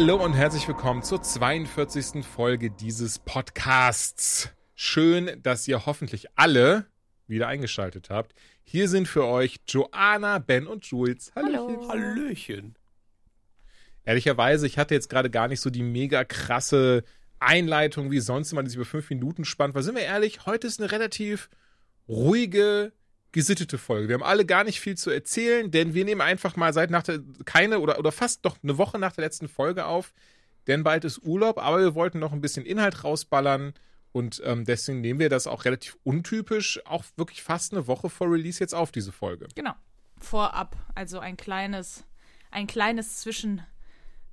Hallo und herzlich willkommen zur 42. Folge dieses Podcasts. Schön, dass ihr hoffentlich alle wieder eingeschaltet habt. Hier sind für euch Joanna, Ben und Jules. Hallo. Hallöchen. Ehrlicherweise, ich hatte jetzt gerade gar nicht so die mega krasse Einleitung wie sonst immer, die sich über fünf Minuten spannt. Weil sind wir ehrlich, heute ist eine relativ ruhige, gesittete Folge. Wir haben alle gar nicht viel zu erzählen, denn wir nehmen einfach mal seit nach der, keine oder, oder fast noch eine Woche nach der letzten Folge auf, denn bald ist Urlaub, aber wir wollten noch ein bisschen Inhalt rausballern und ähm, deswegen nehmen wir das auch relativ untypisch, auch wirklich fast eine Woche vor Release jetzt auf, diese Folge. Genau. Vorab, also ein kleines, ein kleines Zwischen,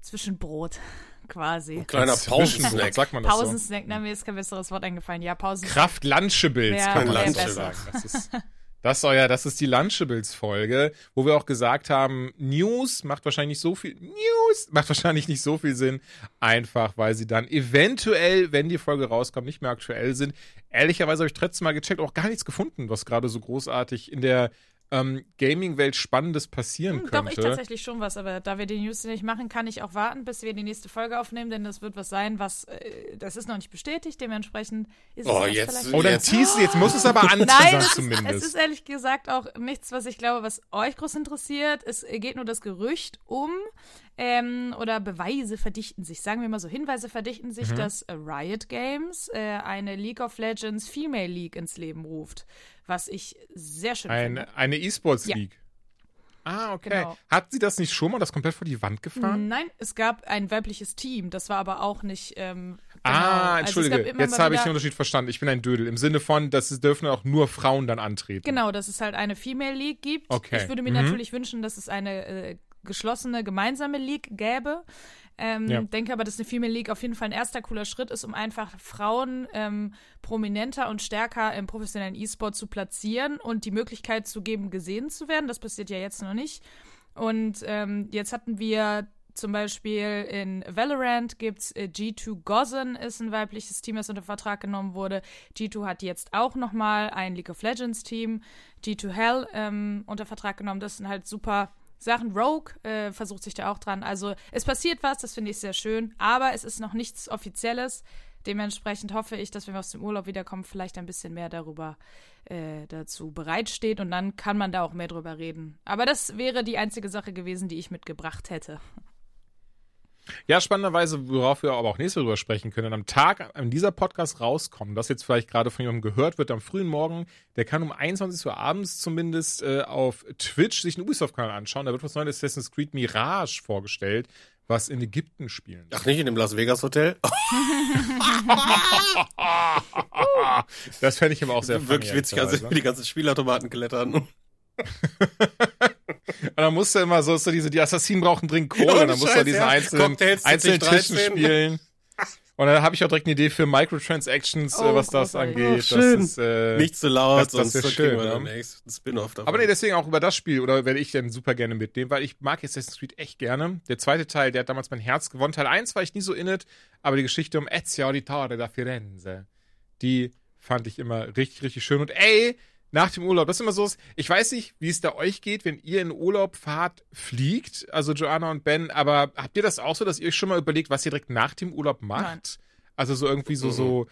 Zwischenbrot quasi. Kleiner Als Zwischenwort, Pausensnack. sagt man das so. Pausensnack, na, mir ist kein besseres Wort eingefallen. Ja, Pausen. Kraft Lunchables, kann man so sagen. Das ist, das soll ja, das ist die Lunchables-Folge, wo wir auch gesagt haben, News macht wahrscheinlich nicht so viel, News macht wahrscheinlich nicht so viel Sinn, einfach weil sie dann eventuell, wenn die Folge rauskommt, nicht mehr aktuell sind. Ehrlicherweise habe ich trotzdem mal gecheckt, auch gar nichts gefunden, was gerade so großartig in der ähm, Gaming-Welt Spannendes passieren Hm, könnte. Doch, ich tatsächlich schon was, aber da wir die News nicht machen, kann ich auch warten, bis wir die nächste Folge aufnehmen, denn das wird was sein, was, äh, das ist noch nicht bestätigt, dementsprechend ist Oh, es jetzt- vielleicht Oh, dann Jetzt- teasen, jetzt muss es aber Nein, anteasern es ist, zumindest. es ist ehrlich gesagt auch nichts, was ich glaube, was euch groß interessiert. Es geht nur das Gerücht um ähm, oder Beweise verdichten sich, sagen wir mal so, Hinweise verdichten sich, Mhm. dass Riot Games äh, eine League of Legends Female League ins Leben ruft, was ich sehr schön Ein, finde. eine E-Sports Ja. League. Ah, okay. Genau. Hat sie das nicht schon mal das komplett vor die Wand gefahren? Nein, es gab ein weibliches Team, das war aber auch nicht. Ähm, genau. Ah, Also es entschuldige. immer Jetzt habe ich den Unterschied verstanden. Ich bin ein Dödel. Im Sinne von, dass es dürfen auch nur Frauen dann antreten. Genau, dass es halt eine Female League gibt. Okay. Ich würde mir Mhm. natürlich wünschen, dass es eine äh, geschlossene gemeinsame League gäbe. Ähm, Ja. Denke aber, dass eine Female League auf jeden Fall ein erster cooler Schritt ist, um einfach Frauen ähm, prominenter und stärker im professionellen E-Sport zu platzieren und die Möglichkeit zu geben, gesehen zu werden. Das passiert ja jetzt noch nicht. Und ähm, jetzt hatten wir zum Beispiel in Valorant gibt's äh, G2 Gozen ist ein weibliches Team, das unter Vertrag genommen wurde. G2 hat jetzt auch nochmal ein League of Legends Team, G2 Hell ähm, unter Vertrag genommen. Das sind halt super Sachen. Rogue äh, versucht sich da auch dran. Also es passiert was, das finde ich sehr schön, aber es ist noch nichts Offizielles. Dementsprechend hoffe ich, dass wenn wir aus dem Urlaub wiederkommen, vielleicht ein bisschen mehr darüber äh, dazu bereitsteht und dann kann man da auch mehr drüber reden. Aber das wäre die einzige Sache gewesen, die ich mitgebracht hätte. Ja, spannenderweise, worauf wir aber auch nächstes Mal drüber sprechen können, am Tag, an dieser Podcast rauskommt, das jetzt vielleicht gerade von jemandem gehört wird, am frühen Morgen, der kann um 21 Uhr abends zumindest äh, auf Twitch sich einen Ubisoft-Kanal anschauen. Da wird was Neues Assassin's Creed Mirage vorgestellt, was in Ägypten spielen. Ach, nicht in dem Las Vegas Hotel? Das fände ich aber auch sehr Wirklich witzig, also wie die ganzen Spielautomaten klettern. Und dann musst du immer so, so diese, die Assassinen brauchen dringend Kohle, Ja, und dann musst du Scheiß, an diesen ja. einzelnen, Cocktails einzelnen 2013. Tischen spielen. Und dann habe ich auch direkt eine Idee für Microtransactions, äh, Oh, was das angeht. Oh, schön. Das ist, äh, Nicht zu laut, das- das sonst schön, wir ne? Spin-off davon. Aber nee, deswegen auch über das Spiel, oder werde ich dann super gerne mitnehmen, weil ich mag Assassin's Creed echt gerne. Der zweite Teil, der hat damals mein Herz gewonnen. Teil 1 war ich nie so in it, aber die Geschichte um Ezio Auditore da Firenze, die fand ich immer richtig, richtig schön. Und ey, nach dem Urlaub, das ist immer so, ich weiß nicht, wie es da euch geht, wenn ihr in Urlaub fahrt, fliegt, also Joanna und Ben, aber habt ihr das auch so, dass ihr euch schon mal überlegt, was ihr direkt nach dem Urlaub macht? Nein. Also so irgendwie so, Mhm. so,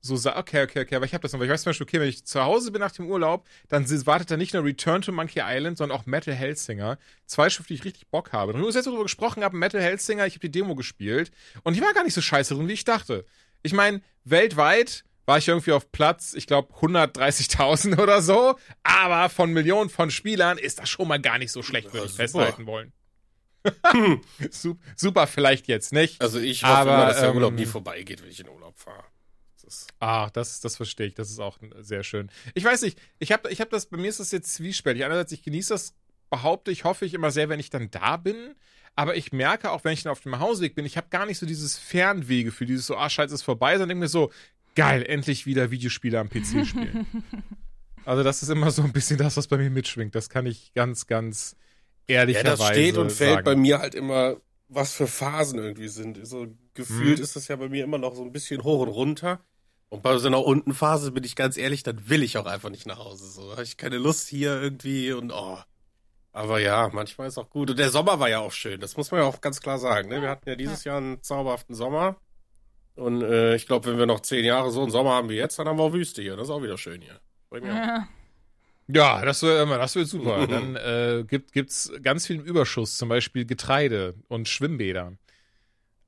so, sa- okay, okay, okay, aber ich habe das noch, weil ich weiß zum Beispiel, okay, wenn ich zu Hause bin nach dem Urlaub, dann wartet da nicht nur Return to Monkey Island, sondern auch Metal Hellsinger. Zwei Stück, die ich richtig Bock habe. Und ich jetzt darüber gesprochen habe, Metal Hellsinger, ich habe die Demo gespielt und ich war gar nicht so scheiße drin, wie ich dachte. Ich meine, weltweit war ich irgendwie auf Platz, ich glaube, 130.000 oder so, aber von Millionen von Spielern ist das schon mal gar nicht so schlecht, würde ich festhalten wollen. Sup- Super, vielleicht jetzt nicht. also ich hoffe Aber, immer, dass der ähm, Urlaub nie vorbeigeht, wenn ich in Urlaub fahre. Ah, das, das verstehe ich. Das ist auch sehr schön. Ich weiß nicht, ich habe ich hab das, bei mir ist das jetzt zwiespältig. Einerseits, ich genieße das behaupte ich, hoffe ich immer sehr, wenn ich dann da bin. Aber ich merke auch, wenn ich dann auf dem Hausweg bin, ich habe gar nicht so dieses Fernwege für dieses so, ah, scheiße, ist vorbei, sondern denke mir so, geil, endlich wieder Videospiele am PC spielen. also das ist immer so ein bisschen das, was bei mir mitschwingt. Das kann ich ganz, ganz ehrlicherweise Ja, das steht und fällt sagen. bei mir halt immer, was für Phasen irgendwie sind. So gefühlt Mhm. ist das ja bei mir immer noch so ein bisschen hoch und runter. Und bei so einer unten Phase bin ich ganz ehrlich, dann will ich auch einfach nicht nach Hause. So habe ich keine Lust hier irgendwie und oh. Aber ja, manchmal ist auch gut. Und der Sommer war ja auch schön. Das muss man ja auch ganz klar sagen. Ne? Wir hatten ja dieses Jahr einen zauberhaften Sommer. Und äh, ich glaube, wenn wir noch zehn Jahre so einen Sommer haben wie jetzt, dann haben wir auch Wüste hier. Das ist auch wieder schön hier. Ja. Ja, das wird immer, das wird super. Dann äh, gibt gibt's ganz viel im Überschuss, zum Beispiel Getreide und Schwimmbäder.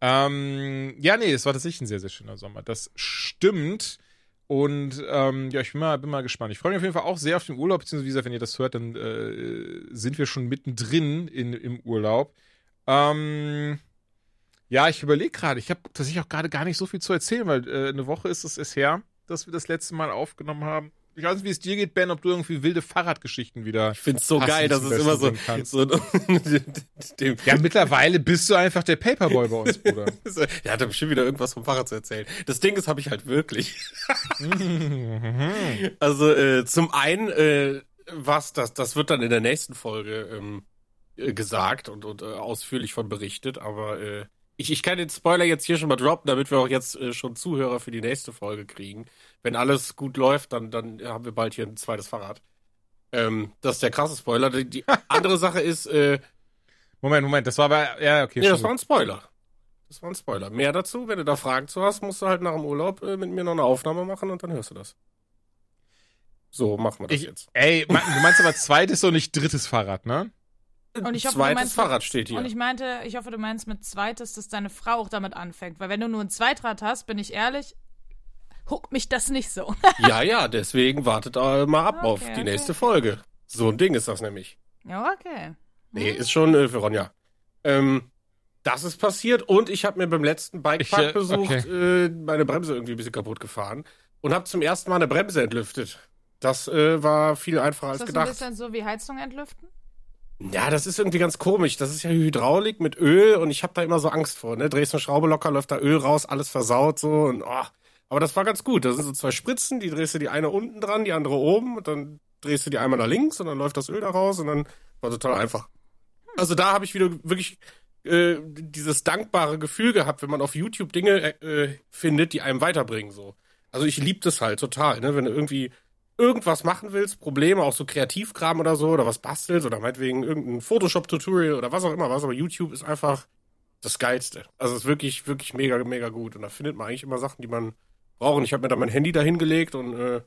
Ähm, ja, nee, es war tatsächlich ein sehr, sehr schöner Sommer. Das stimmt. Und ähm, ja, ich bin mal, bin mal gespannt. Ich freue mich auf jeden Fall auch sehr auf den Urlaub, beziehungsweise wie gesagt, wenn ihr das hört, dann äh, sind wir schon mittendrin in, im Urlaub. Ähm, ja, ich überlege gerade, ich habe tatsächlich auch gerade gar nicht so viel zu erzählen, weil äh, eine Woche ist es erst her, dass wir das letzte Mal aufgenommen haben. Ich weiß nicht, wie es dir geht, Ben, ob du irgendwie wilde Fahrradgeschichten wieder. Ich find's so geil, dass es immer so, so dem, Ja, mittlerweile bist du einfach der Paperboy bei uns, Bruder. Der hat bestimmt wieder irgendwas vom Fahrrad zu erzählen. Das Ding ist, habe ich halt wirklich. also äh, zum einen, äh, was das, das wird dann in der nächsten Folge ähm, äh, gesagt und, und äh, ausführlich von berichtet, aber äh, ich, ich kann den Spoiler jetzt hier schon mal droppen, damit wir auch jetzt äh, schon Zuhörer für die nächste Folge kriegen. Wenn alles gut läuft, dann, dann haben wir bald hier ein zweites Fahrrad. Ähm, das ist der krasse Spoiler. Die, die andere Sache ist, äh, Moment, Moment, das war aber, ja, okay. Nee, das war ein Spoiler. Das war ein Spoiler. Mehr dazu, wenn du da Fragen zu hast, musst du halt nach dem Urlaub äh, mit mir noch eine Aufnahme machen und dann hörst du das. So machen wir das ich, jetzt. ey, du meinst aber zweites und nicht drittes Fahrrad, ne? Und ich hoffe, du Zweites meinst- Fahrrad steht hier. Und ich meinte, ich hoffe, du meinst mit zweites, dass deine Frau auch damit anfängt. Weil wenn du nur ein Zweitrad hast, bin ich ehrlich, huckt mich das nicht so. ja, ja, deswegen wartet äh, mal ab Okay, auf die okay. nächste Folge. So ein Ding ist das nämlich. ja, okay. Nee, ist schon äh, für Ronja. Ähm, das ist passiert und ich habe mir beim letzten Bikepark Ich, äh, besucht okay. äh, meine Bremse irgendwie ein bisschen kaputt gefahren und habe zum ersten Mal eine Bremse entlüftet. Das äh, war viel einfacher Ist als das ein gedacht. bisschen so wie Heizung entlüften? Ja, das ist irgendwie ganz komisch. Das ist ja Hydraulik mit Öl und ich habe da immer so Angst vor. Ne? Drehst eine Schraube locker, läuft da Öl raus, alles versaut so und oh. Aber das war ganz gut. Da sind so zwei Spritzen, die drehst du die eine unten dran, die andere oben und dann drehst du die einmal nach links und dann läuft das Öl da raus und dann war total einfach. Also da habe ich wieder wirklich äh, dieses dankbare Gefühl gehabt, wenn man auf YouTube Dinge äh, findet, die einem weiterbringen so. Also ich lieb das halt total, ne? wenn du irgendwie irgendwas machen willst, Probleme, auch so Kreativkram oder so, oder was bastelst, oder meinetwegen irgendein Photoshop-Tutorial oder was auch immer was, aber YouTube ist einfach das Geilste. Also es ist wirklich, wirklich mega, mega gut. Und da findet man eigentlich immer Sachen, die man braucht. Und ich habe mir dann mein Handy da hingelegt und äh,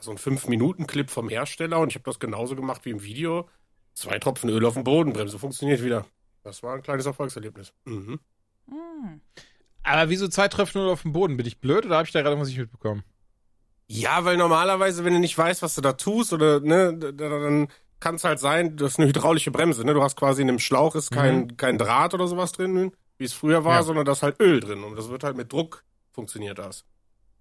so ein 5-Minuten-Clip vom Hersteller und ich habe das genauso gemacht wie im Video. Zwei Tropfen Öl auf dem Boden, Bremse funktioniert wieder. Das war ein kleines Erfolgserlebnis. Mhm. Hm. Aber wieso zwei Tröpfchen nur auf dem Boden? Bin ich blöd oder habe ich da gerade was nicht mitbekommen? Ja, weil normalerweise, wenn du nicht weißt, was du da tust, oder ne, da- da- dann kann es halt sein, das ist eine hydraulische Bremse, ne? Du hast quasi in dem Schlauch ist kein, kein Draht oder sowas drin, wie es früher war, Ja. sondern da ist halt Öl drin und das wird halt mit Druck funktioniert das.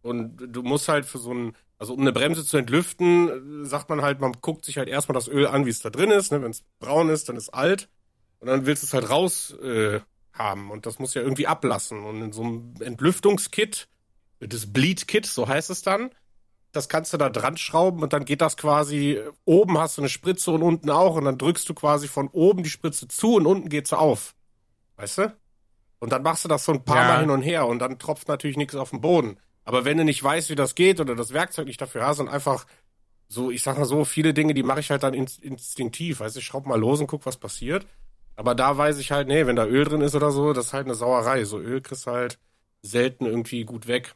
Und du musst halt für so ein, also um eine Bremse zu entlüften, sagt man halt, man guckt sich halt erstmal das Öl an, wie es da drin ist, ne? Wenn es braun ist, dann ist alt und dann willst du es halt raus äh, haben und das muss ja irgendwie ablassen und in so einem Entlüftungskit, das Bleed-Kit, so heißt es dann, das kannst du da dran schrauben und dann geht das quasi, oben hast du eine Spritze und unten auch und dann drückst du quasi von oben die Spritze zu und unten geht sie auf. Weißt du? Und dann machst du das so ein paar Ja. Mal hin und her und dann tropft natürlich nichts auf den Boden. Aber wenn du nicht weißt, wie das geht oder das Werkzeug nicht dafür hast und einfach so, ich sag mal so, viele Dinge, die mache ich halt dann ins- instinktiv. Weißt du, ich schraub mal los und guck, was passiert. Aber da weiß ich halt, nee, wenn da Öl drin ist oder so, das ist halt eine Sauerei. So Öl kriegst du halt selten irgendwie gut weg.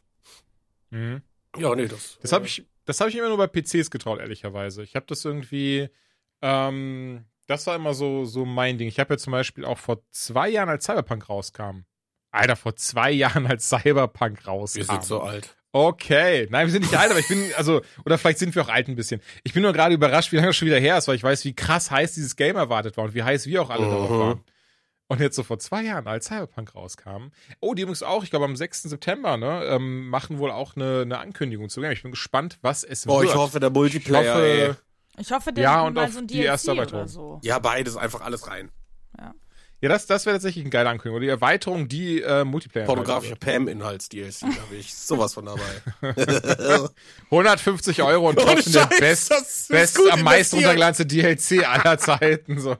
Mhm. Ja, nee, das. Das habe ich, das habe ich immer nur bei PCs getraut, ehrlicherweise. Ich habe das irgendwie, ähm, das war immer so, so mein Ding. Ich habe ja zum Beispiel auch vor zwei Jahren, als Cyberpunk rauskam. Alter, vor zwei Jahren, als Cyberpunk rauskam. Wir sind so alt. Okay. Nein, wir sind nicht alt, aber ich bin, also, oder vielleicht sind wir auch alt ein bisschen. Ich bin nur gerade überrascht, wie lange das schon wieder her ist, weil ich weiß, wie krass heiß dieses Game erwartet war und wie heiß wir auch alle darauf Mhm. waren. Und jetzt so vor zwei Jahren, als Cyberpunk rauskam. Oh, die übrigens auch, ich glaube am 6. September, ne, ähm, machen wohl auch eine, eine Ankündigung zu Game. Ich bin gespannt, was es Boah, wird. ich hoffe, der Multiplayer. Ich hoffe. Ich hoffe, der Ja, und mal auf so ein die DLC erste oder Erweiterung. so. Ja, beides, einfach alles rein. Ja, das, das wäre tatsächlich ein geiler Ankündigung. Oder die Erweiterung, die äh, Multiplayer. Pornografischer Pam-Inhalts-DLC, da bin ich sowas von dabei. 150 Euro und trotzdem der Scheiß, best, ist best gut am meisten runtergeladene DLC aller Zeiten. So.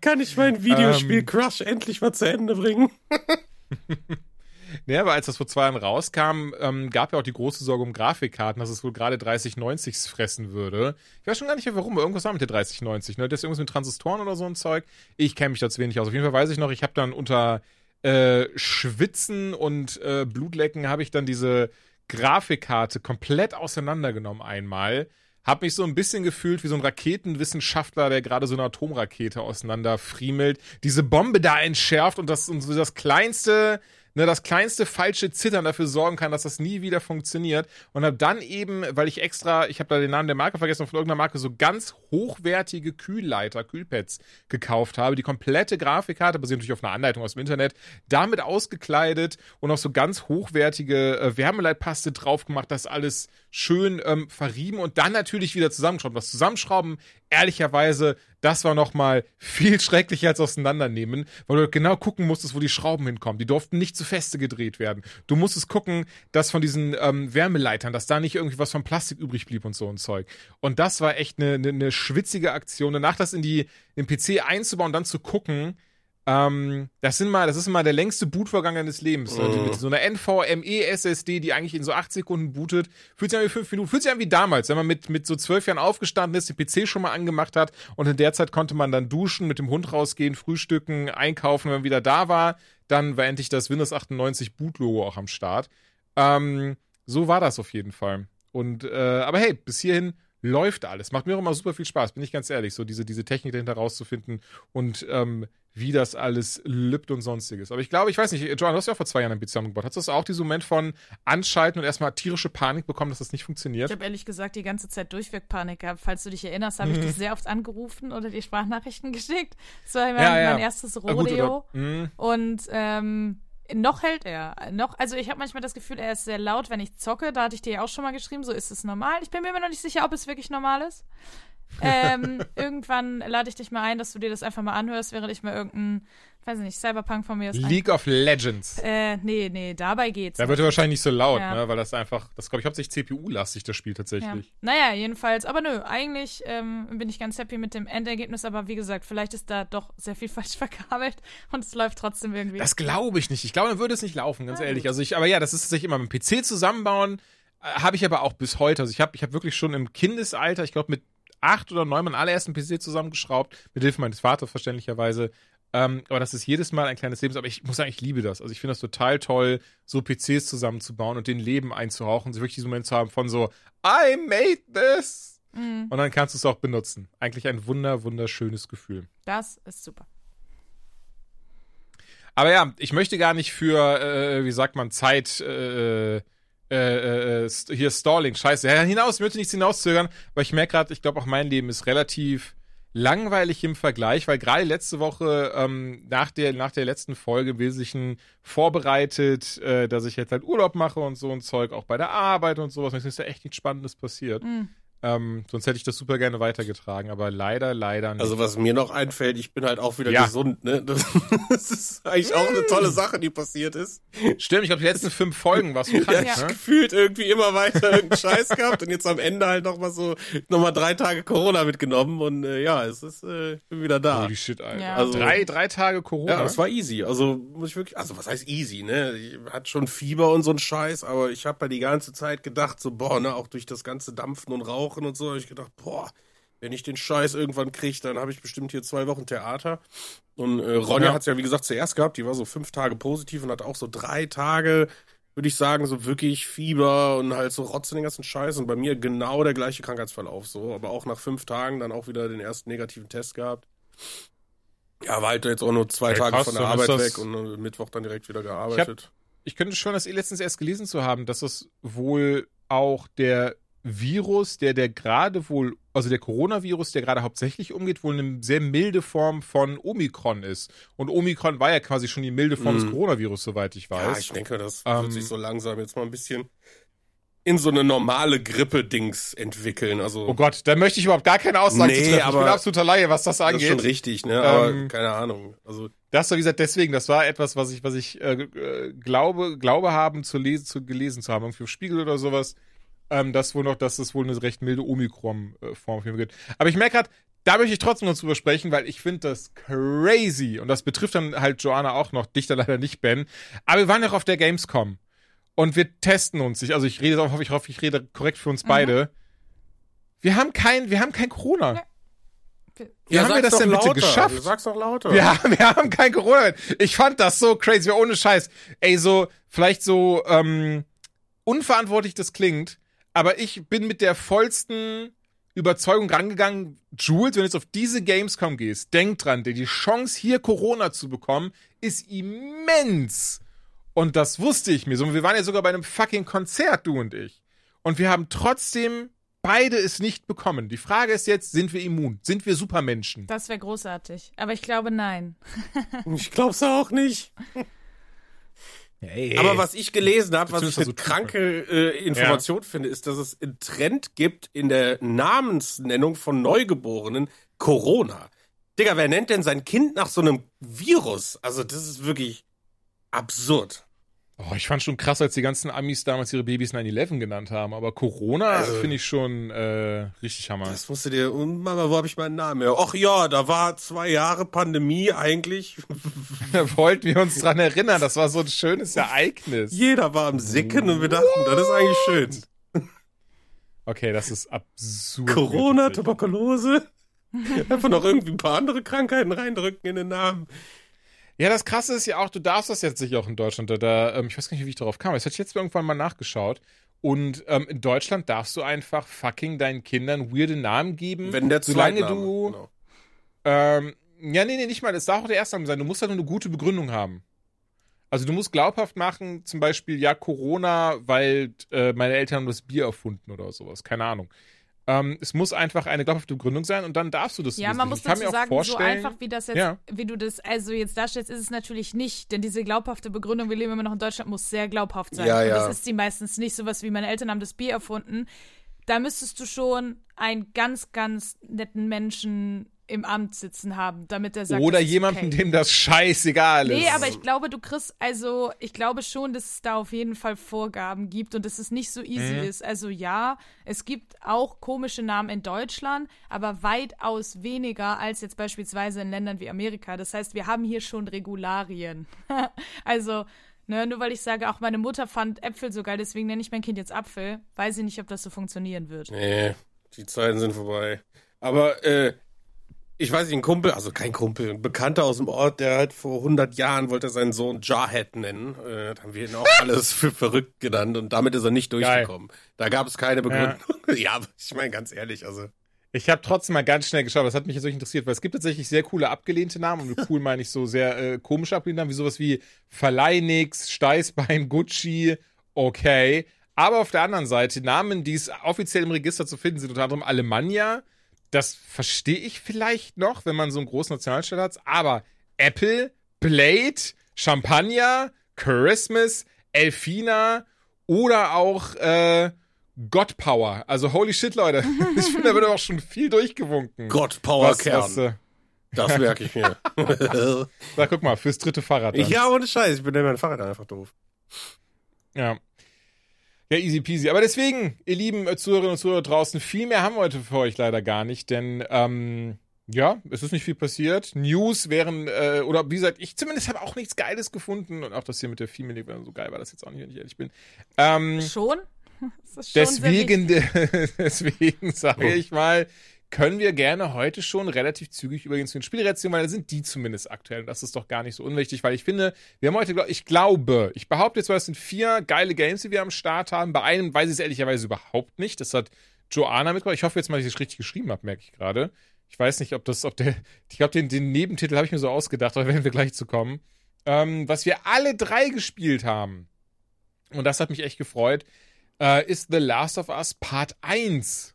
Kann ich mein Videospiel Crush endlich mal zu Ende bringen? Ja, aber als das vor zwei Jahren rauskam, ähm, gab ja auch die große Sorge um Grafikkarten, dass es wohl gerade 3090s fressen würde. Ich weiß schon gar nicht mehr warum, irgendwas war mit der 3090, ne? Das ist irgendwas mit Transistoren oder so ein Zeug. Ich kenne mich da zu wenig aus. Auf jeden Fall weiß ich noch, ich habe dann unter äh, Schwitzen und äh, Blutlecken habe ich dann diese Grafikkarte komplett auseinandergenommen einmal. Hab mich so ein bisschen gefühlt wie so ein Raketenwissenschaftler, der gerade so eine Atomrakete auseinanderfriemelt, diese Bombe da entschärft und das, und so das kleinste, ne, das kleinste falsche Zittern dafür sorgen kann, dass das nie wieder funktioniert. Und habe dann eben, weil ich extra, ich habe da den Namen der Marke vergessen, von irgendeiner Marke so ganz hochwertige Kühlleiter, Kühlpads gekauft habe. Die komplette Grafikkarte, basiert natürlich auf einer Anleitung aus dem Internet, damit ausgekleidet und auch so ganz hochwertige äh, Wärmeleitpaste drauf gemacht, das alles schön ähm, verrieben und dann natürlich wieder zusammenschrauben. Das Zusammenschrauben, ehrlicherweise, das war noch mal viel schrecklicher als auseinandernehmen, weil du genau gucken musstest, wo die Schrauben hinkommen. Die durften nicht zu feste gedreht werden. Du musstest gucken, dass von diesen ähm, Wärmeleitern, dass da nicht irgendwie was von Plastik übrig blieb und so ein Zeug. Und das war echt eine, eine, eine schwitzige Aktion. Danach das in die den PC einzubauen und dann zu gucken, ähm, das sind mal, das ist mal der längste Bootvorgang deines Lebens. Also mit so einer NVMe SSD, die eigentlich in so acht Sekunden bootet, fühlt sich an wie fünf Minuten, fühlt sich an wie damals, wenn man mit, mit so zwölf Jahren aufgestanden ist, den PC schon mal angemacht hat und in der Zeit konnte man dann duschen, mit dem Hund rausgehen, frühstücken, einkaufen, wenn man wieder da war, dann war endlich das Windows 98 Boot-Logo auch am Start. Ähm, so war das auf jeden Fall. Und, äh, aber hey, bis hierhin läuft alles. Macht mir auch immer super viel Spaß, bin ich ganz ehrlich, so diese, diese Technik dahinter rauszufinden und ähm, wie das alles lübt und sonstiges. Aber ich glaube, ich weiß nicht, Joan, du hast ja auch vor zwei Jahren ein PC zusammengebaut. Hast du auch diesen Moment von Anschalten und erstmal tierische Panik bekommen, dass das nicht funktioniert? Ich habe ehrlich gesagt die ganze Zeit durchweg Panik gehabt. Falls du dich erinnerst, habe ich dich sehr oft angerufen oder die Sprachnachrichten geschickt. Das war mein, Mhm. Ja, ja. mein erstes gut, Rodeo. oder- Mhm. Und ähm, noch hält er. Noch, also ich habe manchmal das Gefühl, er ist sehr laut, wenn ich zocke. Da hatte ich dir ja auch schon mal geschrieben, so ist es normal. Ich bin mir immer noch nicht sicher, ob es wirklich normal ist. Ähm, irgendwann lade ich dich mal ein, dass du dir das einfach mal anhörst, während ich mal irgendein, weiß ich nicht, Cyberpunk von mir aus. League of Legends. Äh, nee, nee, dabei geht's. Da wird er wahrscheinlich nicht so laut, Ja. ne? Weil das einfach, das glaube ich hauptsächlich CPU-lastig, das Spiel Ja. tatsächlich. Naja, jedenfalls, aber nö, eigentlich ähm, bin ich ganz happy mit dem Endergebnis, aber wie gesagt, vielleicht ist da doch sehr viel falsch verkabelt und es läuft trotzdem irgendwie. Das glaube ich nicht. Ich glaube, dann würde es nicht laufen, ganz ehrlich. Also ich, aber ja, das ist tatsächlich immer mit dem PC zusammenbauen, äh, habe ich aber auch bis heute. Also ich habe ich hab wirklich schon im Kindesalter, ich glaube mit acht oder neun meinen allerersten PC zusammengeschraubt, mit Hilfe meines Vaters verständlicherweise. Ähm, aber das ist jedes Mal ein kleines Leben. Aber ich muss sagen, ich liebe das. Also ich finde das total toll, so PCs zusammenzubauen und den Leben einzuhauchen, so wirklich diesen Moment zu haben von so, I made this. Mhm. Und dann kannst du es auch benutzen. Eigentlich ein wunder, wunderschönes Gefühl. Das ist super. Aber ja, ich möchte gar nicht für, äh, wie sagt man, Zeit, äh, äh, äh, st- hier Stalling, scheiße, ja, hinaus, ich möchte nichts hinauszögern, weil ich merke gerade, ich glaube auch mein Leben ist relativ langweilig im Vergleich, weil gerade letzte Woche ähm, nach der nach der letzten Folge im Wesentlichen vorbereitet, äh, dass ich jetzt halt Urlaub mache und so ein Zeug, auch bei der Arbeit und sowas. Mir ist ja echt nichts Spannendes passiert. Mhm. Ähm, sonst hätte ich das super gerne weitergetragen, aber leider, leider nicht. Also was mir noch einfällt, ich bin halt auch wieder Ja. gesund, ne? Das, das ist eigentlich auch eine tolle Sache, die passiert ist. Stimmt, ich glaube, die letzten fünf Folgen warst du krank, Ja, ne? gefühlt irgendwie immer weiter irgendeinen Scheiß gehabt und jetzt am Ende halt noch mal so noch mal drei Tage Corona mitgenommen und äh, ja, es ist, äh, ich bin wieder da. Holy shit, Alter. Ja. Also, drei, drei Tage Corona. Ja, das war easy. Also muss ich wirklich, also was heißt easy, ne? Ich hatte schon Fieber und so ein Scheiß, aber ich habe halt die ganze Zeit gedacht, so boah, ne, auch durch das ganze Dampfen und Rauchen und so, hab ich gedacht, boah, wenn ich den Scheiß irgendwann kriege, dann habe ich bestimmt hier zwei Wochen Theater. Und äh, Ronja Ja. hat's ja wie gesagt zuerst gehabt, die war so fünf Tage positiv und hat auch so drei Tage, würde ich sagen, so wirklich Fieber und halt so Rotz und den ganzen Scheiß. Und bei mir genau der gleiche Krankheitsverlauf so, aber auch nach fünf Tagen dann auch wieder den ersten negativen Test gehabt. Ja, war halt jetzt auch nur zwei Ja, Tage krass, von der Arbeit weg und äh, Mittwoch dann direkt wieder gearbeitet. ich könnte schon das eh letztens erst gelesen zu haben, dass es wohl auch der Virus, der der gerade wohl, also der Coronavirus, der gerade hauptsächlich umgeht, wohl eine sehr milde Form von Omikron ist. Und Omikron war ja quasi schon die milde Form des Mhm. Coronavirus, soweit ich weiß. Ja, ich denke, das Ähm, wird sich so langsam jetzt mal ein bisschen in so eine normale Grippe-Dings entwickeln. Also Oh Gott, da möchte ich überhaupt gar keine Aussage Nee, treffen. ich bin aber absoluter Laie, was das das ist angeht. schon richtig, ne? Aber Ähm, keine Ahnung. Also Das war, wie gesagt, deswegen, das war etwas, was ich, was ich äh, äh, glaube, glaube haben zu lesen, zu gelesen zu haben, irgendwie im Spiegel oder sowas, ähm, dass wohl noch, dass es wohl eine recht milde Omikron-Form mich gibt. Aber ich merke gerade, da möchte ich trotzdem noch drüber sprechen, weil ich finde das crazy. Und das betrifft dann halt Joanna auch noch, dich dann leider nicht, Ben. Aber wir waren ja auch auf der Gamescom. Und wir testen uns. Ich, also ich rede, ich hoffe, ich hoffe, ich rede korrekt für uns beide. Wir haben kein, wir haben kein Corona. Ja. Wie haben wir das denn bitte geschafft? Sag's doch lauter. Wir haben, wir haben kein Corona. Ich fand das so crazy, ohne Scheiß. Ey, so, vielleicht so ähm, unverantwortlich das klingt, aber ich bin mit der vollsten Überzeugung rangegangen, Jules, wenn du jetzt auf diese Gamescom gehst, denk dran, die Chance hier Corona zu bekommen, ist immens. Und das wusste ich mir so. Wir waren ja sogar bei einem fucking Konzert, du und ich. Und wir haben trotzdem beide es nicht bekommen. Die Frage ist jetzt, sind wir immun? Sind wir Supermenschen? Das wäre großartig. Aber ich glaube, nein. Ich glaub's auch nicht. Hey. Aber was ich gelesen habe, was ich eine kranke äh, Information finde, ist, dass es einen Trend gibt in der Namensnennung von Neugeborenen Corona. Digga, wer nennt denn sein Kind nach so einem Virus? Also, das ist wirklich absurd. Oh, ich fand schon krass, als die ganzen Amis damals ihre Babys 9-11 genannt haben. Aber Corona Also- finde ich schon äh, richtig Hammer. Das musst du dir, und Mama, wo habe ich meinen Namen her? Ach ja, da war zwei Jahre Pandemie eigentlich. Da wollten wir uns dran erinnern. Das war so ein schönes Ereignis. Jeder war am Sicken und wir dachten, das ist eigentlich schön. Okay, das ist absurd. Corona. Tuberkulose. Einfach noch irgendwie ein paar andere Krankheiten reindrücken in den Namen. Ja, das Krasse ist ja auch, du darfst das jetzt sicher auch in Deutschland. Da, da ähm, ich weiß gar nicht, wie ich darauf kam. Das hatte ich jetzt irgendwann mal nachgeschaut. Und ähm, in Deutschland darfst du einfach fucking deinen Kindern weirde Namen geben. Wenn der solange Zweitname, du genau. Ähm, ja, nee, nee, nicht mal. Das darf auch der Erstname sein. Du musst halt nur eine gute Begründung haben. Also du musst glaubhaft machen, zum Beispiel, ja, Corona, weil äh, meine Eltern haben das Bier erfunden oder sowas. Keine Ahnung. Ähm, es muss einfach eine glaubhafte Begründung sein und dann darfst du das Ja, man muss dazu sagen, so einfach wie das jetzt, Ja. wie du das also jetzt darstellst, ist es natürlich nicht, denn diese glaubhafte Begründung, wir leben immer noch in Deutschland, muss sehr glaubhaft sein. Ja, Und ja. das ist sie meistens nicht, sowas wie meine Eltern haben das Bier erfunden. Da müsstest du schon einen ganz, ganz netten Menschen im Amt sitzen haben, damit er sagt, Oder jemanden, okay. dem das scheißegal ist. Nee, aber ich glaube, du kriegst, also ich glaube schon, dass es da auf jeden Fall Vorgaben gibt und dass es nicht so easy Mhm. ist. Also ja, es gibt auch komische Namen in Deutschland, aber weitaus weniger als jetzt beispielsweise in Ländern wie Amerika. Das heißt, wir haben hier schon Regularien. also, ne, nur weil ich sage, auch meine Mutter fand Äpfel so geil, deswegen nenne ich mein Kind jetzt Apfel, weiß ich nicht, ob das so funktionieren wird. Nee, die Zeiten sind vorbei. Aber, äh, ich weiß nicht, ein Kumpel, also kein Kumpel, ein Bekannter aus dem Ort, der halt vor 100 Jahren wollte seinen Sohn Jarhead nennen. Äh, da haben wir ihn auch alles für verrückt genannt und damit ist er nicht durchgekommen. Da gab es keine Begründung. Ja, aber ich meine ganz ehrlich, also. Ich habe trotzdem mal ganz schnell geschaut, das hat mich jetzt wirklich interessiert, weil es gibt tatsächlich sehr coole abgelehnte Namen und cool meine ich so sehr äh, komische abgelehnte Namen, wie sowas wie Verleihnix, Steißbein, Gucci, okay. Aber auf der anderen Seite Namen, die es offiziell im Register zu finden sind, unter anderem Alemannia, das verstehe ich vielleicht noch, wenn man so einen großen Nationalstaat hat, aber Apple, Blade, Champagner, Christmas, Elfina oder auch äh, God Power. Also holy shit, Leute. Ich finde, da wird auch schon viel durchgewunken. Was, was, äh, Das merke ich mir. na, guck mal, fürs dritte Fahrrad. Dann. ja, ohne Scheiß, ich bin mit meinem Fahrrad einfach doof. Ja. Ja, easy peasy. Aber deswegen, ihr lieben Zuhörerinnen und Zuhörer draußen, viel mehr haben wir heute für euch leider gar nicht, denn ähm, ja, es ist nicht viel passiert. News wären, äh, oder wie gesagt, ich zumindest habe auch nichts Geiles gefunden und auch das hier mit der Female League, so geil war das jetzt auch nicht, wenn ich ehrlich bin. Ähm, Schon? Das ist schon deswegen, deswegen sage ich mal, können wir gerne heute schon relativ zügig übrigens zu den Spielreaktionen, weil da sind die zumindest aktuell. Und das ist doch gar nicht so unwichtig, weil ich finde, wir haben heute, ich glaube, ich behaupte jetzt mal, es sind vier geile Games, die wir am Start haben. Bei einem weiß ich es ehrlicherweise überhaupt nicht. Das hat Joanna mitgebracht. Ich hoffe jetzt mal, dass ich es richtig geschrieben habe, merke ich gerade. Ich weiß nicht, ob das, ob der, ich glaube, den, den Nebentitel habe ich mir so ausgedacht, aber werden wir gleich zu kommen. Ähm, was wir alle drei gespielt haben, und das hat mich echt gefreut, äh, ist The Last of Us Part 1.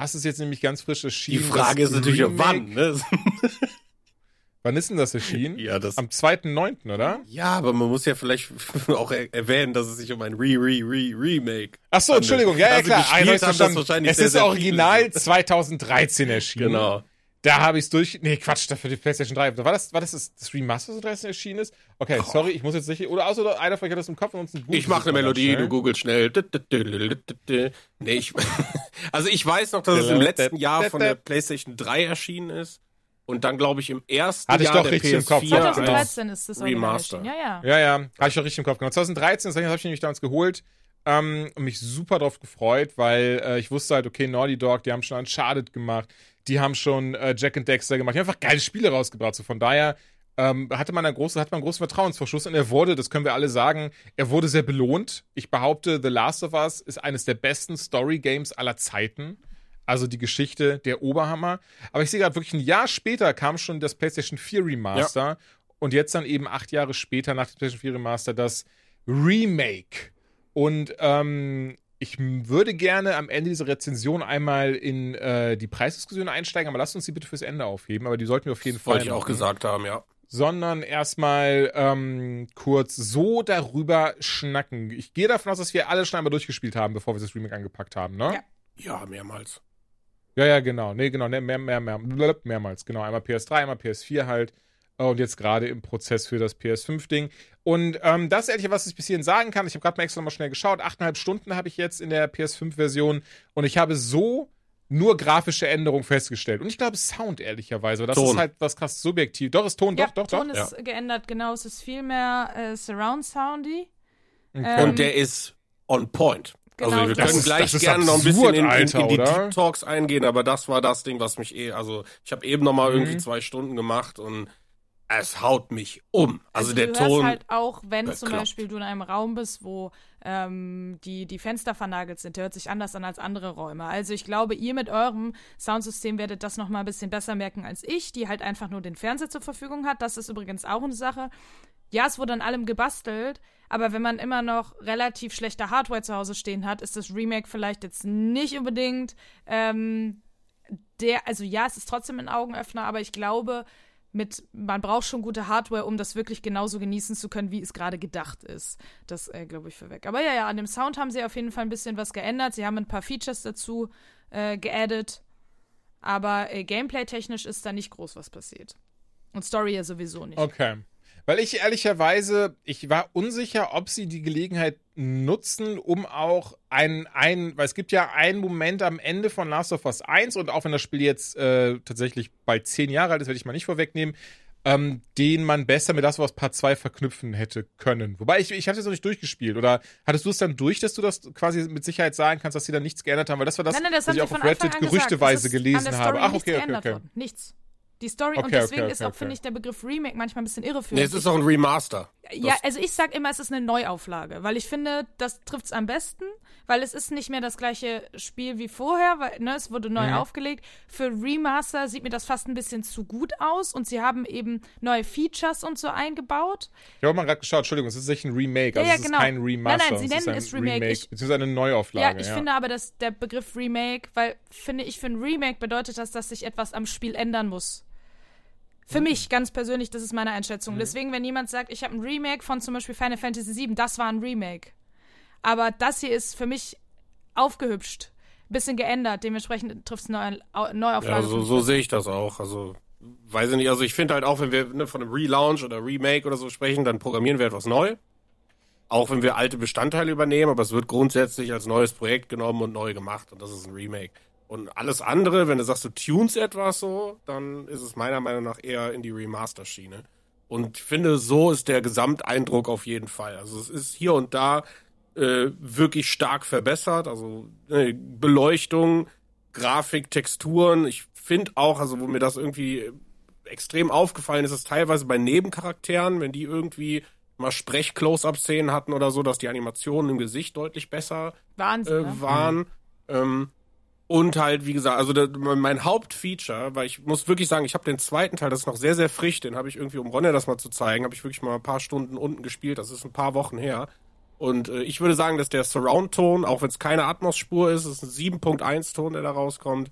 Das ist jetzt nämlich ganz frisch Die erschienen. Frage das ist natürlich, Remake. wann, ne? Wann ist denn das erschienen? Ja, das- Am 2.9., oder? Ja, aber man muss ja vielleicht auch er erwähnen, dass es sich um ein Re-Re-Re-Remake Ach so, Entschuldigung, ja, ja, Also klar. gespielt jetzt haben das wahrscheinlich Es sehr, ist sehr original viele. 2013 erschienen. Genau. Da habe ich es durch. Nee, Quatsch, das für die PlayStation 3. War das, war das das, das Remaster, das 13 erschienen ist? Okay, sorry, ich muss jetzt sicher. Oder außer einer von euch hat das im Kopf und uns ein Ich mache eine Melodie, du googelst schnell. Nee, ich, also ich weiß noch, dass es im letzten Jahr von der PlayStation 3 erschienen ist. Und dann, glaube ich, im ersten Hatte ich Jahr doch der richtig im PS4 Kopf. Ja, als 2013 ist das Remaster. Ja, ja. Ja, ja, habe ich doch richtig im Kopf. Genau, 2013, das habe ich nämlich damals geholt ähm, und mich super drauf gefreut, weil äh, ich wusste halt, okay, Naughty Dog, die haben schon Uncharted gemacht, die haben schon äh, Jack and Dexter gemacht, die haben einfach geile Spiele rausgebracht. So von daher ähm, hatte man einen großen, hat man einen großen Vertrauensvorschuss und er wurde, das können wir alle sagen, er wurde sehr belohnt. Ich behaupte, The Last of Us ist eines der besten Story Games aller Zeiten. Also die Geschichte der Oberhammer. Aber ich sehe gerade wirklich ein Jahr später kam schon das PlayStation 4 Remaster und jetzt dann eben acht Jahre später nach dem PlayStation 4 Remaster das Remake. Und ähm, ich würde gerne am Ende dieser Rezension einmal in äh, die Preisdiskussion einsteigen, aber lasst uns die bitte fürs Ende aufheben. Aber die sollten wir auf jeden Fall Wollte ich auch gesagt haben, ja. Sondern erstmal ähm, kurz so darüber schnacken. Ich gehe davon aus, dass wir alle schon einmal durchgespielt haben, bevor wir das Remake angepackt haben, ne? Ja. Ja, mehrmals. Ja, ja, genau. Nee, genau, nee, mehr, mehr, mehr, mehrmals. Genau, einmal PS3, einmal PS4 halt. Äh, Und jetzt gerade im Prozess für das PS5-Ding. Und ähm, das ist ehrlich, was ich bis hierhin sagen kann. Ich habe gerade mal extra nochmal schnell geschaut. Achteinhalb Stunden habe ich jetzt in der PS5-Version. Und ich habe so nur grafische Änderungen festgestellt. Und ich glaube Sound, ehrlicherweise. Das Ton. ist halt was krass subjektiv. Doch, ist Ton, ja, doch, doch, Ton doch. ist geändert, genau. Es ist viel mehr äh, Surround Soundy. Ähm, Und der ist on point. Genau, also wir das können ist- gleich gerne noch ein bisschen in, in, Alter, in die oder? Deep Talks eingehen, aber das war das Ding, was mich eh, also ich habe eben noch mal Mhm. irgendwie zwei Stunden gemacht und es haut mich um. Also, der du Ton. halt auch, wenn zum bekloppt. Beispiel du in einem Raum bist, wo ähm, die, die Fenster vernagelt sind, der hört sich anders an als andere Räume. Also ich glaube, ihr mit eurem Soundsystem werdet das noch mal ein bisschen besser merken als ich, die halt einfach nur den Fernseher zur Verfügung hat. Das ist übrigens auch eine Sache. Ja, es wurde an allem gebastelt, aber wenn man immer noch relativ schlechte Hardware zu Hause stehen hat, ist das Remake vielleicht jetzt nicht unbedingt ähm, der, also ja, es ist trotzdem ein Augenöffner, aber ich glaube, mit, man braucht schon gute Hardware, um das wirklich genauso genießen zu können, wie es gerade gedacht ist. Das äh, glaube ich vorweg. Aber ja, ja, an dem Sound haben sie auf jeden Fall ein bisschen was geändert. Sie haben ein paar Features dazu äh, geaddet. Aber äh, gameplay-technisch ist da nicht groß was passiert. Und Story ja sowieso nicht. Okay. Weil ich ehrlicherweise, ich war unsicher, ob sie die Gelegenheit nutzen, um auch ein, ein, weil es gibt ja einen Moment am Ende von Last of Us 1 und auch wenn das Spiel jetzt äh, tatsächlich bald zehn Jahre alt ist, werde ich mal nicht vorwegnehmen, ähm, den man besser mit das aus Part 2 verknüpfen hätte können. Wobei ich, ich habe es noch nicht durchgespielt. Oder hattest du es dann durch, dass du das quasi mit Sicherheit sagen kannst, dass sie da nichts geändert haben? Weil das war das, nein, nein, das was ich auch auf Reddit gerüchteweise gelesen habe. Ach, okay, okay, okay. Nichts. Die Story, und Okay, deswegen okay, ist okay, auch, finde ich, der Begriff Remake manchmal ein bisschen irreführend. nee, es ist auch ein Remaster. Ja, also ich sag immer, es ist eine Neuauflage, weil ich finde, das trifft's am besten, weil es ist nicht mehr das gleiche Spiel wie vorher, weil ne, es wurde neu Mhm. aufgelegt. Für Remaster sieht mir das fast ein bisschen zu gut aus und sie haben eben neue Features und so eingebaut. Ich habe mal gerade geschaut, Entschuldigung, es ist tatsächlich ein Remake, also Ja, ja, es ist genau. kein Remaster. Nein, nein, sie es ist nennen es Remake. Ich- beziehungsweise eine Neuauflage. ja, ich ja. finde aber, dass der Begriff Remake, weil finde ich für ein Remake bedeutet das, dass sich etwas am Spiel ändern muss. Für Mhm. mich ganz persönlich, das ist meine Einschätzung. Deswegen, wenn jemand sagt, ich habe ein Remake von zum Beispiel Final Fantasy VII, das war ein Remake. Aber das hier ist für mich aufgehübscht, bisschen geändert. Dementsprechend trifft es eine Neu Neuauflage. Ja, so, so sehe ich das auch. Also, weiß ich nicht. Also, ich finde halt auch, wenn wir ne, von einem Relaunch oder Remake oder so sprechen, dann programmieren wir etwas neu. Auch wenn wir alte Bestandteile übernehmen, aber es wird grundsätzlich als neues Projekt genommen und neu gemacht und das ist ein Remake. Und alles andere, wenn du sagst, du tunes etwas so, dann ist es meiner Meinung nach eher in die Remaster-Schiene. Und ich finde, so ist der Gesamteindruck auf jeden Fall. Also es ist hier und da äh, wirklich stark verbessert. Also äh, Beleuchtung, Grafik, Texturen. Ich finde auch, also wo mir das irgendwie extrem aufgefallen ist, ist teilweise bei Nebencharakteren, wenn die irgendwie mal Sprech-Close-Up-Szenen hatten oder so, dass die Animationen im Gesicht deutlich besser Wahnsinn. äh, ne? waren. Ähm, und halt, wie gesagt, also der, mein Hauptfeature, weil ich muss wirklich sagen, ich habe den zweiten Teil, das ist noch sehr, sehr frisch, den habe ich irgendwie, um Ronne das mal zu zeigen, habe ich wirklich mal ein paar Stunden unten gespielt, das ist ein paar Wochen her. Und äh, ich würde sagen, dass der Surround-Ton, auch wenn es keine Atmos-Spur ist, ist ein 7.1-Ton, der da rauskommt,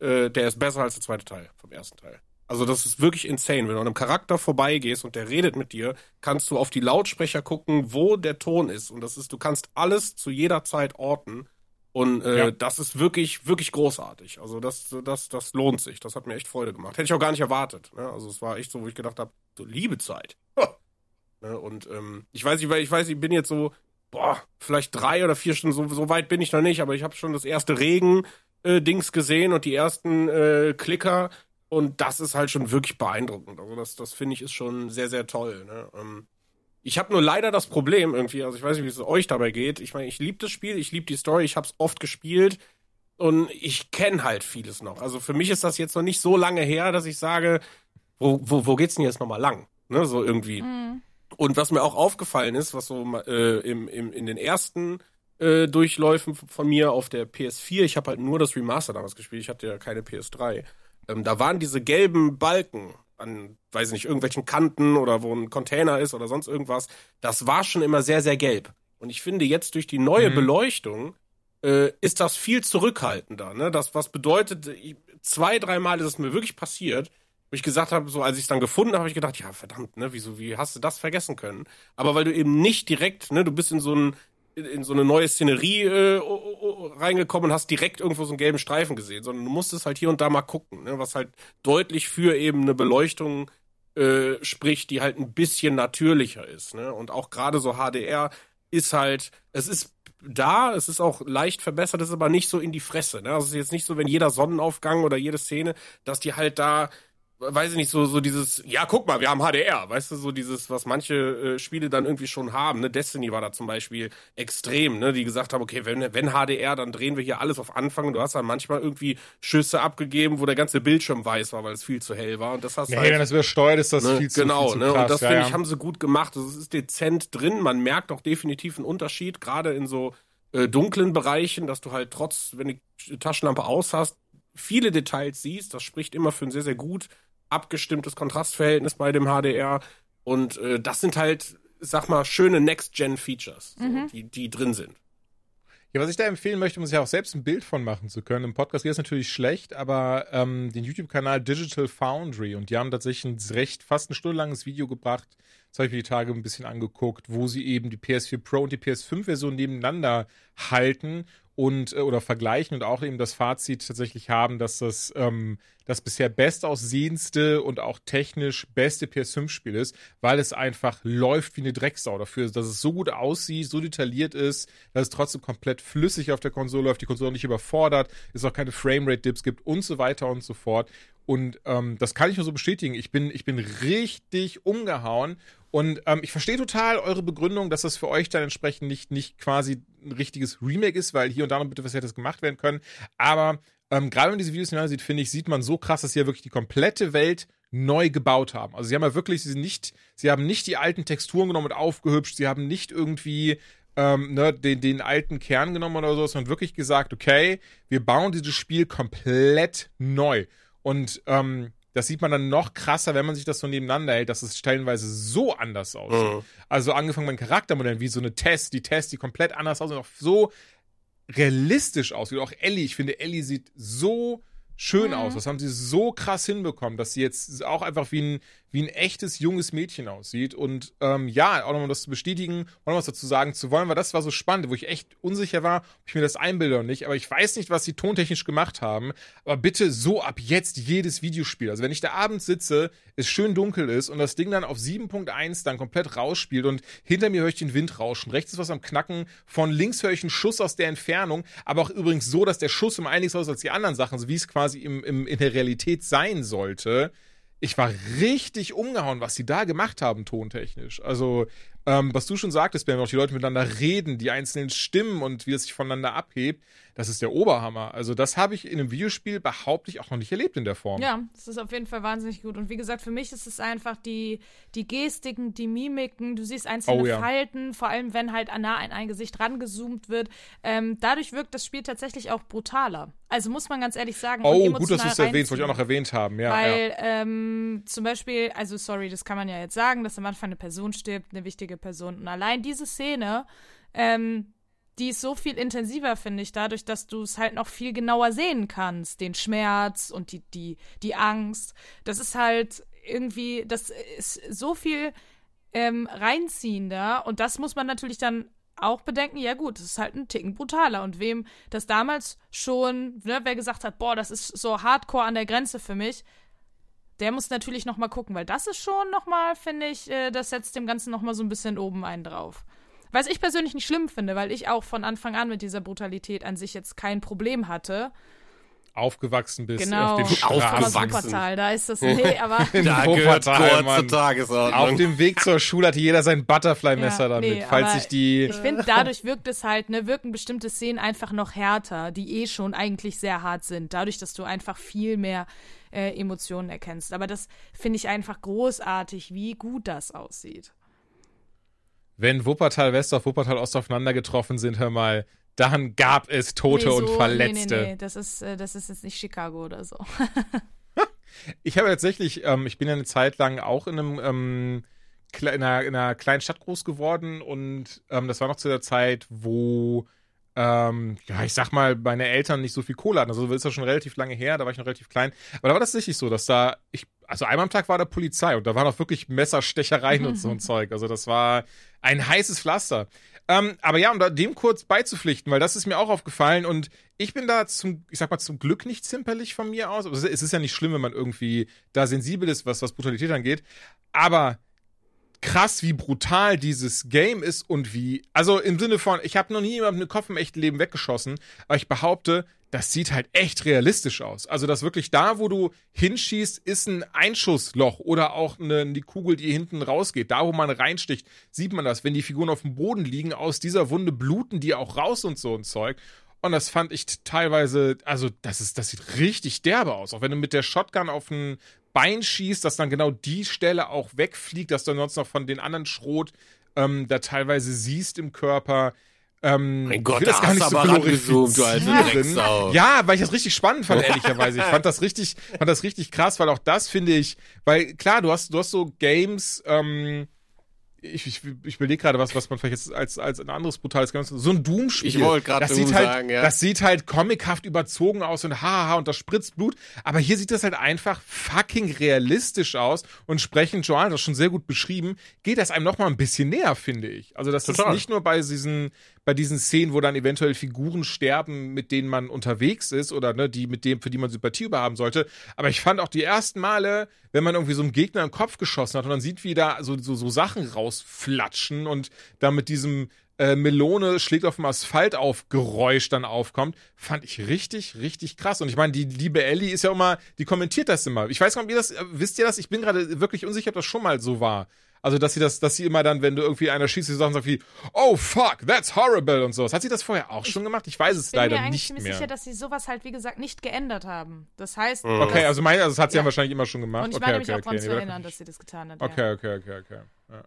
äh, der ist besser als der zweite Teil vom ersten Teil. Also das ist wirklich insane. Wenn du an einem Charakter vorbeigehst und der redet mit dir, kannst du auf die Lautsprecher gucken, wo der Ton ist. Und das ist, du kannst alles zu jeder Zeit orten. Und äh, Ja. das ist wirklich, wirklich großartig. Also das, das, das lohnt sich. Das hat mir echt Freude gemacht. Hätte ich auch gar nicht erwartet. Ne? Also es war echt so, wo ich gedacht habe, so Liebezeit. Ha. Ne? Und ähm, ich weiß nicht, weil ich weiß, ich bin jetzt so, boah, vielleicht drei oder vier Stunden, so, so weit bin ich noch nicht, aber ich habe schon das erste Regen-Dings gesehen und die ersten äh, Klicker. Und das ist halt schon wirklich beeindruckend. Also das, das finde ich ist schon sehr, sehr toll. Ne? Ähm, ich habe nur leider das Problem irgendwie, also ich weiß nicht, wie es euch dabei geht. Ich meine, ich liebe das Spiel, ich liebe die Story, ich habe es oft gespielt und ich kenne halt vieles noch. Also für mich ist das jetzt noch nicht so lange her, dass ich sage, wo, wo, wo geht's denn jetzt nochmal lang? Ne, so irgendwie. Und was mir auch aufgefallen ist, was so äh, im, im, in den ersten äh, Durchläufen von mir auf der PS4, ich habe halt nur das Remaster damals gespielt, ich hatte ja keine PS3. Ähm, da waren diese gelben Balken an, weiß nicht, irgendwelchen Kanten oder wo ein Container ist oder sonst irgendwas. Das war schon immer sehr, sehr gelb. Und ich finde jetzt durch die neue Mhm. Beleuchtung äh, ist das viel zurückhaltender. Ne? Das, was bedeutet, ich, zwei, dreimal ist es mir wirklich passiert, wo ich gesagt habe, so als ich es dann gefunden habe, habe ich gedacht, ja verdammt, ne, wieso, wie hast du das vergessen können? Aber weil du eben nicht direkt, ne, du bist in so ein in, so eine neue Szenerie äh, reingekommen und hast direkt irgendwo so einen gelben Streifen gesehen, sondern du musstest halt hier und da mal gucken, ne, was halt deutlich für eben eine Beleuchtung äh, spricht, die halt ein bisschen natürlicher ist. Ne? Und auch gerade so HDR ist halt, es ist da, es ist auch leicht verbessert, es ist aber nicht so in die Fresse. Ne? Also es ist jetzt nicht so, wenn jeder Sonnenaufgang oder jede Szene, dass die halt da, weiß ich nicht, so, so dieses, ja, guck mal, wir haben HDR, weißt du, so dieses, was manche äh, Spiele dann irgendwie schon haben. Ne? Destiny war da zum Beispiel extrem, ne? die gesagt haben, okay, wenn, wenn HDR, dann drehen wir hier alles auf Anfang und du hast dann manchmal irgendwie Schüsse abgegeben, wo der ganze Bildschirm weiß war, weil es viel zu hell war. Und das hast Nee, halt, wenn das übersteuert ist, das Ne, viel zu genau, viel zu ne? krass. Und das ja, finde ja. ich, haben sie gut gemacht. Also, es ist dezent drin. Man merkt auch definitiv einen Unterschied, gerade in so äh, dunklen Bereichen, dass du halt trotz, wenn die Taschenlampe aus hast, viele Details siehst. Das spricht immer für ein sehr, sehr gut abgestimmtes Kontrastverhältnis bei dem HDR. Und äh, das sind halt, sag mal, schöne Next-Gen-Features, so, die, die drin sind. Ja, was ich da empfehlen möchte, um sich ja auch selbst ein Bild von machen zu können. Im Podcast geht es natürlich schlecht, aber ähm, den YouTube-Kanal Digital Foundry und die haben tatsächlich ein recht fast eine Stunde langes Video gebracht. Das habe ich mir die Tage ein bisschen angeguckt, wo sie eben die PS4 Pro und die PS5-Version nebeneinander halten und äh, oder vergleichen und auch eben das Fazit tatsächlich haben, dass das ähm, das bisher bestaussehendste und auch technisch beste PS5-Spiel ist, weil es einfach läuft wie eine Drecksau dafür, dass es so gut aussieht, so detailliert ist, dass es trotzdem komplett flüssig auf der Konsole läuft, die Konsole nicht überfordert, es auch keine Framerate-Dips gibt und so weiter und so fort. Und ähm, das kann ich nur so bestätigen. Ich bin, ich bin richtig umgehauen. Und ähm, ich verstehe total eure Begründung, dass das für euch dann entsprechend nicht, nicht quasi ein richtiges Remake ist, weil hier und da noch bitte was hätte gemacht werden können. Aber ähm, gerade wenn man diese Videos nebeneinander sieht, finde ich, sieht man so krass, dass sie ja wirklich die komplette Welt neu gebaut haben. Also sie haben ja wirklich, sie nicht, sie haben nicht die alten Texturen genommen und aufgehübscht, sie haben nicht irgendwie ähm, ne, den, den alten Kern genommen oder so, sondern wirklich gesagt, okay, wir bauen dieses Spiel komplett neu. Und ähm, das sieht man dann noch krasser, wenn man sich das so nebeneinander hält, dass es stellenweise so anders aussieht. Mhm. Also angefangen mit Charaktermodellen, wie so eine Test, die Test, die komplett anders aussehen, auch so realistisch aussieht. Auch Ellie, ich finde, Ellie sieht so schön aus. Das haben sie so krass hinbekommen, dass sie jetzt auch einfach wie ein, wie ein echtes junges Mädchen aussieht. Und ähm, ja, auch nochmal das zu bestätigen und noch was dazu sagen zu wollen, weil das war so spannend, wo ich echt unsicher war, ob ich mir das einbilde oder nicht. Aber ich weiß nicht, was sie tontechnisch gemacht haben. Aber bitte so ab jetzt jedes Videospiel. Also wenn ich da abends sitze, es schön dunkel ist und das Ding dann auf 7.1 dann komplett rausspielt und hinter mir höre ich den Wind rauschen, rechts ist was am Knacken, von links höre ich einen Schuss aus der Entfernung, aber auch übrigens so, dass der Schuss um einiges aus als die anderen Sachen, so wie es quasi im, im, in der Realität sein sollte. Ich war richtig umgehauen, was sie da gemacht haben, tontechnisch. Also, ähm, was du schon sagtest, wenn auch die Leute miteinander reden, die einzelnen Stimmen und wie es sich voneinander abhebt, das ist der Oberhammer. Also, das habe ich in einem Videospiel behauptlich auch noch nicht erlebt in der Form. Ja, das ist auf jeden Fall wahnsinnig gut. Und wie gesagt, für mich ist es einfach die, die Gestiken, die Mimiken. Du siehst einzelne Oh ja. Falten, vor allem wenn halt nah an ein Gesicht rangezoomt wird. Ähm, dadurch wirkt das Spiel tatsächlich auch brutaler. Also muss man ganz ehrlich sagen. Oh, gut, dass du es erwähnst, wollte ich auch noch erwähnt haben. Ja, Weil ja. ähm, zum Beispiel, also sorry, das kann man ja jetzt sagen, dass am Anfang eine Person stirbt, eine wichtige Person. Und allein diese Szene, ähm, die ist so viel intensiver, finde ich, dadurch, dass du es halt noch viel genauer sehen kannst. Den Schmerz und die, die, die Angst. Das ist halt irgendwie, das ist so viel ähm, reinziehender. Und das muss man natürlich dann auch bedenken, ja gut, das ist halt ein Ticken brutaler. Und wem das damals schon, ne, wer gesagt hat, boah, das ist so hardcore an der Grenze für mich, der muss natürlich noch mal gucken, weil das ist schon noch mal, finde ich, äh, das setzt dem Ganzen noch mal so ein bisschen oben einen drauf. Was ich persönlich nicht schlimm finde, weil ich auch von Anfang an mit dieser Brutalität an sich jetzt kein Problem hatte. Aufgewachsen bist Genau. auf Straßen. Wuppertal, da ist das, nee, aber Da gehört Mann. Tagesordnung. Auf dem Weg zur Schule hatte jeder sein Butterfly-Messer Ja, damit, nee, falls sich die. ich finde, dadurch wirkt es halt, ne, wirken bestimmte Szenen einfach noch härter, die eh schon eigentlich sehr hart sind. Dadurch, dass du einfach viel mehr äh, Emotionen erkennst. Aber das finde ich einfach großartig, wie gut das aussieht. Wenn Wuppertal West auf Wuppertal Ost aufeinander getroffen sind, hör mal, dann gab es Tote nee, und so, Verletzte. Nee, nee, nee, das ist, äh, das ist jetzt nicht Chicago oder so. Ich habe tatsächlich, ähm, ich bin ja eine Zeit lang auch in einem ähm, in, einer, in einer kleinen Stadt groß geworden und ähm, das war noch zu der Zeit, wo ähm, ja, ich sag mal, meine Eltern nicht so viel Kohle hatten. Also das ist ja schon relativ lange her, da war ich noch relativ klein. Aber da war das tatsächlich so, dass da, ich, also einmal am Tag war da Polizei und da waren auch wirklich Messerstechereien und so ein Zeug. Also das war ein heißes Pflaster. Ähm, aber ja, um dem kurz beizupflichten, weil das ist mir auch aufgefallen und ich bin da zum, ich sag mal, zum Glück nicht zimperlich von mir aus. Also es ist ja nicht schlimm, wenn man irgendwie da sensibel ist, was, was Brutalität angeht. Aber krass, wie brutal dieses Game ist und wie, also im Sinne von, ich habe noch nie jemanden einen Kopf im echten Leben weggeschossen, aber ich behaupte, das sieht halt echt realistisch aus. Also, dass wirklich da, wo du hinschießt, ist ein Einschussloch oder auch eine, die Kugel, die hinten rausgeht. Da, wo man reinsticht, sieht man das. Wenn die Figuren auf dem Boden liegen, aus dieser Wunde bluten die auch raus und so ein Zeug. Und das fand ich teilweise, also das ist, das sieht richtig derbe aus. Auch wenn du mit der Shotgun auf ein Bein schießt, dass dann genau die Stelle auch wegfliegt, dass du sonst noch von den anderen Schrot ähm, da teilweise siehst im Körper. Ähm, Mein Gott, ich will das da gar nicht so aber rangezoomt, du alte. Drecksau. Ja, weil ich das richtig spannend fand, ehrlicherweise. Ich fand das richtig, fand das richtig krass, weil auch das finde ich, weil klar, du hast, du hast so Games, ähm, ich, ich, ich überlege gerade was, was man vielleicht jetzt als, als ein anderes brutales Game, so ein Doom-Spiel. Ich wollte gerade das Doom sieht halt, sagen, ja. Das sieht halt comichaft überzogen aus und haha und das spritzt Blut. Aber hier sieht das halt einfach fucking realistisch aus und sprechend, Joanne hat das schon sehr gut beschrieben, geht das einem noch mal ein bisschen näher, finde ich. Also, dass das Total. nicht nur bei diesen, bei diesen Szenen, wo dann eventuell Figuren sterben, mit denen man unterwegs ist oder ne, die, mit dem, für die man Sympathie überhaben sollte. Aber ich fand auch die ersten Male, wenn man irgendwie so einem Gegner im Kopf geschossen hat und dann sieht, wie da so, so, so Sachen rausflatschen und da mit diesem äh, Melone schlägt auf dem Asphalt auf Geräusch dann aufkommt, fand ich richtig, richtig krass. Und ich meine, die liebe Ellie ist ja immer, die kommentiert das immer. Ich weiß nicht, ob ihr das, wisst ihr das? Ich bin gerade wirklich unsicher, ob das schon mal so war. Also, dass sie das, dass sie immer dann, wenn du irgendwie einer schießt, die Sachen sagt wie, oh fuck, that's horrible und sowas. Hat sie das vorher auch schon gemacht? Ich weiß es Ich bin leider mir eigentlich nicht ziemlich sicher, dass sie sowas halt, wie gesagt, nicht geändert haben. Das heißt, okay, also mein, also das hat sie ja. Ja. wahrscheinlich immer schon gemacht. und ich okay, mich okay, auch daran okay. zu erinnern, dass sie das getan hat. Ja. Okay, okay, okay, okay. Ja.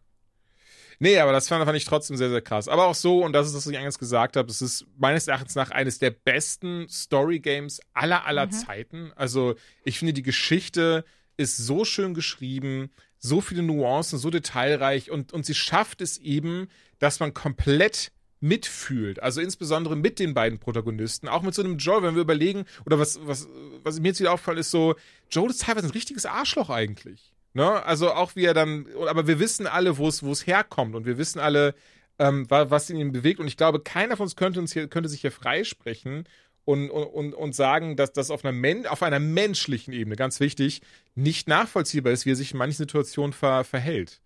Nee, aber das fand, fand ich trotzdem sehr, sehr krass. Aber auch so, und das ist das, was ich eingangs gesagt habe, es ist meines Erachtens nach eines der besten Story-Games aller, aller Mhm. Zeiten. Also, ich finde, die Geschichte ist so schön geschrieben, so viele Nuancen, so detailreich und, und sie schafft es eben, dass man komplett mitfühlt. Also insbesondere mit den beiden Protagonisten, auch mit so einem Joel, wenn wir überlegen, oder was, was, was mir jetzt wieder auffällt, ist so, Joel ist teilweise ein richtiges Arschloch eigentlich. Ne? Also auch wie er dann, aber wir wissen alle, wo es, wo es herkommt und wir wissen alle, ähm, wa- was ihm bewegt. Und ich glaube, keiner von uns könnte uns hier, könnte sich hier freisprechen und, und, und, sagen, dass das auf einer, Men auf einer menschlichen Ebene, ganz wichtig, nicht nachvollziehbar ist, wie er sich in manchen Situationen ver verhält.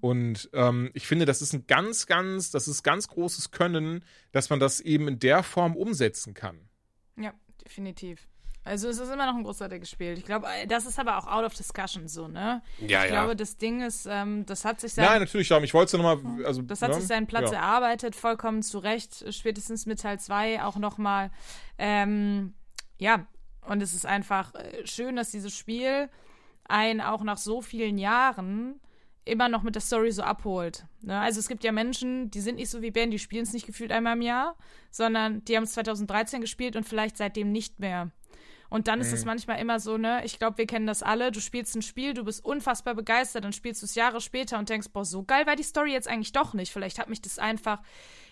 Und ähm, ich finde, das ist ein ganz, ganz, das ist ganz großes Können, dass man das eben in der Form umsetzen kann. Ja, definitiv. Also es ist immer noch ein großartiges Spiel. Ich glaube, das ist aber auch out of discussion so, ne? Ja, ich ja. glaube, das Ding ist, ähm, das hat sich sein, Nein, natürlich. Ich wollte es nochmal, also. das hat ne? sich seinen Platz ja. erarbeitet, vollkommen zu Recht, spätestens mit Teil 2 auch nochmal. Ähm, ja, und es ist einfach äh, schön, dass dieses Spiel einen auch nach so vielen Jahren immer noch mit der Story so abholt. Ne? Also es gibt ja Menschen, die sind nicht so wie Ben, die spielen es nicht gefühlt einmal im Jahr, sondern die haben es 2013 gespielt und vielleicht seitdem nicht mehr. Und dann ist es Mhm. manchmal immer so, ne, ich glaube, wir kennen das alle, du spielst ein Spiel, du bist unfassbar begeistert, dann spielst du es Jahre später und denkst, boah, so geil war die Story jetzt eigentlich doch nicht. Vielleicht hat mich das einfach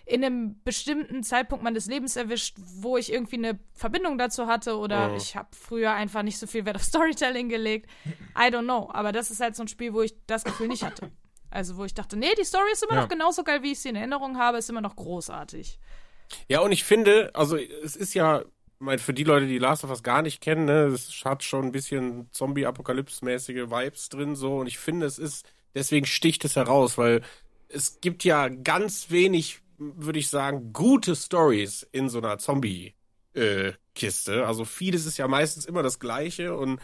in einem bestimmten Zeitpunkt meines Lebens erwischt, wo ich irgendwie eine Verbindung dazu hatte oder ich habe früher einfach nicht so viel Wert auf Storytelling gelegt. I don't know. Aber das ist halt so ein Spiel, wo ich das Gefühl nicht hatte. Also wo ich dachte, nee, die Story ist immer Ja. noch genauso geil, wie ich sie in Erinnerung habe, ist immer noch großartig. Ja, und ich finde, also es ist ja, mein, für die Leute, die Last of Us gar nicht kennen, ne, es hat schon ein bisschen Zombie-Apokalypse-mäßige Vibes drin, so, und ich finde, es ist, deswegen sticht es heraus, weil es gibt ja ganz wenig, würde ich sagen, gute Stories in so einer Zombie-Kiste. also vieles ist ja meistens immer das Gleiche und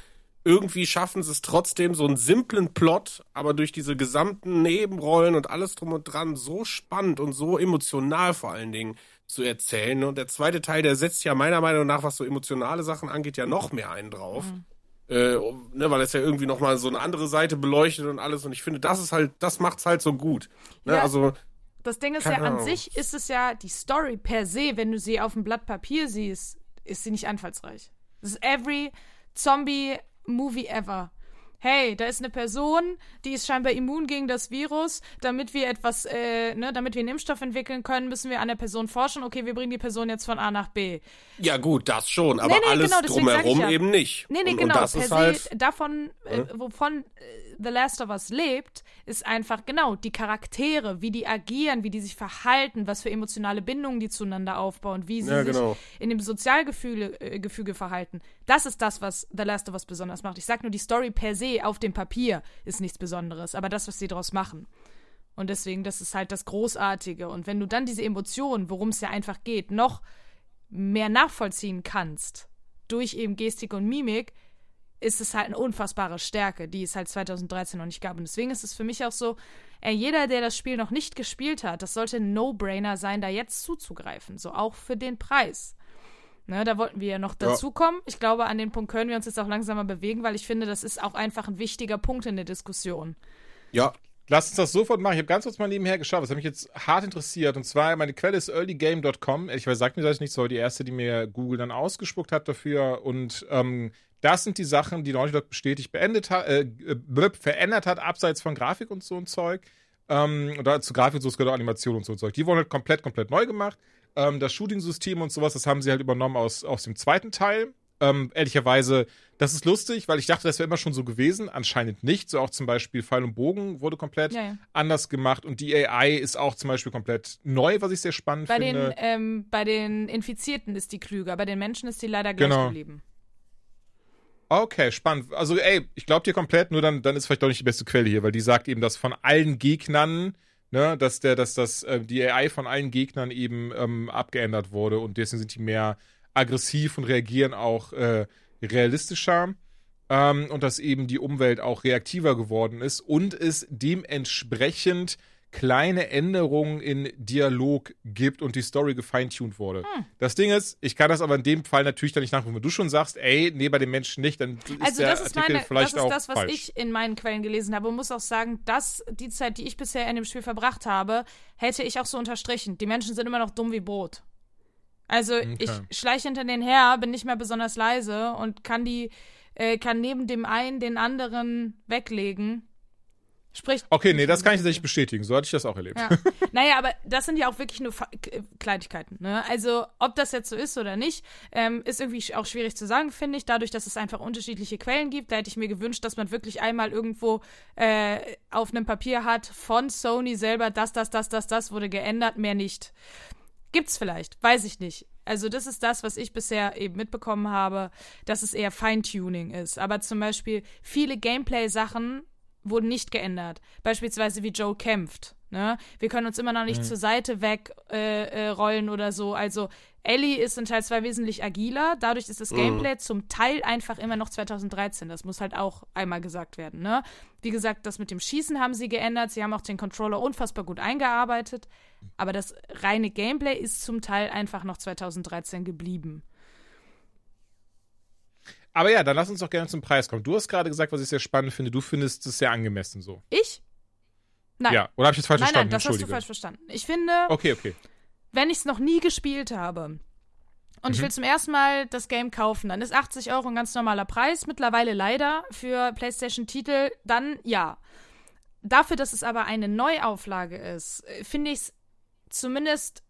irgendwie schaffen sie es trotzdem, so einen simplen Plot, aber durch diese gesamten Nebenrollen und alles drum und dran so spannend und so emotional vor allen Dingen zu erzählen. Und der zweite Teil, der setzt ja meiner Meinung nach, was so emotionale Sachen angeht, ja noch mehr einen drauf. Äh, um- ne, weil es ja irgendwie nochmal so eine andere Seite beleuchtet und alles. Und ich finde, das ist halt, das macht's halt so gut. Ne? Ja. Also, Das Ding ist ja, an Ahnung. sich ist es ja, die Story per se, wenn du sie auf dem Blatt Papier siehst, ist sie nicht einfallsreich. Das ist every Zombie-Movie ever. Hey, da ist eine Person, die ist scheinbar immun gegen das Virus. Damit wir etwas, äh, ne, damit wir einen Impfstoff entwickeln können, müssen wir an der Person forschen. Okay, wir bringen die Person jetzt von A nach B. ja gut, das schon, aber Nee, nee, alles genau, drumherum ja. eben nicht. Nee, nee, und, genau. Und das per ist se halt, davon, äh, wovon äh, The Last of Us lebt, ist einfach genau die Charaktere, wie die agieren, wie die sich verhalten, was für emotionale Bindungen die zueinander aufbauen, wie sie Ja, sich genau. in dem Sozialgefüge äh, Gefüge verhalten. Das ist das, was The Last of Us besonders macht. Ich sag nur, die Story per se auf dem Papier ist nichts Besonderes, aber das, was sie daraus machen. Und deswegen, das ist halt das Großartige. Und wenn du dann diese Emotionen, worum es ja einfach geht, noch mehr nachvollziehen kannst, durch eben Gestik und Mimik, ist es halt eine unfassbare Stärke, die es halt 2013 noch nicht gab. Und deswegen ist es für mich auch so, ey, jeder, der das Spiel noch nicht gespielt hat, das sollte ein No-Brainer sein, da jetzt zuzugreifen. So auch für den Preis. Ne, da wollten wir ja noch dazukommen. Ich glaube, an den Punkt können wir uns jetzt auch langsam mal bewegen, weil ich finde, das ist auch einfach ein wichtiger Punkt in der Diskussion. ja, Lass uns das sofort machen. Ich habe ganz kurz mal nebenher geschaut. Das hat mich jetzt hart interessiert. Und zwar, meine Quelle ist earlygame.com. Ich weiß, sagt mir das nicht so, die erste, die mir Google dann ausgespuckt hat dafür. Und ähm, das sind die Sachen, die Naughty Dog bestätigt beendet hat, äh, äh, verändert hat, abseits von Grafik und so ein Zeug. Ähm, und da zu Grafik und so, es gehört Animation und so ein Zeug. Die wurden halt komplett, komplett neu gemacht. Ähm, das Shooting-System und sowas, das haben sie halt übernommen aus, aus dem zweiten Teil. Ähm, ehrlicherweise, das ist lustig, weil ich dachte, das wäre immer schon so gewesen. Anscheinend nicht. So auch zum Beispiel Pfeil und Bogen wurde komplett Ja, ja. anders gemacht und die AI ist auch zum Beispiel komplett neu, was ich sehr spannend Bei finde. den, ähm, bei den Infizierten ist die klüger, bei den Menschen ist die leider gleich Genau. geblieben. Okay, spannend. Also, ey, ich glaube dir komplett, nur dann, dann ist vielleicht doch nicht die beste Quelle hier, weil die sagt eben, dass von allen Gegnern, ne, dass der, dass das, äh, die AI von allen Gegnern eben ähm, abgeändert wurde und deswegen sind die mehr aggressiv und reagieren auch äh, realistischer. Ähm, und dass eben die Umwelt auch reaktiver geworden ist und es dementsprechend kleine Änderungen in Dialog gibt und die Story gefeintuned wurde. Das Ding ist, ich kann das aber in dem Fall natürlich dann nicht nachvollziehen. Wenn du schon sagst, ey, nee, bei den Menschen nicht, dann ist Also der das ist Artikel meine, vielleicht das ist auch das, was falsch. ich in meinen Quellen gelesen habe und muss auch sagen, dass die Zeit, die ich bisher in dem Spiel verbracht habe, hätte ich auch so unterstrichen. Die Menschen sind immer noch dumm wie Brot. Also ich schleiche hinter denen her, bin nicht mehr besonders leise und kann die, äh, kann neben dem einen den anderen weglegen. Sprich. Okay, nee, das kann ich tatsächlich bestätigen. So hatte ich das auch erlebt. Ja. naja, aber das sind ja auch wirklich nur Fa Kleinigkeiten. Ne? Also, ob das jetzt so ist oder nicht, ähm, ist irgendwie auch schwierig zu sagen, finde ich. Dadurch, dass es einfach unterschiedliche Quellen gibt, da hätte ich mir gewünscht, dass man wirklich einmal irgendwo äh, auf einem Papier hat von Sony selber, das, das, das, das, das wurde geändert, mehr nicht. Gibt's vielleicht, weiß ich nicht. Also das ist das, was ich bisher eben mitbekommen habe, dass es eher Feintuning ist. Aber zum Beispiel viele Gameplay-Sachen wurden nicht geändert. Beispielsweise wie Joe kämpft. Ne? Wir können uns immer noch nicht zur Seite wegrollen äh, äh, rollen oder so. Also Ellie ist in Teil 2 wesentlich agiler. Dadurch ist das Gameplay zum Teil einfach immer noch 2013. Das muss halt auch einmal gesagt werden. Ne? Wie gesagt, das mit dem Schießen haben sie geändert. Sie haben auch den Controller unfassbar gut eingearbeitet. Aber das reine Gameplay ist zum Teil einfach noch 2013 geblieben. Aber ja, dann lass uns doch gerne zum Preis kommen. Du hast gerade gesagt, was ich sehr spannend finde. Du findest es sehr angemessen so. Ich? Nein. Ja, oder habe ich das falsch nein, nein, verstanden? das hast du falsch verstanden. Ich finde, Okay, okay. wenn ich es noch nie gespielt habe und ich will zum ersten Mal das Game kaufen, dann ist 80 Euro ein ganz normaler Preis. Mittlerweile leider für PlayStation-Titel, dann ja. Dafür, dass es aber eine Neuauflage ist, äh, finde ich es zumindest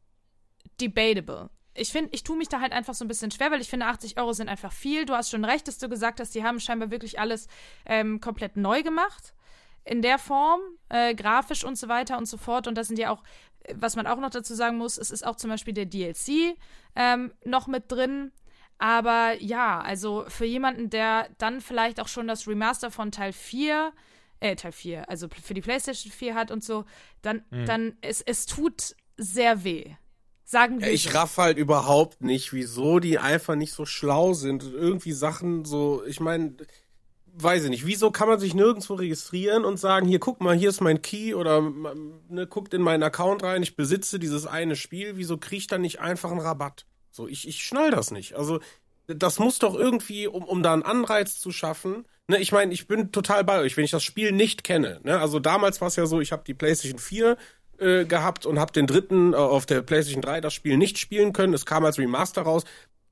debatable. Ich finde, ich tue mich da halt einfach so ein bisschen schwer, weil ich finde, 80 Euro sind einfach viel. Du hast schon recht, dass du gesagt hast, die haben scheinbar wirklich alles ähm, komplett neu gemacht. In der Form, äh, grafisch und so weiter und so fort. Und das sind ja auch, was man auch noch dazu sagen muss, es ist auch zum Beispiel der DLC ähm, noch mit drin. Aber ja, also für jemanden, der dann vielleicht auch schon das Remaster von Teil 4 äh, Teil 4, also für die PlayStation 4 hat und so, dann, mhm. dann es, es tut sehr weh. Sagen wir. Ich raff halt überhaupt nicht, wieso die einfach nicht so schlau sind und irgendwie Sachen so, ich meine, weiß ich nicht, wieso kann man sich nirgendwo registrieren und sagen, hier guck mal, hier ist mein Key oder ne, guckt in meinen Account rein, ich besitze dieses eine Spiel, wieso kriege ich dann nicht einfach einen Rabatt? So, ich, ich schnall das nicht. Also, das muss doch irgendwie, um, um da einen Anreiz zu schaffen. Ne, ich meine, ich bin total bei euch, wenn ich das Spiel nicht kenne. Ne? Also damals war es ja so, ich habe die PlayStation 4 äh, gehabt und habe den dritten äh, auf der PlayStation 3 das Spiel nicht spielen können. Es kam als Remaster raus.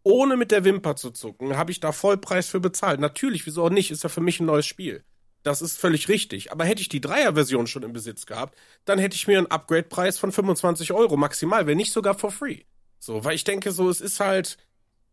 Ohne mit der Wimper zu zucken, habe ich da Vollpreis für bezahlt. Natürlich, wieso auch nicht, ist ja für mich ein neues Spiel. Das ist völlig richtig. Aber hätte ich die Dreier-Version schon im Besitz gehabt, dann hätte ich mir einen Upgrade-Preis von 25 Euro maximal, wenn nicht sogar for free. So, weil ich denke so, es ist halt,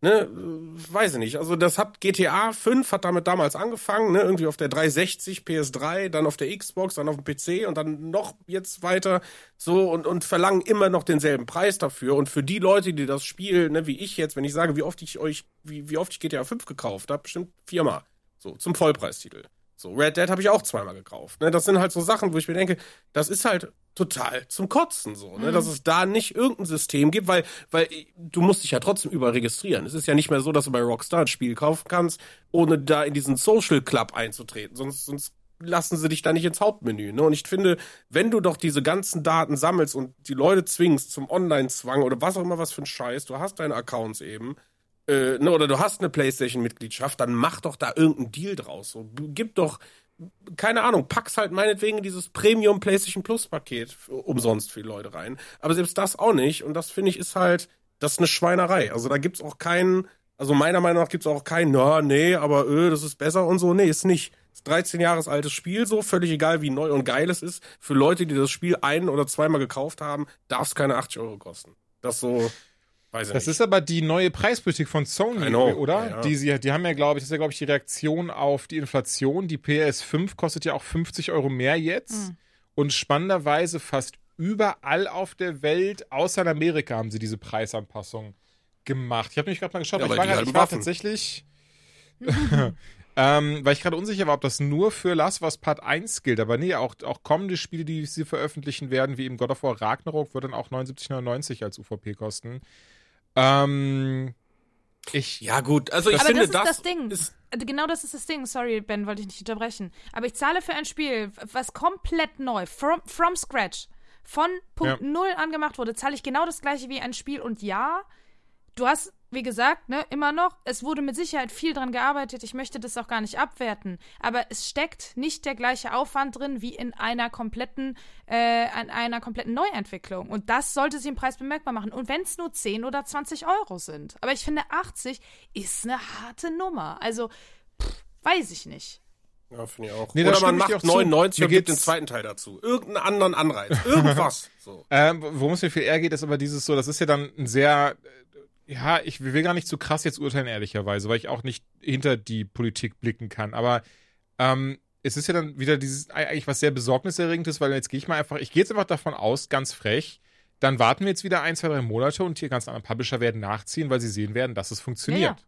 ne, weiß ich nicht. Also das hat GTA 5 hat damit damals angefangen, ne, irgendwie auf der 360 PS3, dann auf der Xbox, dann auf dem PC und dann noch jetzt weiter so und und verlangen immer noch denselben Preis dafür und für die Leute, die das spielen, ne, wie ich jetzt, wenn ich sage, wie oft ich euch wie wie oft ich GTA 5 gekauft habe, bestimmt viermal. So zum Vollpreistitel. So, Red Dead habe ich auch zweimal gekauft. Ne? Das sind halt so Sachen, wo ich mir denke, das ist halt total zum Kotzen so, ne? Mhm. dass es da nicht irgendein System gibt, weil, weil du musst dich ja trotzdem überall registrieren. Es ist ja nicht mehr so, dass du bei Rockstar ein Spiel kaufen kannst, ohne da in diesen Social Club einzutreten. Sonst, sonst lassen sie dich da nicht ins Hauptmenü. Ne? Und ich finde, wenn du doch diese ganzen Daten sammelst und die Leute zwingst zum Online-Zwang oder was auch immer was für ein Scheiß, du hast deine Accounts eben, äh, ne, oder du hast eine PlayStation-Mitgliedschaft, dann mach doch da irgendeinen Deal draus. So, gib doch, keine Ahnung, pack's halt meinetwegen dieses Premium PlayStation Plus-Paket umsonst für die Leute rein. Aber selbst das auch nicht. Und das finde ich ist halt, das ist eine Schweinerei. Also da gibt's auch keinen, also meiner Meinung nach gibt's auch keinen, na, nee, aber öh, das ist besser und so. Nee, ist nicht. Ist 13 Jahres altes Spiel, so völlig egal, wie neu und geil es ist. Für Leute, die das Spiel ein- oder zweimal gekauft haben, darf es keine 80 Euro kosten. Das so. Weiß das nicht. ist aber die neue Preispolitik von Sony, oder? Ja. Die, sie, die haben ja, glaube ich, das ist ja, glaube ich, die Reaktion auf die Inflation. Die PS5 kostet ja auch 50 Euro mehr jetzt. Mhm. Und spannenderweise fast überall auf der Welt, außer in Amerika, haben sie diese Preisanpassung gemacht. Ich habe mich gerade mal geschaut, ja, ich, war, grad, ich war tatsächlich. ähm, weil ich gerade unsicher war, ob das nur für Last of Us Part 1 gilt. Aber nee, auch, auch kommende Spiele, die sie veröffentlichen werden, wie eben God of War Ragnarok, wird dann auch 79,99 als UVP kosten. Ähm, ich. Ja, gut, also ich aber finde, das ist das, das Ding. Ist also genau das ist das Ding. Sorry, Ben, wollte ich nicht unterbrechen. Aber ich zahle für ein Spiel, was komplett neu, from, from scratch, von Punkt ja. Null angemacht wurde, zahle ich genau das gleiche wie ein Spiel. Und ja, du hast wie gesagt, ne, immer noch, es wurde mit Sicherheit viel dran gearbeitet. Ich möchte das auch gar nicht abwerten. Aber es steckt nicht der gleiche Aufwand drin wie in einer kompletten, äh, in einer kompletten Neuentwicklung. Und das sollte sich im Preis bemerkbar machen. Und wenn es nur 10 oder 20 Euro sind. Aber ich finde, 80 ist eine harte Nummer. Also, pff, weiß ich nicht. Ja, finde ich auch. Nee, Oder man macht 99 und gibt den zweiten Teil dazu. Irgendeinen anderen Anreiz. Irgendwas. so. ähm, worum es mir viel eher geht, ist aber dieses so, das ist ja dann ein sehr ja, ich will gar nicht zu krass jetzt urteilen, ehrlicherweise, weil ich auch nicht hinter die Politik blicken kann. Aber ähm, es ist ja dann wieder dieses, eigentlich was sehr besorgniserregendes, weil jetzt gehe ich mal einfach, ich gehe jetzt einfach davon aus, ganz frech, dann warten wir jetzt wieder ein, zwei, drei Monate und die ganzen anderen Publisher werden nachziehen, weil sie sehen werden, dass es funktioniert. Ja.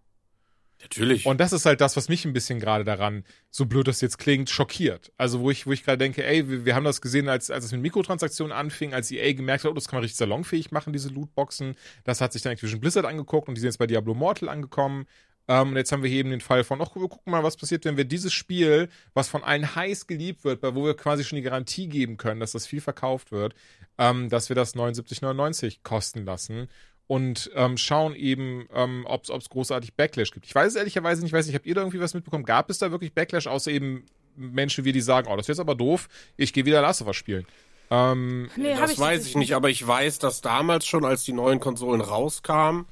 Natürlich. Und das ist halt das, was mich ein bisschen gerade daran, so blöd das jetzt klingt, schockiert. Also wo ich, wo ich gerade denke, ey, wir, wir, haben das gesehen, als, als es mit Mikrotransaktionen anfing, als EA gemerkt hat, oh, das kann man richtig salonfähig machen, diese Lootboxen. Das hat sich dann Activision Blizzard angeguckt und die sind jetzt bei Diablo Mortal angekommen. Ähm, und jetzt haben wir hier eben den Fall von, ach, wir gucken mal, was passiert, wenn wir dieses Spiel, was von allen heiß geliebt wird, bei wo wir quasi schon die Garantie geben können, dass das viel verkauft wird, ähm, dass wir das 79,99 kosten lassen und ähm, schauen eben, ähm, ob es großartig Backlash gibt. Ich weiß es ehrlicherweise nicht, weiß nicht, habt ihr da irgendwie was mitbekommen? Gab es da wirklich Backlash, außer eben Menschen wie die sagen, oh, das ist jetzt aber doof, ich gehe wieder Last of Us spielen. Ähm, nee, das ich weiß ich nicht, aber ich weiß, dass damals schon, als die neuen Konsolen rauskamen,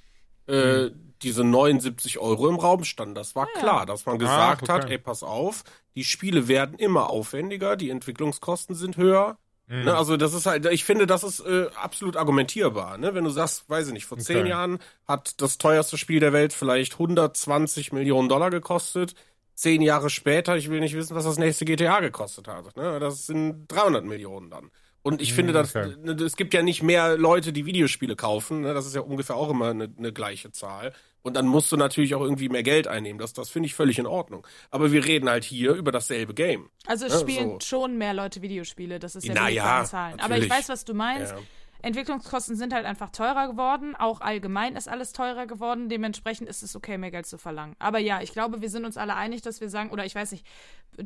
äh, diese 79 Euro im Raum standen. Das war Ja. klar, dass man gesagt Ah, hat, okay. ey, pass auf, die Spiele werden immer aufwendiger, die Entwicklungskosten sind höher. Mhm. Ne, also das ist halt, ich finde, das ist äh, absolut argumentierbar. Ne? Wenn du sagst, weiß ich nicht, vor zehn Okay. Jahren hat das teuerste Spiel der Welt vielleicht 120 Millionen Dollar gekostet. Zehn Jahre später, ich will nicht wissen, was das nächste GTA gekostet hat. Ne? Das sind 300 Millionen dann. Und ich finde, dass, okay. ne, es gibt ja nicht mehr Leute, die Videospiele kaufen. Ne? Das ist ja ungefähr auch immer eine, eine gleiche Zahl. Und dann musst du natürlich auch irgendwie mehr Geld einnehmen. Das, das finde ich völlig in Ordnung. Aber wir reden halt hier über dasselbe Game. Also es Ja, spielen so. schon mehr Leute Videospiele, das ist ja Na ja, Zahlen. Aber ich natürlich. weiß, was du meinst. Ja. Entwicklungskosten sind halt einfach teurer geworden. Auch allgemein ist alles teurer geworden. Dementsprechend ist es okay, mehr Geld zu verlangen. Aber ja, ich glaube, wir sind uns alle einig, dass wir sagen, oder ich weiß nicht,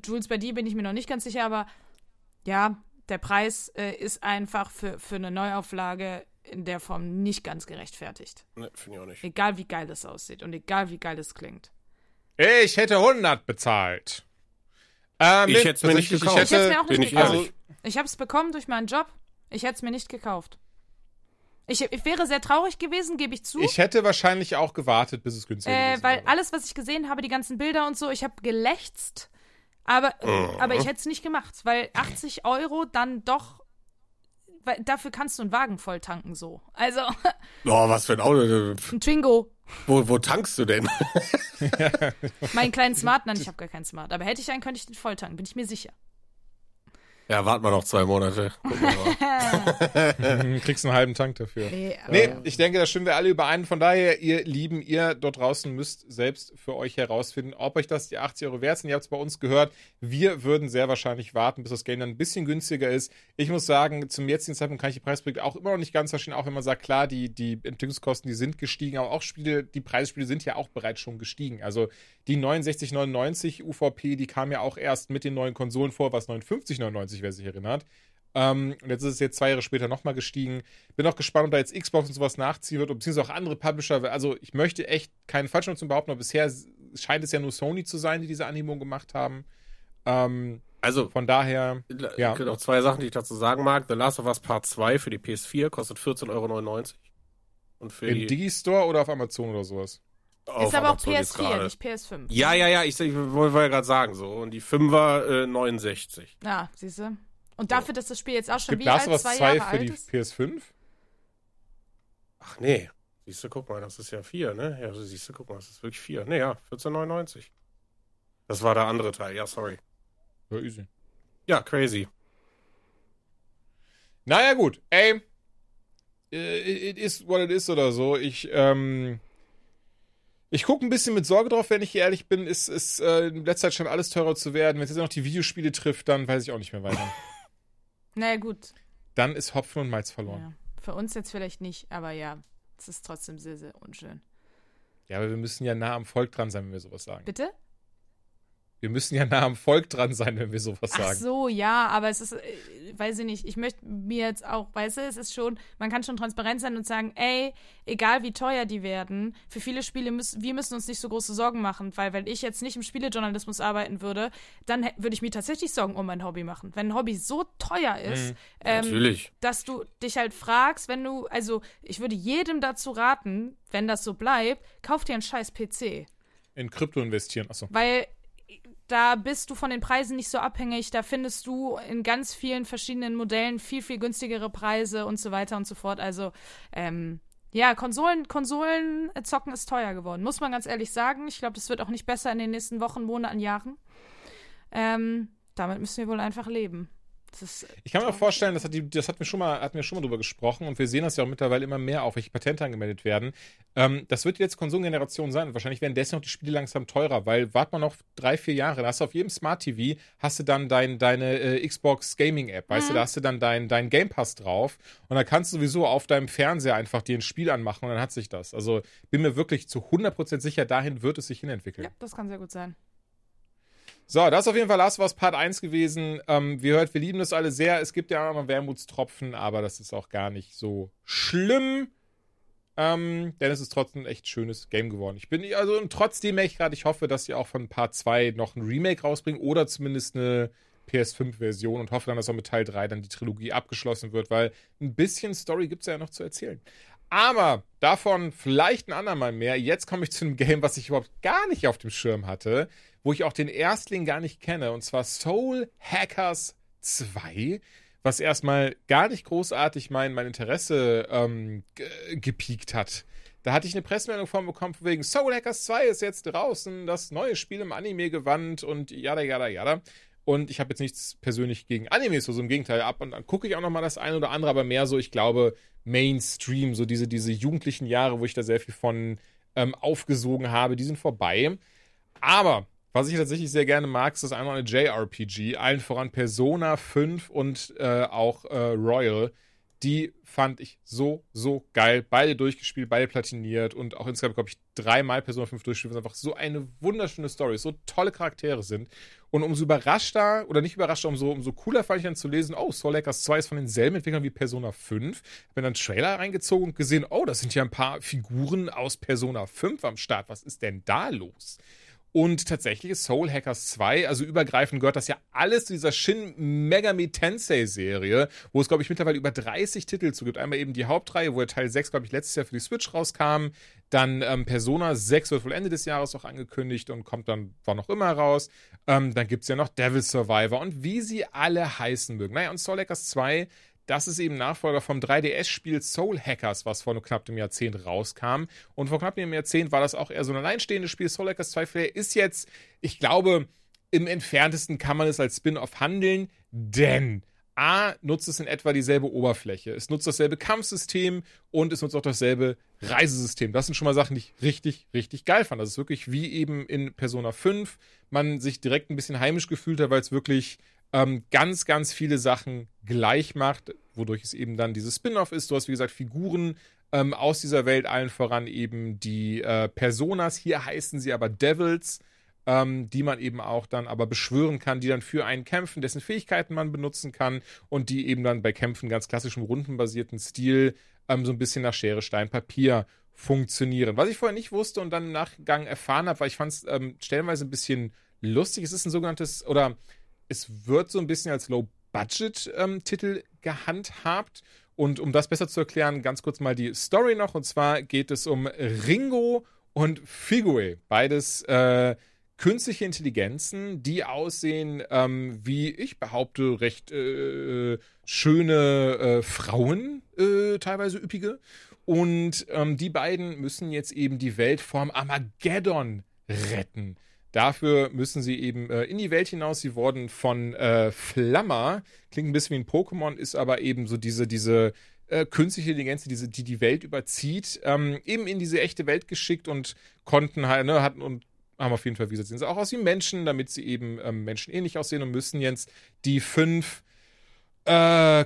Jules, bei dir bin ich mir noch nicht ganz sicher, aber ja, der Preis äh, ist einfach für, für eine Neuauflage in der Form nicht ganz gerechtfertigt. Ne, finde ich auch nicht. Egal wie geil es aussieht und egal wie geil es klingt. Ich hätte 100 bezahlt. Ähm, Ich hätte es mir nicht gekauft. Ich hätte es hätte- mir auch nicht ich gekauft. ehrlich. Ich habe es bekommen durch meinen Job. Ich hätte es mir nicht gekauft. Ich, ich wäre sehr traurig gewesen, gebe ich zu. Ich hätte wahrscheinlich auch gewartet, bis es günstiger äh, gewesen weil wäre. alles, was ich gesehen habe, die ganzen Bilder und so, ich habe gelächzt. Aber, Mhm. aber ich hätte es nicht gemacht, weil 80 Euro dann doch. Weil dafür kannst du einen Wagen voll tanken, so. Also, Oh, was für ein Auto. ein Twingo. Wo, wo tankst du denn? Meinen kleinen Smart, nein, ich habe gar keinen Smart. Aber hätte ich einen, könnte ich den voll tanken, bin ich mir sicher. Ja, warten wir noch zwei Monate. Kriegst einen halben Tank dafür. Nee, Nee, ich denke, da stimmen wir alle überein. Von daher, ihr Lieben, ihr dort draußen müsst selbst für euch herausfinden, ob euch das die 80 Euro wert sind. Ihr habt es bei uns gehört. Wir würden sehr wahrscheinlich warten, bis das Game dann ein bisschen günstiger ist. Ich muss sagen, zum jetzigen Zeitpunkt kann ich die Preisprojekte auch immer noch nicht ganz verstehen, auch wenn man sagt, klar, die, die Entwicklungskosten, die sind gestiegen, aber auch Spiele, die Preisspiele sind ja auch bereits schon gestiegen. Also die 69,99 UVP, die kam ja auch erst mit den neuen Konsolen vor, was 59,99, wer sich erinnert. Ähm, und jetzt ist es jetzt zwei Jahre später nochmal gestiegen. Bin auch gespannt, ob da jetzt Xbox und sowas nachziehen wird, beziehungsweise auch andere Publisher. Also ich möchte echt keine Falschnutzung behaupten, aber bisher scheint es ja nur Sony zu sein, die diese Anhebung gemacht haben. Ähm, Also, von daher, Ja. noch zwei Sachen, die ich dazu sagen mag. The Last of Us Part 2 für die PS4 kostet 14,99 Euro. Und für im Digistore oder auf Amazon oder sowas. Auf ist aber auch Amazon jetzt PS4, gerade. nicht PS5. Ja, ja, ja, ich, ich wollte ja gerade sagen so. Und die 5er äh, 69. Ja, siehst du. Und dafür, dass das Spiel jetzt auch schon Gibt wie alt, zwei 2 Jahre für alt die ist? PS5? Ach nee. Siehst du, guck mal, das ist ja 4, ne? Ja, siehst du, guck mal, das ist wirklich 4. Nee, ja, 14,99. Das war der andere Teil, ja, sorry. Ja, easy. Ja, crazy. Naja, gut. Ey, äh, it is what it is oder so. Ich, ähm, ich gucke ein bisschen mit Sorge drauf, wenn ich ehrlich bin. Ist, ist äh, in letzter Zeit schon alles teurer zu werden. Wenn es jetzt noch die Videospiele trifft, dann weiß ich auch nicht mehr weiter. Naja, gut. dann ist Hopfen und Malz verloren. Ja. Für uns jetzt vielleicht nicht, aber ja, es ist trotzdem sehr, sehr unschön. Ja. aber wir müssen ja nah am Volk dran sein, wenn wir sowas sagen. Bitte? Wir müssen ja nah am Volk dran sein, wenn wir sowas Ach sagen. so, ja, aber es ist, äh, weiß ich nicht, ich möchte mir jetzt auch, weißt du, es ist schon, man kann schon transparent sein und sagen, ey, egal wie teuer die werden, für viele Spiele müssen, wir müssen uns nicht so große Sorgen machen, weil wenn ich jetzt nicht im Spielejournalismus arbeiten würde, dann würde ich mir tatsächlich Sorgen um mein Hobby machen. Wenn ein Hobby so teuer ist, ähm, Natürlich. dass du dich halt fragst, wenn du, also ich würde jedem dazu raten, wenn das so bleibt, kauf dir einen scheiß PC. In Krypto investieren. Achso. Weil da bist du von den Preisen nicht so abhängig. Da findest du in ganz vielen verschiedenen Modellen viel, viel günstigere Preise und so weiter und so fort. Also, ähm, ja, Konsolen, Konsolen äh, zocken ist teuer geworden, muss man ganz ehrlich sagen. Ich glaube, das wird auch nicht besser in den nächsten Wochen, Monaten, Jahren. Ähm, damit müssen wir wohl einfach leben. Ist, Ich kann mir auch vorstellen, das hat, die, das hat mir schon mal, hatten wir schon mal drüber gesprochen und wir sehen das ja auch mittlerweile immer mehr auf, welche Patente angemeldet werden. Ähm, das wird jetzt Konsumgeneration sein und wahrscheinlich werden deswegen auch die Spiele langsam teurer, weil wart mal noch drei, vier Jahre, da hast du auf jedem Smart TV, hast du dann dein, deine äh, Xbox Gaming App, weißt du, da hast du dann dein, dein Game Pass drauf und da kannst du sowieso auf deinem Fernseher einfach dir ein Spiel anmachen und dann hat sich das. Also bin mir wirklich zu 100% sicher, dahin wird es sich hinentwickeln. ja, das kann sehr gut sein. So, das ist auf jeden Fall of Us Part 1 gewesen. Ähm, wie hört, wir lieben das alle sehr. Es gibt ja auch mal Wermutstropfen, aber das ist auch gar nicht so schlimm. Ähm, denn es ist trotzdem ein echt schönes Game geworden. Ich bin, also und trotzdem merke ich gerade, ich hoffe, dass sie auch von Part 2 noch ein Remake rausbringen oder zumindest eine PS5-Version und hoffe dann, dass auch mit Teil 3 dann die Trilogie abgeschlossen wird, weil ein bisschen Story gibt es ja noch zu erzählen. Aber davon vielleicht ein andermal mehr. Jetzt komme ich zu einem Game, was ich überhaupt gar nicht auf dem Schirm hatte, wo ich auch den Erstling gar nicht kenne, und zwar Soul Hackers 2 was erstmal gar nicht großartig mein, mein Interesse ähm, gepiekt hat. Da hatte ich eine Pressemeldung von bekommen, von wegen Soul Hackers 2 ist jetzt draußen, das neue Spiel im Anime gewandt und jada, jada, jada. Und ich habe jetzt nichts persönlich gegen Animes, so im Gegenteil. Ab und an gucke ich auch noch mal das eine oder andere, aber mehr so, ich glaube, Mainstream, so diese, diese jugendlichen Jahre, wo ich da sehr viel von ähm, aufgesogen habe, die sind vorbei. Aber was ich tatsächlich sehr gerne mag, ist das einmal eine JRPG, allen voran Persona 5 und äh, auch äh, Royal. Die fand ich so, so geil. Beide durchgespielt, beide platiniert und auch insgesamt, glaube ich, dreimal Persona 5 durchgespielt, was einfach so eine wunderschöne Story, so tolle Charaktere sind. Und umso überraschter, oder nicht überraschter, umso, umso cooler fand ich dann zu lesen, oh, Soul Hackers 2 ist von denselben Entwicklern wie Persona 5. Hab mir dann einen Trailer reingezogen und gesehen, oh, das sind ja ein paar Figuren aus Persona 5 am Start. Was ist denn da los? Und tatsächlich ist Soul Hackers 2, also übergreifend gehört das ja alles zu dieser Shin Megami Tensei Serie, wo es, glaube ich, mittlerweile über 30 Titel zu gibt. Einmal eben die Hauptreihe, wo der Teil 6, glaube ich, letztes Jahr für die Switch rauskam. Dann ähm, Persona 6 wird wohl Ende des Jahres auch angekündigt und kommt dann, war noch immer raus. Ähm, dann gibt es ja noch Devil Survivor und wie sie alle heißen mögen. Naja, und Soul Hackers 2 das ist eben Nachfolger vom 3DS-Spiel Soul Hackers, was vor knapp einem Jahrzehnt rauskam. Und vor knapp einem Jahrzehnt war das auch eher so ein alleinstehendes Spiel. Soul Hackers 2 Flair ist jetzt, ich glaube, im entferntesten kann man es als Spin-off handeln, denn A nutzt es in etwa dieselbe Oberfläche. Es nutzt dasselbe Kampfsystem und es nutzt auch dasselbe Reisesystem. Das sind schon mal Sachen, die ich richtig, richtig geil fand. Das ist wirklich wie eben in Persona 5 man sich direkt ein bisschen heimisch gefühlt hat, weil es wirklich ähm, ganz, ganz viele Sachen gleich macht, wodurch es eben dann dieses Spin-off ist. Du hast, wie gesagt, Figuren ähm, aus dieser Welt, allen voran eben die äh, Personas. Hier heißen sie aber Devils, ähm, die man eben auch dann aber beschwören kann, die dann für einen kämpfen, dessen Fähigkeiten man benutzen kann und die eben dann bei Kämpfen ganz klassischem rundenbasierten Stil ähm, so ein bisschen nach Schere, Stein, Papier funktionieren. Was ich vorher nicht wusste und dann im Nachgang erfahren habe, weil ich fand es ähm, stellenweise ein bisschen lustig. Es ist ein sogenanntes, oder es wird so ein bisschen als Low-Budget-Titel ähm, gehandhabt. Und um das besser zu erklären, ganz kurz mal die Story noch. Und zwar geht es um Ringo und Figue. Beides äh, künstliche Intelligenzen, die aussehen ähm, wie ich behaupte, recht äh, schöne äh, Frauen, äh, teilweise üppige. Und ähm, die beiden müssen jetzt eben die Welt vom Armageddon retten. Dafür müssen sie eben äh, in die Welt hinaus. Sie wurden von äh, Flammer, klingt ein bisschen wie ein Pokémon, ist aber eben so diese, diese äh, künstliche Intelligenz, die, die die Welt überzieht, ähm, eben in diese echte Welt geschickt und konnten halt, ne, hatten und haben auf jeden Fall, wie gesagt, sehen sie auch aus wie Menschen, damit sie eben ähm, menschenähnlich aussehen und müssen jetzt die fünf äh,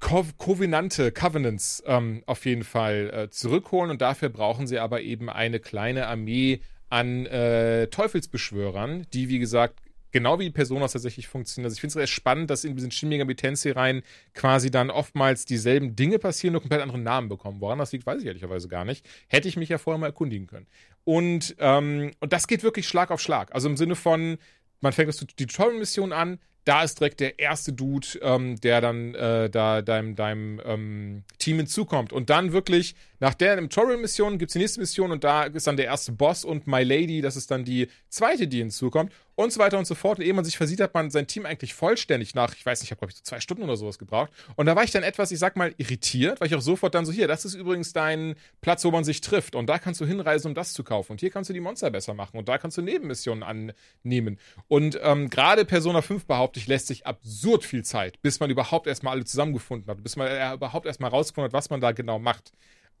Covenante, Covenants ähm, auf jeden Fall äh, zurückholen und dafür brauchen sie aber eben eine kleine Armee an äh, Teufelsbeschwörern, die, wie gesagt, genau wie die Personas tatsächlich funktionieren. Also ich finde es sehr spannend, dass in diesen Shin Megami Tensei-Reihen quasi dann oftmals dieselben Dinge passieren, nur komplett andere Namen bekommen. Woran das liegt, weiß ich ehrlicherweise gar nicht. Hätte ich mich ja vorher mal erkundigen können. Und, ähm, und das geht wirklich Schlag auf Schlag. Also im Sinne von, man fängt die Tutorial-Mission an, da ist direkt der erste Dude, ähm, der dann äh, da deinem, deinem ähm, Team hinzukommt. Und dann wirklich, nach der Tutorial-Mission gibt es die nächste Mission und da ist dann der erste Boss und My Lady, das ist dann die zweite, die hinzukommt und so weiter und so fort. Und ehe man sich versieht, hat man sein Team eigentlich vollständig nach, ich weiß nicht, ich habe glaube ich so zwei Stunden oder sowas gebraucht. Und da war ich dann etwas, ich sag mal, irritiert, weil ich auch sofort dann so, hier, das ist übrigens dein Platz, wo man sich trifft. Und da kannst du hinreisen, um das zu kaufen. Und hier kannst du die Monster besser machen. Und da kannst du Nebenmissionen annehmen. Und ähm, gerade Persona 5 behaupte ich, lässt sich absurd viel Zeit, bis man überhaupt erstmal alle zusammengefunden hat, bis man äh, überhaupt erstmal rausgefunden hat, was man da genau macht.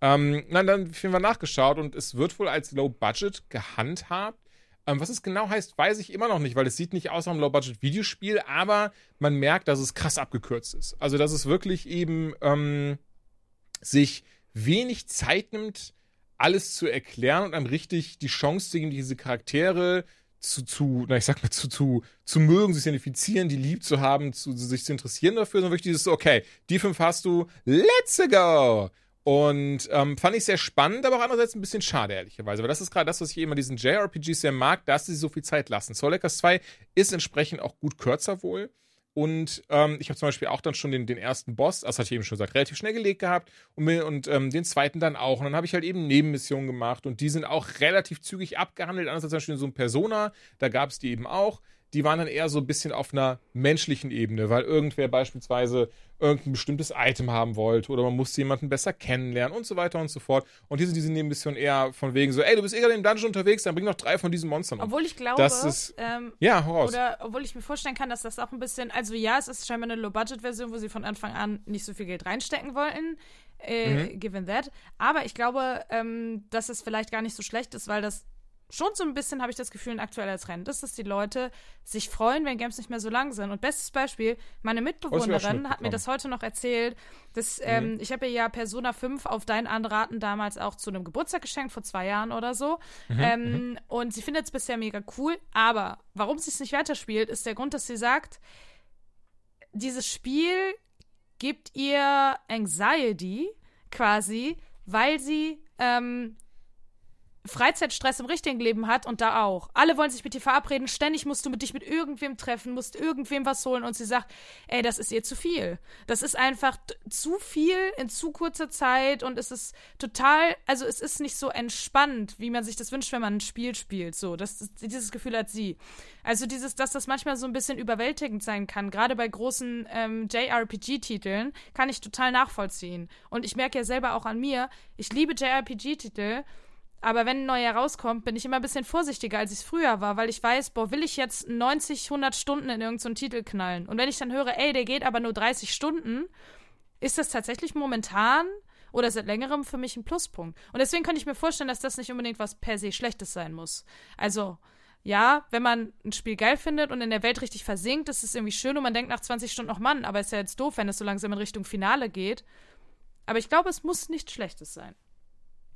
Ähm, na, dann haben wir nachgeschaut und es wird wohl als Low Budget gehandhabt. Ähm, was es genau heißt, weiß ich immer noch nicht, weil es sieht nicht aus wie ein Low-Budget-Videospiel, aber man merkt, dass es krass abgekürzt ist. Also, dass es wirklich eben ähm, sich wenig Zeit nimmt, alles zu erklären und einem richtig die Chance zu geben, diese Charaktere zu, zu, na, ich sag mal, zu, zu, zu mögen, sich zu identifizieren, die lieb zu haben, zu, sich zu interessieren dafür, sondern wirklich dieses, okay, die fünf hast du, let's go! Und ähm, fand ich sehr spannend, aber auch andererseits ein bisschen schade, ehrlicherweise. Weil das ist gerade das, was ich immer diesen JRPGs sehr mag, dass sie so viel Zeit lassen. Soul Hackers 2 ist entsprechend auch gut kürzer wohl. Und ähm, ich habe zum Beispiel auch dann schon den, den ersten Boss, das hatte ich eben schon gesagt, relativ schnell gelegt gehabt und, und ähm, den zweiten dann auch. Und dann habe ich halt eben Nebenmissionen gemacht und die sind auch relativ zügig abgehandelt. Anders als zum Beispiel so einem Persona, da gab es die eben auch die waren dann eher so ein bisschen auf einer menschlichen Ebene, weil irgendwer beispielsweise irgendein bestimmtes Item haben wollte oder man musste jemanden besser kennenlernen und so weiter und so fort. Und hier sind diese Nebenmissionen eher von wegen so, ey, du bist eh gerade im Dungeon unterwegs, dann bring noch drei von diesen Monstern um. Obwohl ich glaube, Das ist- ähm, Ja, raus. oder obwohl ich mir vorstellen kann, dass das auch ein bisschen, also ja, es ist scheinbar eine Low-Budget-Version, wo sie von Anfang an nicht so viel Geld reinstecken wollten, äh, Mhm. given that. Aber ich glaube, ähm, dass es vielleicht gar nicht so schlecht ist, weil das schon so ein bisschen, habe ich das Gefühl, ein aktueller Trend ist, dass die Leute sich freuen, wenn Games nicht mehr so lang sind. Und bestes Beispiel, meine Oh, Mitbewohnerin hat mir das heute noch erzählt, dass ähm, ich habe ihr ja Persona 5 auf dein Anraten damals auch zu einem Geburtstag geschenkt, vor zwei Jahren oder so. ähm, Und sie findet es bisher mega cool. Aber warum sie es nicht weiterspielt, ist der Grund, dass sie sagt, dieses Spiel gibt ihr Anxiety quasi, weil sie ähm, Freizeitstress im richtigen Leben hat und da auch. Alle wollen sich mit dir verabreden, ständig musst du mit dich mit irgendwem treffen, musst irgendwem was holen und sie sagt, ey, das ist ihr zu viel. Das ist einfach zu viel in zu kurzer Zeit und es ist total, also es ist nicht so entspannt, wie man sich das wünscht, wenn man ein Spiel spielt. So, das, dieses Gefühl hat sie. Also dieses, dass das manchmal so ein bisschen überwältigend sein kann, gerade bei großen ähm, JRPG-Titeln, kann ich total nachvollziehen. Und ich merke ja selber auch an mir, ich liebe JRPG-Titel, aber wenn ein neuer rauskommt, bin ich immer ein bisschen vorsichtiger, als ich es früher war, weil ich weiß, boah, will ich jetzt 90, 100 Stunden in irgendeinen Titel knallen? Und wenn ich dann höre, ey, der geht aber nur 30 Stunden, ist das tatsächlich momentan oder seit längerem für mich ein Pluspunkt. Und deswegen kann ich mir vorstellen, dass das nicht unbedingt was per se Schlechtes sein muss. Also, ja, wenn man ein Spiel geil findet und in der Welt richtig versinkt, ist es irgendwie schön und man denkt nach 20 Stunden noch, Mann, aber ist ja jetzt doof, wenn es so langsam in Richtung Finale geht. Aber ich glaube, es muss nichts Schlechtes sein.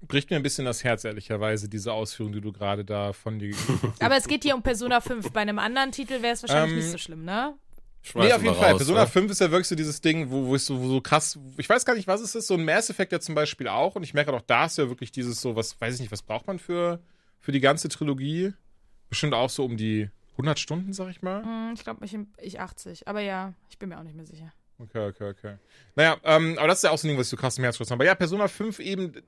Bricht mir ein bisschen das Herz, ehrlicherweise, diese Ausführung, die du gerade da von dir Aber es geht hier um Persona 5. Bei einem anderen Titel wäre es wahrscheinlich Ähm, nicht so schlimm, ne? Nee, auf jeden Fall. Persona Raus, 5 ist ja wirklich so dieses Ding, wo, wo ich so, wo so krass, ich weiß gar nicht, was es ist, so ein Mass Effect ja zum Beispiel auch und ich merke auch, da ist ja wirklich dieses so, was, weiß ich nicht, was braucht man für, für die ganze Trilogie? Bestimmt auch so um die 100 Stunden, sag ich mal. Hm, Ich glaube, ich, ich 80. Aber ja, ich bin mir auch nicht mehr sicher. Okay, okay, okay. Naja, ähm, aber das ist ja auch so ein Ding, was ich so krass im Herz habe. Aber ja, Persona 5 eben äh,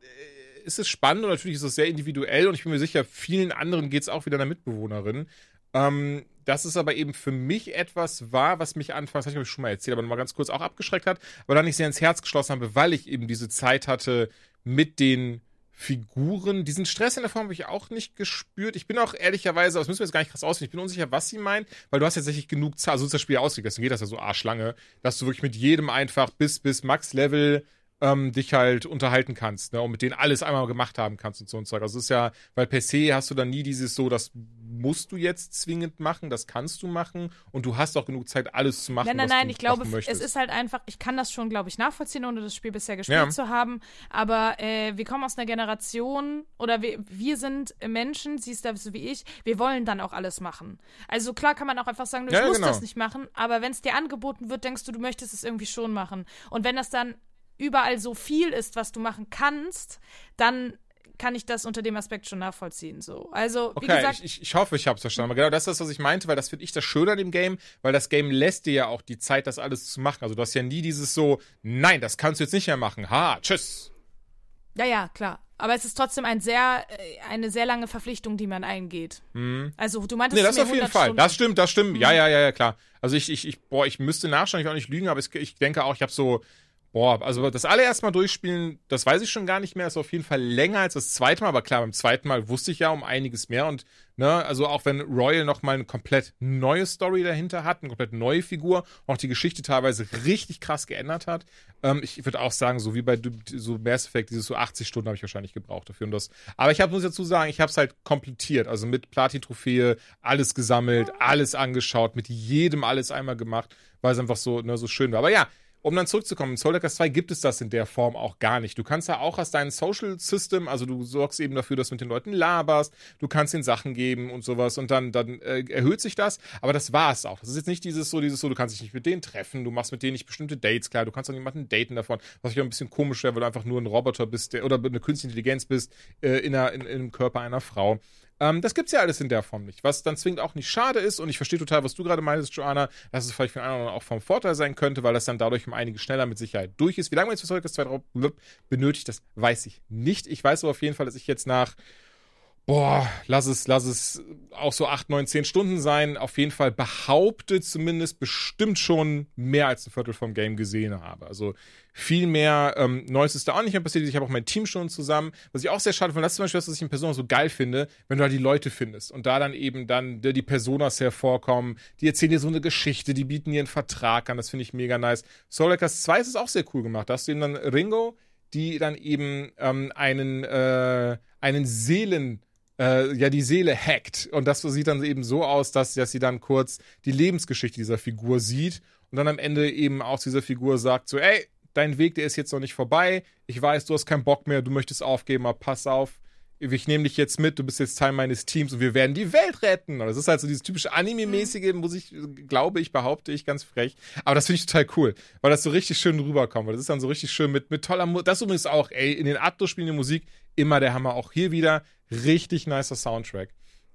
ist es spannend und natürlich ist es sehr individuell und ich bin mir sicher, vielen anderen geht es auch wieder einer Mitbewohnerin. Ähm, dass es aber eben für mich etwas war, was mich anfangs, das habe ich schon mal erzählt, aber nochmal ganz kurz auch abgeschreckt hat, aber dann nicht sehr ins Herz geschlossen habe, weil ich eben diese Zeit hatte mit den Figuren. Diesen Stress in der Form habe ich auch nicht gespürt. Ich bin auch ehrlicherweise, das müssen wir jetzt gar nicht krass ausfinden, ich bin unsicher, was sie meint, weil du hast tatsächlich genug Zeit, also so ist das Spiel ausgelegt, deswegen geht das ja so arschlange, dass du wirklich mit jedem einfach bis, bis Max-Level ähm, dich halt unterhalten kannst, ne, und mit denen alles einmal gemacht haben kannst und so ein Zeug. Also es ist ja, weil per se hast du dann nie dieses so, das musst du jetzt zwingend machen, das kannst du machen und du hast auch genug Zeit, alles zu machen, Nein, nein, nein, ich glaube, machen es möchtest. ist halt einfach, ich kann das schon, glaube ich, nachvollziehen, ohne das Spiel bisher gespielt Ja. zu haben. Aber äh, wir kommen aus einer Generation oder wir, wir sind Menschen, siehst du so wie ich, wir wollen dann auch alles machen. Also klar kann man auch einfach sagen, du Ja, ich muss genau. das nicht machen, aber wenn es dir angeboten wird, denkst du, du möchtest es irgendwie schon machen. Und wenn das dann überall so viel ist, was du machen kannst, dann kann ich das unter dem Aspekt schon nachvollziehen. So. Also, wie Okay, gesagt, ich, ich, hoffe, ich habe es verstanden. Aber genau das ist das, was ich meinte, weil das finde ich das Schöne an dem Game, weil das Game lässt dir ja auch die Zeit, das alles zu machen. Also du hast ja nie dieses so, nein, das kannst du jetzt nicht mehr machen. Ha, tschüss. Ja, ja, klar. Aber es ist trotzdem ein sehr, äh, eine sehr lange Verpflichtung, die man eingeht. Also du meintest Mhm. Nee, das auf jeden 100 Fall. Stunden. Das stimmt, das stimmt. Ja, ja, ja, ja, klar. Also ich, ich, ich, boah, ich müsste nachschauen, ich will auch nicht lügen, aber ich, ich denke auch, ich habe so, boah, also das allererste Mal durchspielen, das weiß ich schon gar nicht mehr, ist auf jeden Fall länger als das zweite Mal, aber klar, beim zweiten Mal wusste ich ja um einiges mehr und, ne, also auch wenn Royal nochmal eine komplett neue Story dahinter hat, eine komplett neue Figur, auch die Geschichte teilweise richtig krass geändert hat, ähm, ich würde auch sagen, so wie bei so Mass Effect, dieses so 80 Stunden habe ich wahrscheinlich gebraucht dafür und das, aber ich hab, muss dazu sagen, ich habe es halt komplettiert, also mit Platin-Trophäe, alles gesammelt, alles angeschaut, mit jedem alles einmal gemacht, weil es einfach so, ne, so schön war. Aber ja, um dann zurückzukommen, in Soul Hackers 2 gibt es das in der Form auch gar nicht. Du kannst ja auch aus deinem Social System, also du sorgst eben dafür, dass du mit den Leuten laberst, du kannst ihnen Sachen geben und sowas und dann, dann äh, erhöht sich das, aber das war es auch. Das ist jetzt nicht dieses so, dieses so, du kannst dich nicht mit denen treffen, du machst mit denen nicht bestimmte Dates, klar, du kannst auch niemanden daten davon, was ich auch ein bisschen komisch wäre, weil du einfach nur ein Roboter bist, der, oder eine künstliche Intelligenz bist, äh, in, einer, in, in einem Körper einer Frau. Ähm, das gibt's ja alles in der Form nicht, was dann zwingend auch nicht schade ist. Und ich verstehe total, was du gerade meintest, Joanna, dass es vielleicht für einen anderen auch vom Vorteil sein könnte, weil das dann dadurch um einige schneller mit Sicherheit durch ist. Wie lange man jetzt für 2 drauf benötigt, das weiß ich nicht. Ich weiß aber auf jeden Fall, dass ich jetzt nach boah, lass es, lass es auch so acht, neun, zehn Stunden sein, auf jeden Fall behauptet zumindest bestimmt schon mehr als ein Viertel vom Game gesehen habe. Also viel mehr ähm, Neues ist da auch nicht mehr passiert. Ich habe auch mein Team schon zusammen. Was ich auch sehr schade finde, das ist zum Beispiel das, was ich in Persona so geil finde, wenn du halt die Leute findest und da dann eben dann die Personas hervorkommen, die erzählen dir so eine Geschichte, die bieten dir einen Vertrag an, das finde ich mega nice. Soul Hackers 2 ist es auch sehr cool gemacht. Da hast du eben dann Ringo, die dann eben ähm, einen, äh, einen Seelen- äh, ja die Seele hackt. Und das sieht dann eben so aus, dass, dass sie dann kurz die Lebensgeschichte dieser Figur sieht und dann am Ende eben auch dieser Figur sagt so, ey, dein Weg, der ist jetzt noch nicht vorbei. Ich weiß, du hast keinen Bock mehr, du möchtest aufgeben, aber pass auf. Ich nehme dich jetzt mit, du bist jetzt Teil meines Teams und wir werden die Welt retten. Und das ist halt so dieses typische Anime-mäßige, muss ich, glaube ich, behaupte ich, ganz frech. Aber das finde ich total cool, weil das so richtig schön rüberkommt. Weil das ist dann so richtig schön mit, mit toller Musik. Das übrigens auch, ey, in den Atto-Spielen die Musik immer der Hammer. Auch hier wieder richtig nicer Soundtrack.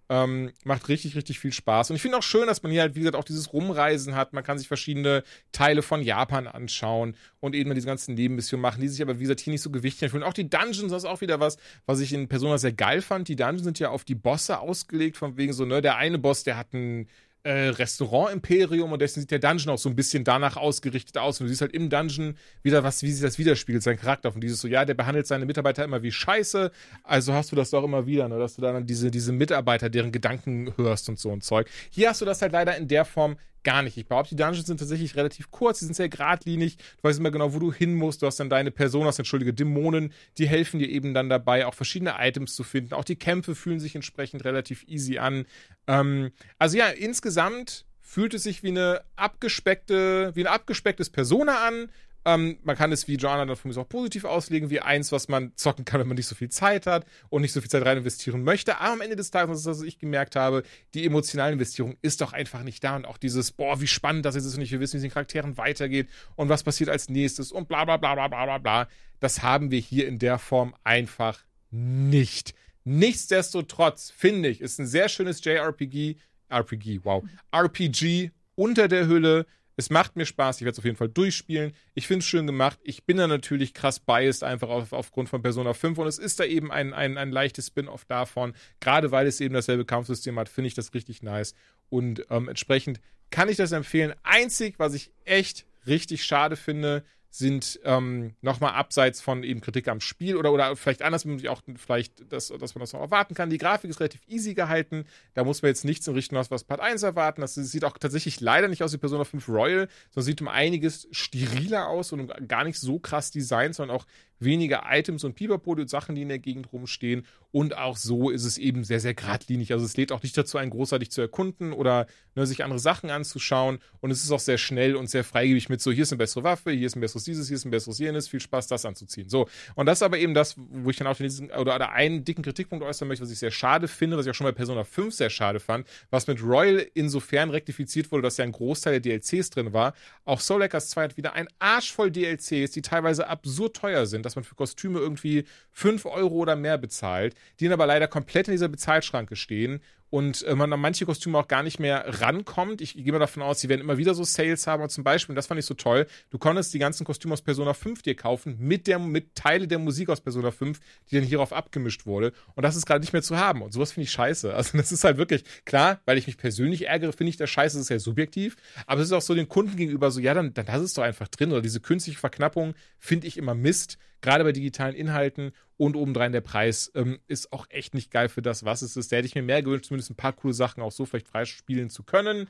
Ähm, macht richtig, richtig viel Spaß. Und ich finde auch schön, dass man hier halt, wie gesagt, auch dieses Rumreisen hat. Man kann sich verschiedene Teile von Japan anschauen und eben diese ganzen Nebenmissionen machen, die sich aber, wie gesagt, hier nicht so gewichtig fühlen. Auch die Dungeons, das ist auch wieder was, was ich in Persona sehr geil fand. Die Dungeons sind ja auf die Bosse ausgelegt, von wegen so, ne, der eine Boss, der hat einen äh, Restaurant-Imperium und deswegen sieht der Dungeon auch so ein bisschen danach ausgerichtet aus. Und du siehst halt im Dungeon wieder was, wie sich das widerspiegelt, sein Charakter. Von dieses so, ja, der behandelt seine Mitarbeiter immer wie Scheiße, also hast du das doch immer wieder, ne? dass du dann diese, diese Mitarbeiter, deren Gedanken hörst und so ein Zeug. Hier hast du das halt leider in der Form gar nicht. Ich behaupte, die Dungeons sind tatsächlich relativ kurz, die sind sehr geradlinig, du weißt immer genau, wo du hin musst, du hast dann deine Personas, entschuldige, Dämonen, die helfen dir eben dann dabei, auch verschiedene Items zu finden. Auch die Kämpfe fühlen sich entsprechend relativ easy an. Ähm, also ja, insgesamt fühlt es sich wie eine abgespeckte, wie ein abgespecktes Persona an, ähm, man kann es, wie Joanna dann von mir auch positiv auslegen, wie eins, was man zocken kann, wenn man nicht so viel Zeit hat und nicht so viel Zeit rein investieren möchte. Aber am Ende des Tages, ist das, was ich gemerkt habe, die emotionale Investierung ist doch einfach nicht da. Und auch dieses, boah, wie spannend das ist und ich will wissen, wie es den Charakteren weitergeht und was passiert als nächstes und bla bla bla bla bla bla bla. Das haben wir hier in der Form einfach nicht. Nichtsdestotrotz, finde ich, ist ein sehr schönes JRPG, RPG, wow, RPG unter der Hülle es macht mir Spaß, ich werde es auf jeden Fall durchspielen. Ich finde es schön gemacht. Ich bin da natürlich krass biased, einfach auf, aufgrund von Persona 5 und es ist da eben ein, ein, ein leichtes Spin-off davon. Gerade weil es eben dasselbe Kampfsystem hat, finde ich das richtig nice. Und ähm, entsprechend kann ich das empfehlen. Einzig, was ich echt richtig schade finde, sind ähm, nochmal abseits von eben Kritik am Spiel oder, oder vielleicht anders, auch vielleicht, dass, dass man das noch erwarten kann. Die Grafik ist relativ easy gehalten. Da muss man jetzt nichts in Richtung aus was Part 1 erwarten. Das sieht auch tatsächlich leider nicht aus wie Persona 5 Royal, sondern sieht um einiges steriler aus und gar nicht so krass designt, sondern auch weniger Items und Pipapo und Sachen, die in der Gegend rumstehen. Und auch so ist es eben sehr, sehr geradlinig. Also es lädt auch nicht dazu ein, großartig zu erkunden oder ne, sich andere Sachen anzuschauen. Und es ist auch sehr schnell und sehr freigebig mit so, hier ist eine bessere Waffe, hier ist ein besseres dieses, hier ist ein besseres jenes. Viel Spaß, das anzuziehen. So. Und das ist aber eben das, wo ich dann auch diesen, oder, oder einen dicken Kritikpunkt äußern möchte, was ich sehr schade finde, was ich auch schon bei Persona 5 sehr schade fand, was mit Royal insofern rektifiziert wurde, dass ja ein Großteil der DLCs drin war. Auch Soul Hackers 2 hat wieder ein Arsch voll DLCs, die teilweise absurd teuer sind, dass man für Kostüme irgendwie 5 Euro oder mehr bezahlt, die dann aber leider komplett in dieser Bezahlschranke stehen und äh, man an manche Kostüme auch gar nicht mehr rankommt. Ich, gehe mal davon aus, sie werden immer wieder so Sales haben. Und zum Beispiel, das fand ich so toll, du konntest die ganzen Kostüme aus Persona 5 dir kaufen, mit, der, mit Teile der Musik aus Persona 5, die dann hierauf abgemischt wurde. Und das ist gerade nicht mehr zu haben. Und sowas finde ich scheiße. Also das ist halt wirklich, klar, weil ich mich persönlich ärgere, finde ich das scheiße, das ist ja subjektiv. Aber es ist auch so den Kunden gegenüber so, ja, dann, dann lass es doch einfach drin. Oder diese künstliche Verknappung finde ich immer Mist gerade bei digitalen Inhalten und obendrein der Preis ähm, ist auch echt nicht geil für das, was es ist. Da hätte ich mir mehr gewünscht, zumindest ein paar coole Sachen auch so vielleicht freispielen zu können.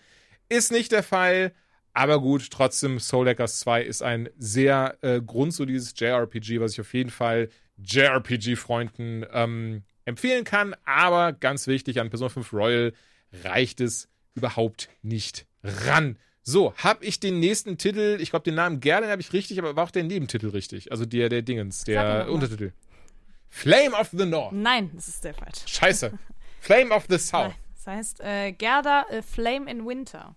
Ist nicht der Fall. Aber gut, trotzdem, Soul Hackers 2 ist ein sehr äh, grundsolides JRPG, was ich auf jeden Fall JRPG-Freunden ähm, empfehlen kann. Aber ganz wichtig, an Persona 5 Royal reicht es überhaupt nicht ran. So, habe ich den nächsten Titel, ich glaube, den Namen Gerlin habe ich richtig, aber war auch der Nebentitel richtig? Also der, der Dingens, der Untertitel. Flame of the North. Nein, das ist der falsch. Scheiße. Flame of the South. Nein, das heißt äh, Gerda A Flame in Winter.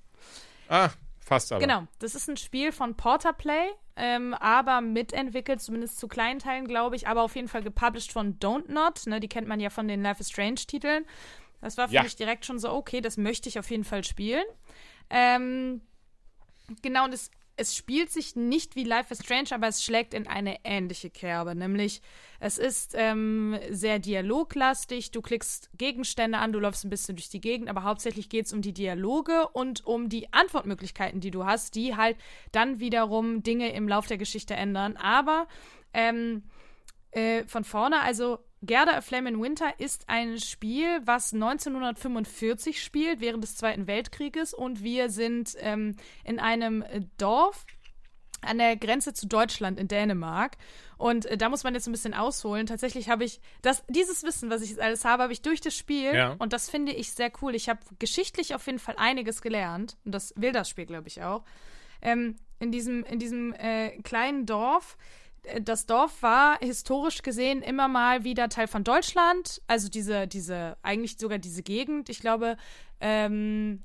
Ah, fast aber. Genau, das ist ein Spiel von Porter Play, ähm, aber mitentwickelt, zumindest zu kleinen Teilen, glaube ich, aber auf jeden Fall gepublished von Don't Not. Ne, die kennt man ja von den Life is Strange Titeln. Das war für Ja. mich direkt schon so, okay, das möchte ich auf jeden Fall spielen. Ähm, genau, und es, es spielt sich nicht wie Life is Strange, aber es schlägt in eine ähnliche Kerbe. Nämlich, es ist ähm, sehr dialoglastig. Du klickst Gegenstände an, du läufst ein bisschen durch die Gegend, aber hauptsächlich geht es um die Dialoge und um die Antwortmöglichkeiten, die du hast, die halt dann wiederum Dinge im Lauf der Geschichte ändern. Aber ähm, äh, von vorne, also Gerda A Flame in Winter ist ein Spiel, was 1945 spielt, während des Zweiten Weltkrieges. Und wir sind ähm, in einem äh, Dorf an der Grenze zu Deutschland in Dänemark. Und äh, da muss man jetzt ein bisschen ausholen. Tatsächlich habe ich das, dieses Wissen, was ich jetzt alles habe, habe ich durch das Spiel. Ja. Und das finde ich sehr cool. Ich habe geschichtlich auf jeden Fall einiges gelernt. Und das will das Spiel, glaube ich, auch. Ähm, in diesem, in diesem äh, kleinen Dorf. Das Dorf war historisch gesehen immer mal wieder Teil von Deutschland. Also diese, diese, eigentlich sogar diese Gegend. Ich glaube, ähm,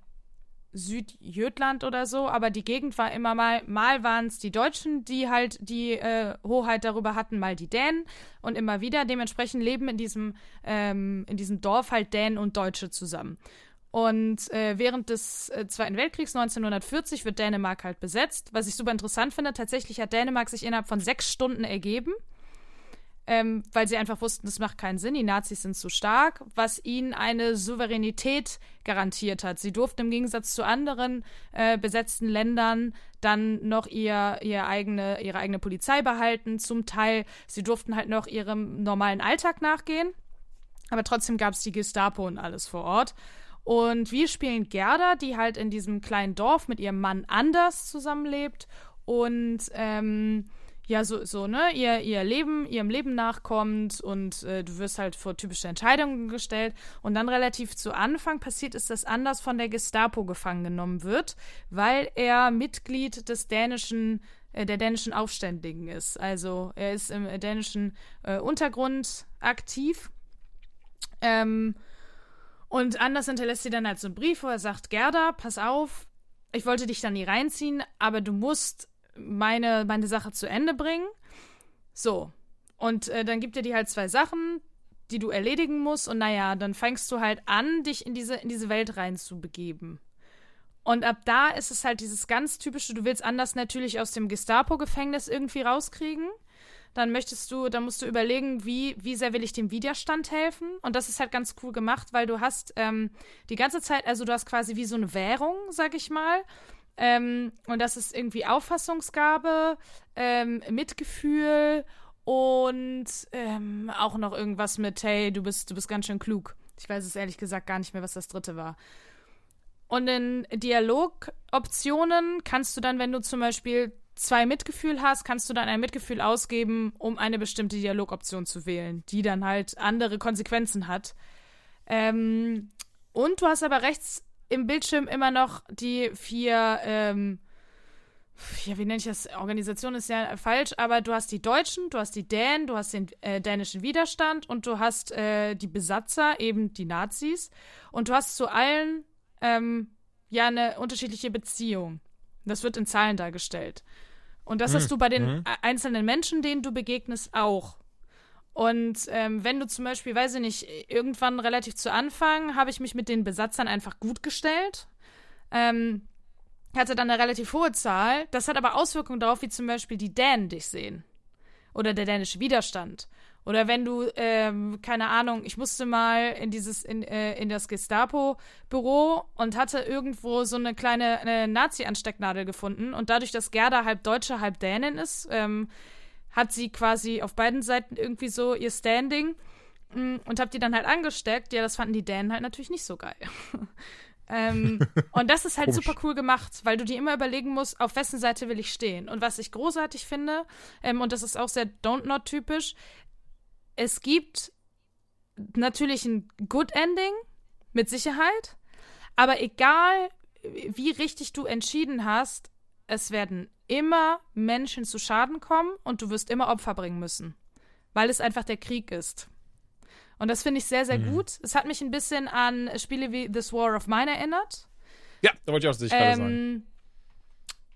Südjötland oder so, aber die Gegend war immer mal, mal waren es die Deutschen, die halt die äh, Hoheit darüber hatten, mal die Dänen und immer wieder. Dementsprechend leben in diesem, ähm, in diesem Dorf halt Dänen und Deutsche zusammen. Und äh, während des äh, Zweiten Weltkriegs 1940 wird Dänemark halt besetzt. Was ich super interessant finde, tatsächlich hat Dänemark sich innerhalb von sechs Stunden ergeben ähm, weil sie einfach wussten, das macht keinen Sinn, die Nazis sind zu stark, was ihnen eine Souveränität garantiert hat. Sie durften im Gegensatz zu anderen äh, besetzten Ländern dann noch ihr, ihr eigene, ihre eigene Polizei behalten, zum Teil. Sie durften halt noch ihrem normalen Alltag nachgehen, aber trotzdem gab es die Gestapo und alles vor Ort. Und wir spielen Gerda, die halt in diesem kleinen Dorf mit ihrem Mann Anders zusammenlebt und ähm, ja, so, so, ne, ihr, ihr Leben, ihrem Leben nachkommt und äh, du wirst halt vor typische Entscheidungen gestellt. Und dann relativ zu Anfang passiert ist, dass Anders von der Gestapo gefangen genommen wird, weil er Mitglied des dänischen, äh, der dänischen Aufständigen ist. Also er ist im dänischen äh, Untergrund aktiv. Ähm, und Anders hinterlässt sie dann halt so einen Brief, wo er sagt, Gerda, pass auf, ich wollte dich dann nie reinziehen, aber du musst meine, meine Sache zu Ende bringen. So. Und äh, dann gibt er dir halt zwei Sachen, die du erledigen musst. Und naja, dann fängst du halt an, dich in diese, in diese Welt reinzubegeben. Und ab da ist es halt dieses ganz typische, du willst anders natürlich aus dem Gestapo-Gefängnis irgendwie rauskriegen. Dann möchtest du, dann musst du überlegen, wie, wie sehr will ich dem Widerstand helfen. Und das ist halt ganz cool gemacht, weil du hast ähm, die ganze Zeit, also du hast quasi wie so eine Währung, sag ich mal. Ähm, und das ist irgendwie Auffassungsgabe, ähm, Mitgefühl und ähm, auch noch irgendwas mit, hey, du bist, du bist ganz schön klug. Ich weiß es ehrlich gesagt gar nicht mehr, was das dritte war. Und in Dialogoptionen kannst du dann, wenn du zum Beispiel zwei Mitgefühl hast, kannst du dann ein Mitgefühl ausgeben, um eine bestimmte Dialogoption zu wählen, die dann halt andere Konsequenzen hat. Ähm, und du hast aber rechts im Bildschirm immer noch die vier, ähm, ja, wie nenne ich das? Organisation ist ja falsch, aber du hast die Deutschen, du hast die Dänen, du hast den äh, dänischen Widerstand und du hast äh, die Besatzer, eben die Nazis. Und du hast zu allen ähm, ja eine unterschiedliche Beziehung. Das wird in Zahlen dargestellt. Und das hast du bei den mhm. einzelnen Menschen, denen du begegnest, auch. Und ähm, wenn du zum Beispiel, weiß ich nicht, irgendwann relativ zu Anfang habe ich mich mit den Besatzern einfach gut gestellt. Ähm, hatte dann eine relativ hohe Zahl. Das hat aber Auswirkungen darauf, wie zum Beispiel die Dänen dich sehen. Oder der dänische Widerstand. Oder wenn du, ähm, keine Ahnung, ich musste mal in dieses, in, äh, in das Gestapo-Büro und hatte irgendwo so eine kleine eine Nazi-Anstecknadel gefunden. Und dadurch, dass Gerda halb Deutsche, halb Dänin ist, ähm, hat sie quasi auf beiden Seiten irgendwie so ihr Standing mm, und hab die dann halt angesteckt. Ja, das fanden die Dänen halt natürlich nicht so geil. ähm, und das ist halt super cool gemacht, weil du dir immer überlegen musst, auf wessen Seite will ich stehen. Und was ich großartig finde, ähm, und das ist auch sehr Don't Not typisch, es gibt natürlich ein Good Ending, mit Sicherheit, aber egal, wie richtig du entschieden hast, es werden immer Menschen zu Schaden kommen und du wirst immer Opfer bringen müssen, weil es einfach der Krieg ist. Und das finde ich sehr, sehr gut. Es hat mich ein bisschen an Spiele wie This War of Mine erinnert. Ja, da wollte ich auch sicher gerade sagen.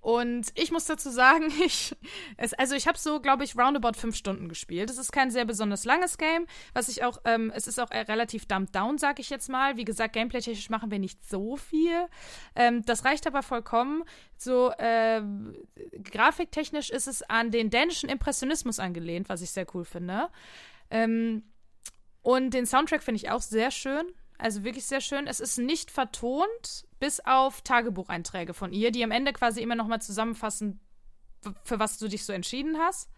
Und ich muss dazu sagen, ich, es, also ich habe so, glaube ich, roundabout fünf Stunden gespielt. Es ist kein sehr besonders langes Game, was ich auch, ähm, es ist auch relativ dumped down, sag ich jetzt mal. Wie gesagt, gameplay-technisch machen wir nicht so viel. Ähm, das reicht aber vollkommen. So, äh, grafiktechnisch ist es an den dänischen Impressionismus angelehnt, was ich sehr cool finde. Ähm, und den Soundtrack finde ich auch sehr schön. Also wirklich sehr schön. Es ist nicht vertont, bis auf Tagebucheinträge von ihr, die am Ende quasi immer noch mal zusammenfassen, für was du dich so entschieden hast.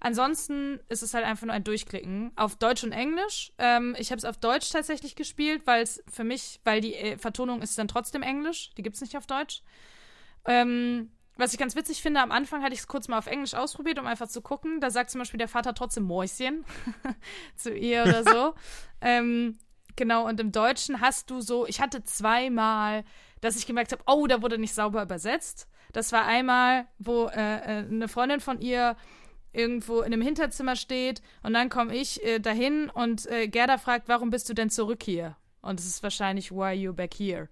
Ansonsten ist es halt einfach nur ein Durchklicken auf Deutsch und Englisch. Ähm, ich habe es auf Deutsch tatsächlich gespielt, weil es für mich, weil die äh, Vertonung ist dann trotzdem Englisch. Die gibt es nicht auf Deutsch. Ähm, was ich ganz witzig finde, am Anfang hatte ich es kurz mal auf Englisch ausprobiert, um einfach zu gucken. Da sagt zum Beispiel der Vater trotzdem Mäuschen zu ihr oder so. ähm, Genau, und im Deutschen hast du so, ich hatte zweimal, dass ich gemerkt habe, oh, da wurde nicht sauber übersetzt. Das war einmal, wo äh, äh, eine Freundin von ihr irgendwo in einem Hinterzimmer steht und dann komme ich äh, dahin und äh, Gerda fragt, warum bist du denn zurück hier? Und es ist wahrscheinlich, why are you back here?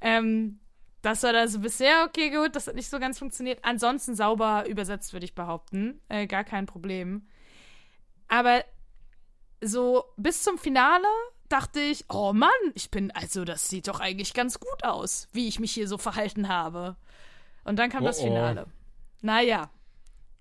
Ähm, das war also bisher okay, gut, das hat nicht so ganz funktioniert. Ansonsten sauber übersetzt, würde ich behaupten. Äh, gar kein Problem. Aber so bis zum Finale dachte ich, oh Mann, ich bin, also das sieht doch eigentlich ganz gut aus, wie ich mich hier so verhalten habe. Und dann kam oh, das Finale. Oh. Naja.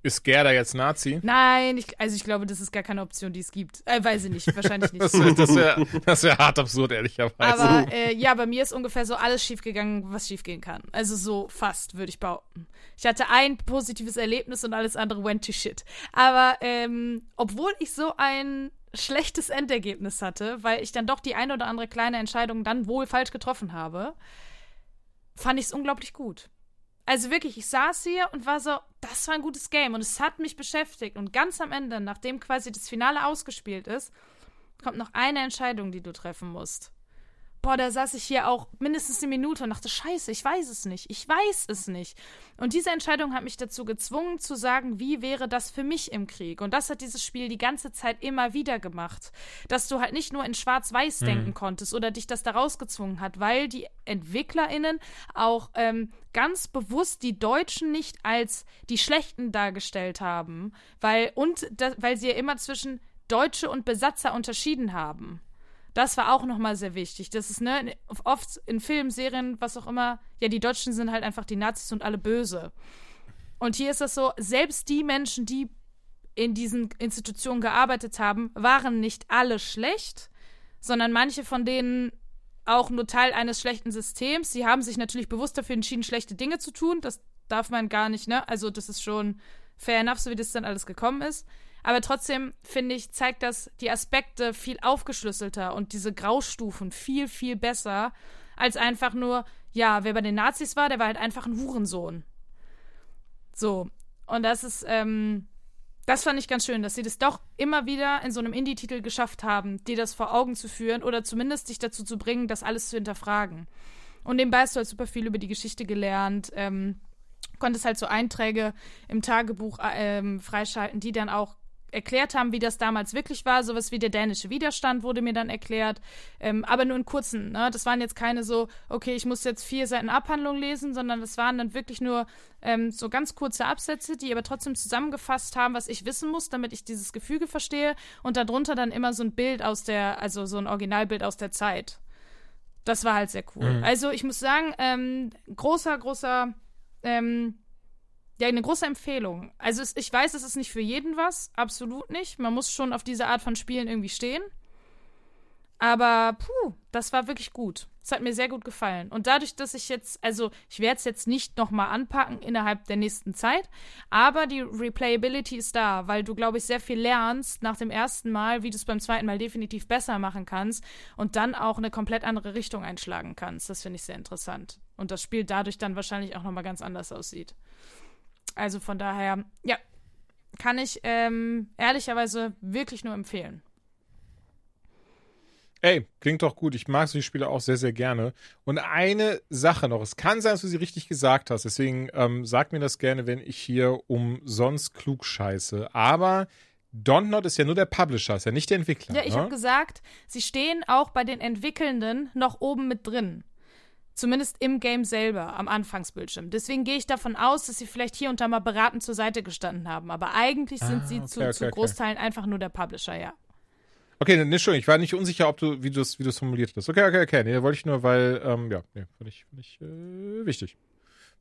Ist Gerda jetzt Nazi? Nein, ich, also ich glaube, das ist gar keine Option, die es gibt. Äh, weiß ich nicht, wahrscheinlich nicht. das wäre wär, wär hart absurd, ehrlicherweise. Aber äh, ja, bei mir ist ungefähr so alles schiefgegangen, was schiefgehen kann. Also so fast, würde ich behaupten. Ich hatte ein positives Erlebnis und alles andere went to shit. Aber ähm, obwohl ich so ein schlechtes Endergebnis hatte, weil ich dann doch die eine oder andere kleine Entscheidung dann wohl falsch getroffen habe, fand ich es unglaublich gut. Also wirklich, ich saß hier und war so, das war ein gutes Game und es hat mich beschäftigt. Und ganz am Ende, nachdem quasi das Finale ausgespielt ist, kommt noch eine Entscheidung, die du treffen musst boah, da saß ich hier auch mindestens eine Minute und dachte, scheiße, ich weiß es nicht, ich weiß es nicht. Und diese Entscheidung hat mich dazu gezwungen zu sagen, wie wäre das für mich im Krieg? Und das hat dieses Spiel die ganze Zeit immer wieder gemacht. Dass du halt nicht nur in Schwarz-Weiß mhm. denken konntest oder dich das da rausgezwungen hat, weil die EntwicklerInnen auch ähm, ganz bewusst die Deutschen nicht als die Schlechten dargestellt haben, weil, und da, weil sie ja immer zwischen Deutsche und Besatzer unterschieden haben. Das war auch nochmal sehr wichtig. Das ist, ne, oft in Filmen, Serien, was auch immer, ja, die Deutschen sind halt einfach die Nazis und alle böse. Und hier ist das so, selbst die Menschen, die in diesen Institutionen gearbeitet haben, waren nicht alle schlecht, sondern manche von denen auch nur Teil eines schlechten Systems. Sie haben sich natürlich bewusst dafür entschieden, schlechte Dinge zu tun. Das darf man gar nicht, ne? Also, das ist schon fair enough, so wie das dann alles gekommen ist. Aber trotzdem, finde ich, zeigt das die Aspekte viel aufgeschlüsselter und diese Graustufen viel, viel besser, als einfach nur, ja, wer bei den Nazis war, der war halt einfach ein Hurensohn. So. Und das ist, ähm, das fand ich ganz schön, dass sie das doch immer wieder in so einem Indie-Titel geschafft haben, dir das vor Augen zu führen oder zumindest dich dazu zu bringen, das alles zu hinterfragen. Und nebenbei hast du halt super viel über die Geschichte gelernt, ähm, konntest halt so Einträge im Tagebuch äh, ähm, freischalten, die dann auch erklärt haben, wie das damals wirklich war. Sowas wie der dänische Widerstand wurde mir dann erklärt. Ähm, aber nur in kurzen. Ne? Das waren jetzt keine so, okay, ich muss jetzt vier Seiten Abhandlung lesen, sondern das waren dann wirklich nur ähm, so ganz kurze Absätze, die aber trotzdem zusammengefasst haben, was ich wissen muss, damit ich dieses Gefüge verstehe. Und darunter dann immer so ein Bild aus der, also so ein Originalbild aus der Zeit. Das war halt sehr cool. Mhm. Also ich muss sagen, ähm, großer, großer ähm, ja, eine große Empfehlung. Also es, ich weiß, es ist nicht für jeden was, absolut nicht. Man muss schon auf diese Art von Spielen irgendwie stehen. Aber puh, das war wirklich gut. Es hat mir sehr gut gefallen. Und dadurch, dass ich jetzt, also ich werde es jetzt nicht nochmal anpacken innerhalb der nächsten Zeit, aber die Replayability ist da, weil du, glaube ich, sehr viel lernst nach dem ersten Mal, wie du es beim zweiten Mal definitiv besser machen kannst und dann auch eine komplett andere Richtung einschlagen kannst. Das finde ich sehr interessant. Und das Spiel dadurch dann wahrscheinlich auch nochmal ganz anders aussieht. Also von daher, ja, kann ich ähm, ehrlicherweise wirklich nur empfehlen. Ey, klingt doch gut. Ich mag solche Spiele auch sehr, sehr gerne. Und eine Sache noch. Es kann sein, dass du sie richtig gesagt hast. Deswegen ähm, sag mir das gerne, wenn ich hier umsonst klug scheiße. Aber Dontnod ist ja nur der Publisher, ist ja nicht der Entwickler. Ja, ich ne? habe gesagt, sie stehen auch bei den Entwickelnden noch oben mit drin. Zumindest im Game selber, am Anfangsbildschirm. Deswegen gehe ich davon aus, dass sie vielleicht hier und da mal beratend zur Seite gestanden haben. Aber eigentlich sind Ah, sie okay, zu, okay, zu okay. Großteilen einfach nur der Publisher, ja. Okay, nee, Entschuldigung, ich war nicht unsicher, ob du, wie du es wie du's formuliert hast. Okay, okay, okay. Nee, wollte ich nur, weil, ähm, ja, nee, fand ich, fand ich äh, wichtig.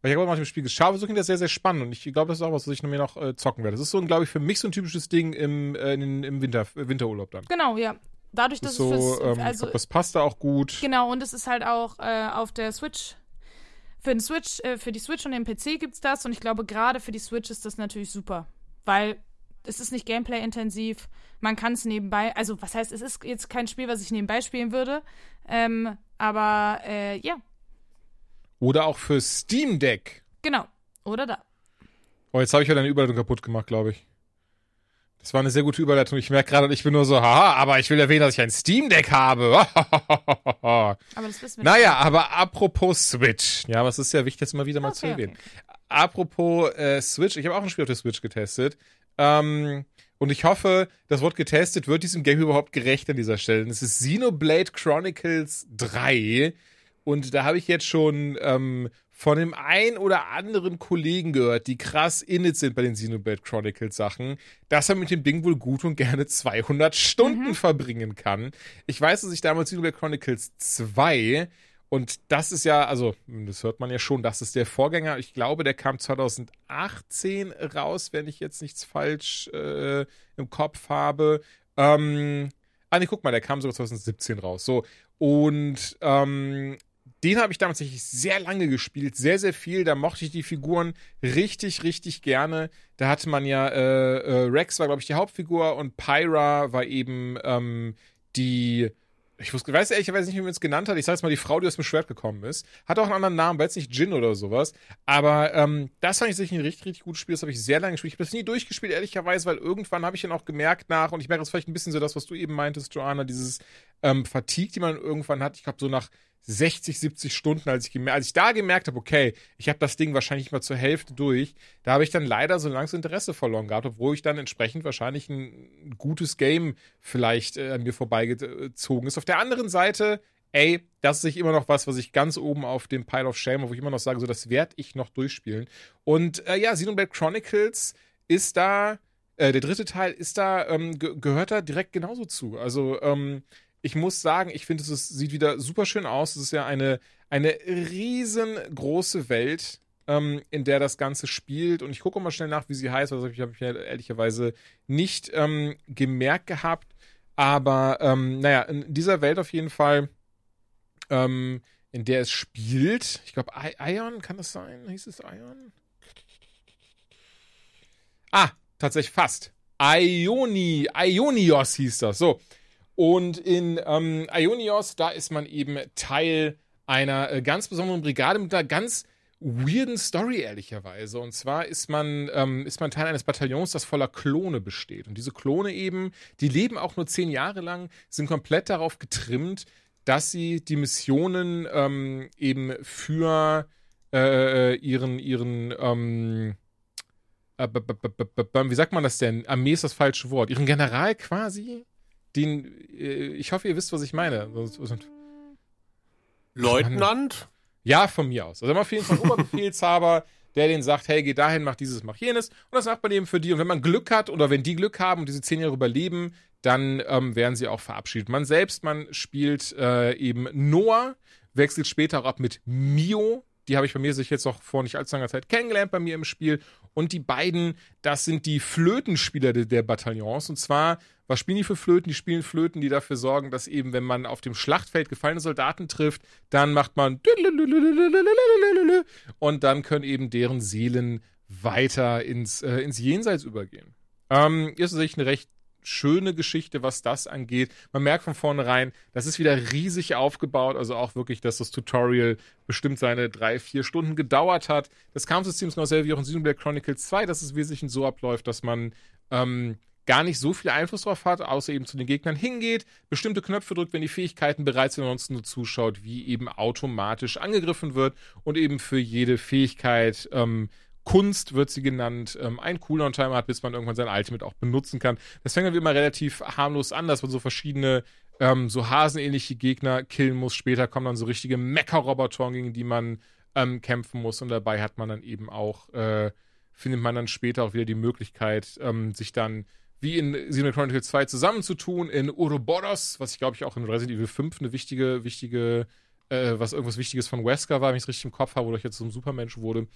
Weil ich habe auch dem Spiel geschaut, so klingt das sehr, sehr spannend und ich glaube, das ist auch was, was ich noch mehr noch äh, zocken werde. Das ist so, glaube ich, für mich so ein typisches Ding im, äh, in, im Winter, Winterurlaub dann. Genau, ja. Dadurch, Das dass so, es ähm, fürs, ich also glaub, das passt da auch gut. Genau, und es ist halt auch äh, auf der Switch. Für den Switch, äh, für die Switch und den PC gibt's das und ich glaube, gerade für die Switch ist das natürlich super. Weil es ist nicht Gameplay-intensiv, man kann es nebenbei, also was heißt, es ist jetzt kein Spiel, was ich nebenbei spielen würde. Ähm, aber äh, ja, Oder auch für Steam Deck. genau. Oder da. Oh, jetzt habe ich ja deine Überleitung kaputt gemacht, glaube ich. Das war eine sehr gute Überleitung. Ich merke gerade, ich bin nur so, haha, aber ich will erwähnen, dass ich ein Steam Deck habe. Aber das wissen wir Naja, aber apropos Switch. Ja, aber es ist ja wichtig, das immer wieder mal zu Okay, erwähnen. Apropos äh, Switch, ich habe auch ein Spiel auf der Switch getestet. Ähm, und ich hoffe, das Wort getestet wird diesem Game überhaupt gerecht an dieser Stelle. Es ist Xenoblade Chronicles 3. Und da habe ich jetzt schon ähm, von dem ein oder anderen Kollegen gehört, die krass init sind bei den Xenoblade Chronicles Sachen, dass er mit dem Ding wohl gut und gerne 200 Stunden verbringen kann. Ich weiß, dass ich damals Xenoblade Chronicles 2 und das ist ja, also, das hört man ja schon, das ist der Vorgänger. Ich glaube, der kam 2018 raus, wenn ich jetzt nichts falsch äh, im Kopf habe. Ähm, ah, nee, guck mal, der kam sogar 2017 raus. So, und ähm, den habe ich damals tatsächlich sehr lange gespielt, sehr, sehr viel. Da mochte ich die Figuren richtig, richtig gerne. Da hatte man ja, äh, äh, Rex war, glaube ich, die Hauptfigur und Pyra war eben ähm, die, ich wusste, weiß ehrlicherweise nicht, wie man es genannt hat. Ich sage jetzt mal die Frau, die aus dem Schwert gekommen ist. Hat auch einen anderen Namen, weil es nicht Jin oder sowas. Aber ähm, das fand ich sicher ein richtig, richtig gutes Spiel. Das habe ich sehr lange gespielt. Ich habe das nie durchgespielt, ehrlicherweise, weil irgendwann habe ich dann auch gemerkt nach, und ich merke das vielleicht ein bisschen so das, was du eben meintest, Joanna, dieses ähm, Fatigue, die man irgendwann hat. Ich glaube, so nach 60, 70 Stunden, als ich, als ich da gemerkt habe, okay, ich habe das Ding wahrscheinlich mal zur Hälfte durch, da habe ich dann leider so langsam Interesse verloren gehabt, obwohl ich dann entsprechend wahrscheinlich ein gutes Game vielleicht äh, an mir vorbeigezogen ist. Auf der anderen Seite, ey, das ist immer noch was, was ich ganz oben auf dem Pile of Shame, wo ich immer noch sage, so das werde ich noch durchspielen. Und äh, ja, Xenoblade Chronicles ist da, äh, der dritte Teil ist da, ähm, ge gehört da direkt genauso zu. Also, ähm, ich muss sagen, ich finde, es sieht wieder super schön aus. Es ist ja eine, eine riesengroße Welt, ähm, in der das Ganze spielt. Und ich gucke mal schnell nach, wie sie heißt. Also ich habe ich ja ehrlicherweise nicht ähm, gemerkt gehabt. Aber ähm, naja, in dieser Welt auf jeden Fall, ähm, in der es spielt, ich glaube, Ion, kann das sein? Hieß es Ion? Ah, tatsächlich fast. Ioni, Ionios hieß das. So. Und in ähm, Ionios, da ist man eben Teil einer äh, ganz besonderen Brigade mit einer ganz weirden Story, ehrlicherweise. Und zwar ist man, ähm, ist man Teil eines Bataillons, das voller Klone besteht. Und diese Klone eben, die leben auch nur zehn Jahre lang, sind komplett darauf getrimmt, dass sie die Missionen ähm, eben für äh, ihren, ihren, ähm, äh, wie sagt man das denn? Armee ist das falsche Wort. Ihren General quasi? Den, äh, ich hoffe, ihr wisst, was ich meine. Leutnant? Ja, von mir aus. Also immer auf jeden Fall Oberbefehlshaber, der den sagt, hey, geh dahin, mach dieses, mach jenes. Und das macht man eben für die. Und wenn man Glück hat oder wenn die Glück haben und diese zehn Jahre überleben, dann ähm, werden sie auch verabschiedet. Man selbst, man spielt äh, eben Noah, wechselt später auch ab mit Mio. Die habe ich bei mir sich jetzt auch vor nicht allzu langer Zeit kennengelernt bei mir im Spiel. Und die beiden, das sind die Flötenspieler der, Bataillons. Und zwar, was spielen die für Flöten? Die spielen Flöten, die dafür sorgen, dass eben, wenn man auf dem Schlachtfeld gefallene Soldaten trifft, dann macht man und dann können eben deren Seelen weiter ins, äh, ins Jenseits übergehen. Ähm, ist tatsächlich eine recht schöne Geschichte, was das angeht. Man merkt von vornherein, das ist wieder riesig aufgebaut, also auch wirklich, dass das Tutorial bestimmt seine drei, vier Stunden gedauert hat. Das Kampfsystem ist genau dasselbe wie auch in Xenoblade Chronicles 2, dass es wesentlich so abläuft, dass man ähm, gar nicht so viel Einfluss drauf hat, außer eben zu den Gegnern hingeht, bestimmte Knöpfe drückt, wenn die Fähigkeiten bereits sind, ansonsten nur zuschaut, wie eben automatisch angegriffen wird und eben für jede Fähigkeit ähm, Kunst wird sie genannt, ähm, ein Cooldown-Timer hat, bis man irgendwann sein Ultimate auch benutzen kann. Das fängt dann wie immer relativ harmlos an, dass man so verschiedene ähm, so hasenähnliche Gegner killen muss. Später kommen dann so richtige Mecha-Roboter, gegen die man ähm, kämpfen muss. Und dabei hat man dann eben auch, äh, findet man dann später auch wieder die Möglichkeit, ähm, sich dann wie in Xenoblade Chronicles 2 zusammenzutun in Ouroboros, was ich glaube ich auch in Resident Evil 5 eine wichtige, wichtige, äh, was irgendwas Wichtiges von Wesker war, wenn ich es richtig im Kopf habe, wodurch jetzt zum Supermensch wurde.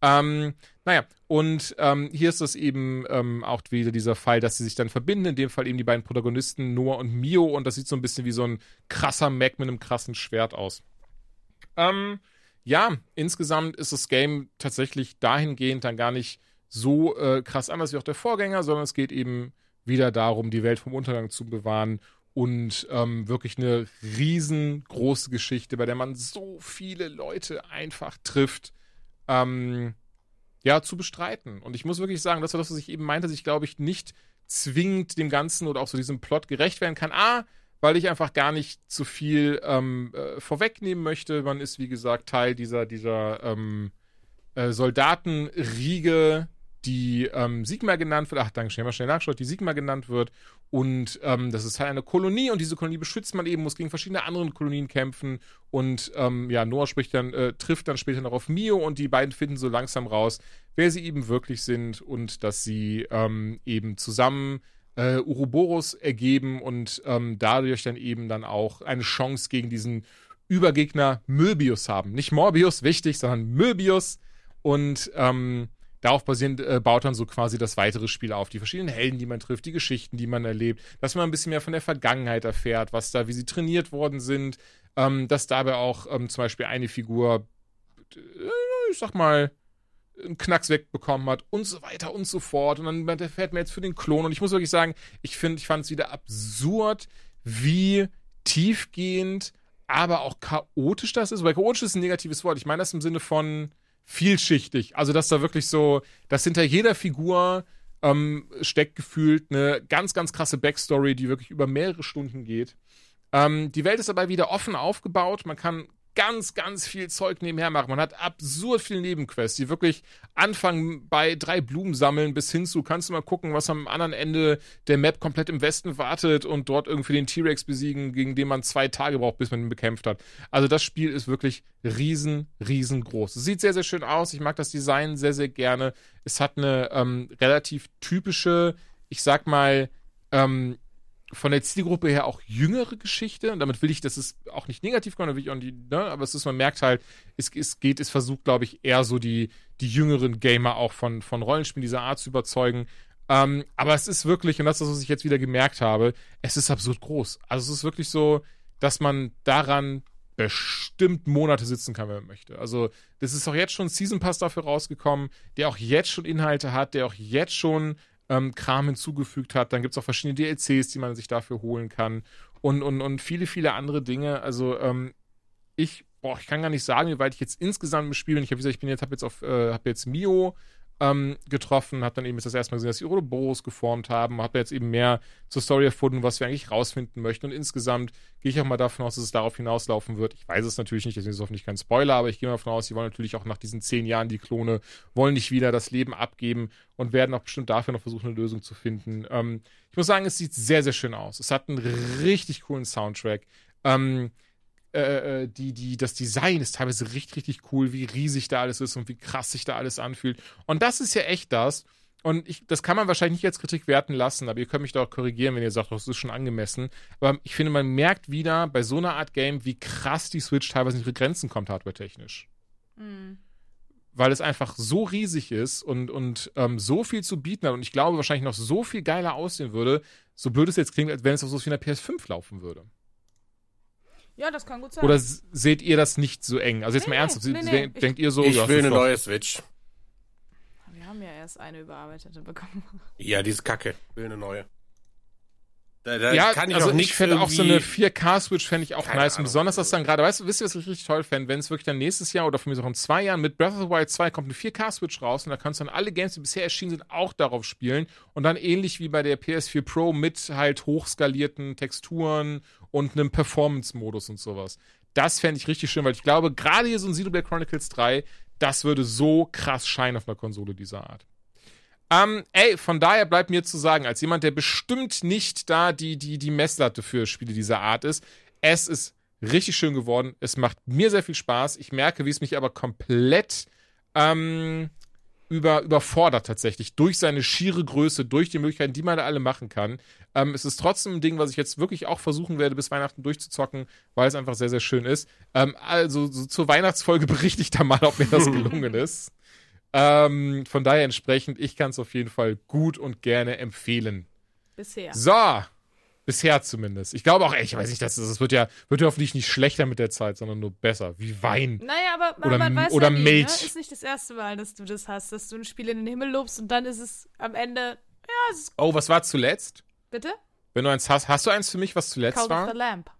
Ähm, naja, und ähm, hier ist das eben ähm, auch wieder dieser Fall, dass sie sich dann verbinden. In dem Fall eben die beiden Protagonisten, Noah und Mio. Und das sieht so ein bisschen wie so ein krasser Mac mit einem krassen Schwert aus. Ähm, ja, insgesamt ist das Game tatsächlich dahingehend dann gar nicht so äh, krass anders wie auch der Vorgänger, sondern es geht eben wieder darum, die Welt vom Untergang zu bewahren und ähm, wirklich eine riesengroße Geschichte, bei der man so viele Leute einfach trifft, ähm, ja, zu bestreiten. Und ich muss wirklich sagen, das war das, was ich eben meinte, dass ich glaube ich nicht zwingend dem Ganzen oder auch so diesem Plot gerecht werden kann. A, weil ich einfach gar nicht zu viel ähm, äh, vorwegnehmen möchte. Man ist, wie gesagt, Teil dieser, dieser ähm, äh, Soldatenriege, die ähm, Sigma genannt wird. Ach, danke schön, mal schnell nachgeschaut, die Sigma genannt wird. Und ähm, das ist halt eine Kolonie und diese Kolonie beschützt man eben, muss gegen verschiedene andere Kolonien kämpfen. Und ähm, ja, Noah spricht dann, äh, trifft dann später noch auf Mio und die beiden finden so langsam raus, wer sie eben wirklich sind und dass sie ähm, eben zusammen äh, Uroboros ergeben und ähm, dadurch dann eben dann auch eine Chance gegen diesen Übergegner Möbius haben. Nicht Morbius, wichtig, sondern Möbius. Und ähm, darauf basierend äh, baut dann so quasi das weitere Spiel auf. Die verschiedenen Helden, die man trifft, die Geschichten, die man erlebt, dass man ein bisschen mehr von der Vergangenheit erfährt, was da, wie sie trainiert worden sind, ähm, dass dabei auch ähm, zum Beispiel eine Figur, äh, ich sag mal, einen Knacks wegbekommen hat und so weiter und so fort. Und dann erfährt man jetzt für den Klon. Und ich muss wirklich sagen, ich finde, ich fand es wieder absurd, wie tiefgehend, aber auch chaotisch das ist. Weil chaotisch ist ein negatives Wort. Ich meine das im Sinne von, vielschichtig. Also, dass da wirklich so, dass hinter jeder Figur ähm, steckt gefühlt eine ganz, ganz krasse Backstory, die wirklich über mehrere Stunden geht. Ähm, die Welt ist dabei wieder offen aufgebaut. Man kann ganz, ganz viel Zeug nebenher machen. Man hat absurd viele Nebenquests, die wirklich anfangen bei drei Blumen sammeln bis hin zu, kannst du mal gucken, was am anderen Ende der Map komplett im Westen wartet und dort irgendwie den T-Rex besiegen, gegen den man zwei Tage braucht, bis man ihn bekämpft hat. Also das Spiel ist wirklich riesen, riesengroß. Es sieht sehr, sehr schön aus. Ich mag das Design sehr, sehr gerne. Es hat eine ähm, relativ typische, ich sag mal, ähm, von der Zielgruppe her auch jüngere Geschichte. Und damit will ich, das ist auch nicht negativ kommen, will ich auch nicht, ne? aber es ist, man merkt halt, es, es geht, es versucht, glaube ich, eher so die, die jüngeren Gamer auch von, von Rollenspielen dieser Art zu überzeugen. Ähm, aber es ist wirklich, und das ist das, was ich jetzt wieder gemerkt habe, es ist absurd groß. Also es ist wirklich so, dass man daran bestimmt Monate sitzen kann, wenn man möchte. Also, das ist auch jetzt schon ein Season Pass dafür rausgekommen, der auch jetzt schon Inhalte hat, der auch jetzt schon ähm, Kram hinzugefügt hat. Dann gibt es auch verschiedene DLCs, die man sich dafür holen kann. Und, und, und viele, viele andere Dinge. Also ähm, ich, boah, ich kann gar nicht sagen, wie weit ich jetzt insgesamt im Spiel bin. Ich habe gesagt, ich bin jetzt, habe jetzt auf, äh, habe jetzt Mio ähm, getroffen, habe dann eben jetzt das erste Mal gesehen, dass sie Ouroboros geformt haben, habe jetzt eben mehr zur Story erfunden, was wir eigentlich rausfinden möchten und insgesamt gehe ich auch mal davon aus, dass es darauf hinauslaufen wird. Ich weiß es natürlich nicht, deswegen ist es hoffentlich kein Spoiler, aber ich gehe mal davon aus, sie wollen natürlich auch nach diesen zehn Jahren die Klone, wollen nicht wieder das Leben abgeben und werden auch bestimmt dafür noch versuchen, eine Lösung zu finden. Ähm, ich muss sagen, es sieht sehr, sehr schön aus. Es hat einen richtig coolen Soundtrack. Ähm, äh, äh, die, die, das Design ist teilweise richtig, richtig cool, wie riesig da alles ist und wie krass sich da alles anfühlt. Und das ist ja echt das. Und ich, das kann man wahrscheinlich nicht als Kritik werten lassen, aber ihr könnt mich doch korrigieren, wenn ihr sagt, das ist schon angemessen. Aber ich finde, man merkt wieder bei so einer Art Game, wie krass die Switch teilweise in ihre Grenzen kommt, hardware-technisch. Mhm. Weil es einfach so riesig ist und, und ähm, so viel zu bieten hat und ich glaube wahrscheinlich noch so viel geiler aussehen würde, so blöd es jetzt klingt, als wenn es auf so wie in der PS5 laufen würde. Ja, das kann gut sein. Oder seht ihr das nicht so eng? Also jetzt nee, mal ernsthaft, nee, nee. denkt ihr so, ich will eine neue Switch. Wir haben ja erst eine überarbeitete bekommen. Ja, die ist kacke. Ich will eine neue. Da, da ja, kann ich also ich fände auch so eine 4K-Switch fände ich auch nice. Und besonders das dann gerade, weißt du, wisst ihr, was ich richtig toll fände? Wenn es wirklich dann nächstes Jahr oder von mir auch in zwei Jahren mit Breath of the Wild 2 kommt eine 4K-Switch raus und da kannst du dann alle Games, die bisher erschienen sind, auch darauf spielen und dann ähnlich wie bei der PS4 Pro mit halt hochskalierten Texturen und einem Performance-Modus und sowas. Das fände ich richtig schön, weil ich glaube, gerade hier so ein Xenoblade Chronicles 3, das würde so krass scheinen auf einer Konsole dieser Art. Ähm, ey, von daher bleibt mir zu sagen, als jemand, der bestimmt nicht da die, die, die Messlatte für Spiele dieser Art ist, es ist richtig schön geworden. Es macht mir sehr viel Spaß. Ich merke, wie es mich aber komplett ähm, über, überfordert tatsächlich durch seine schiere Größe, durch die Möglichkeiten, die man da alle machen kann. Ähm, es ist trotzdem ein Ding, was ich jetzt wirklich auch versuchen werde, bis Weihnachten durchzuzocken, weil es einfach sehr, sehr schön ist. Ähm, also so zur Weihnachtsfolge berichte ich da mal, ob mir das gelungen ist. Ähm, von daher entsprechend, ich kann es auf jeden Fall gut und gerne empfehlen. Bisher. So. Bisher zumindest. Ich glaube auch, ey, ich weiß nicht, das, ist, das wird ja, wird ja hoffentlich nicht schlechter mit der Zeit, sondern nur besser. Wie Wein. Naja, aber man, Oder- man weiß oder ja nie, Milch. Ne? Ist nicht das erste Mal, dass du das hast, dass du ein Spiel in den Himmel lobst und dann ist es am Ende, ja, es ist, Oh, was war zuletzt? bitte? Wenn du eins hast, hast du eins für mich, was zuletzt Call of war? the Lamp.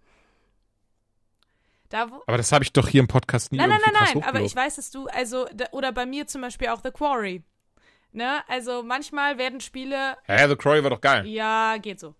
Da, wo, Aber das habe ich doch hier im Podcast nie nein, nein, irgendwie nein, krass nein, aber ich weiß, dass du, also, da, oder bei mir zum Beispiel auch The Quarry. Ne? Also manchmal werden Spiele, Hä, The Croy war doch geil. ja, geht so.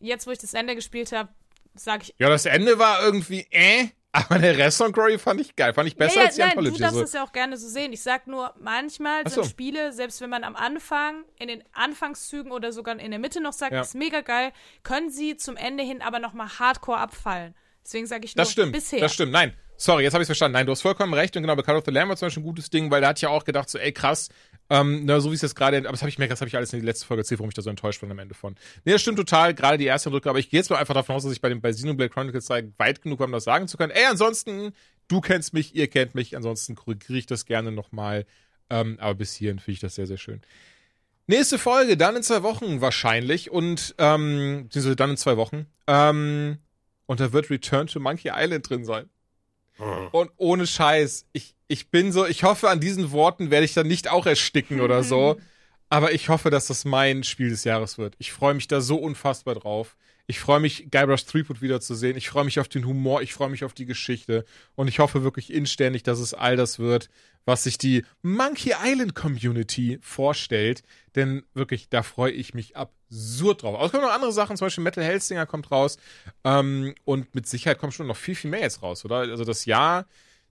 Jetzt, wo ich das Ende gespielt habe, sage ich, Ja, das Ende war irgendwie äh, aber der Rest von Croy fand ich geil. Fand ich besser ja, ja, als die nein, du Anthology. darfst So. das ja auch gerne so sehen. Ich sag nur, manchmal Ach sind so. Spiele, selbst wenn man am Anfang, in den Anfangszügen oder sogar in der Mitte noch sagt, Ja. ist mega geil, können sie zum Ende hin aber nochmal hardcore abfallen. Deswegen sage ich nur Das stimmt. bisher. Das stimmt. Nein, sorry, jetzt habe ich verstanden. Nein, du hast vollkommen recht. Und genau, bei Call of the Lamb war zum Beispiel ein gutes Ding, weil da hatte ich ja auch gedacht, so, ey, krass, ähm, na, so wie es jetzt gerade, aber das habe ich mir, das habe ich alles in die letzte Folge erzählt, warum ich da so enttäuscht bin am Ende von. Nee, das stimmt total, gerade die erste Eindrücke, aber ich gehe jetzt mal einfach davon aus, dass ich bei dem bei Xenoblade Chronicles 3 weit genug war, um das sagen zu können. Ey, ansonsten, du kennst mich, ihr kennt mich, ansonsten korrigiere ich das gerne nochmal. Ähm, aber bis hierhin finde ich das sehr, sehr schön. Nächste Folge, dann in zwei Wochen wahrscheinlich und ähm, beziehungsweise dann in zwei Wochen. Ähm, und da wird Return to Monkey Island drin sein. Und ohne Scheiß, ich, ich bin so, ich hoffe, an diesen Worten werde ich dann nicht auch ersticken oder so. Aber ich hoffe, dass das mein Spiel des Jahres wird. Ich freue mich da so unfassbar drauf. Ich freue mich, Guybrush Threepwood wiederzusehen. Ich freue mich auf den Humor. Ich freue mich auf die Geschichte. Und ich hoffe wirklich inständig, dass es all das wird, was sich die Monkey Island Community vorstellt. Denn wirklich, da freue ich mich absurd drauf. Aber es kommen noch andere Sachen, zum Beispiel Metal Hellsinger kommt raus. Ähm, und mit Sicherheit kommt schon noch viel, viel mehr jetzt raus, oder? Also das Jahr,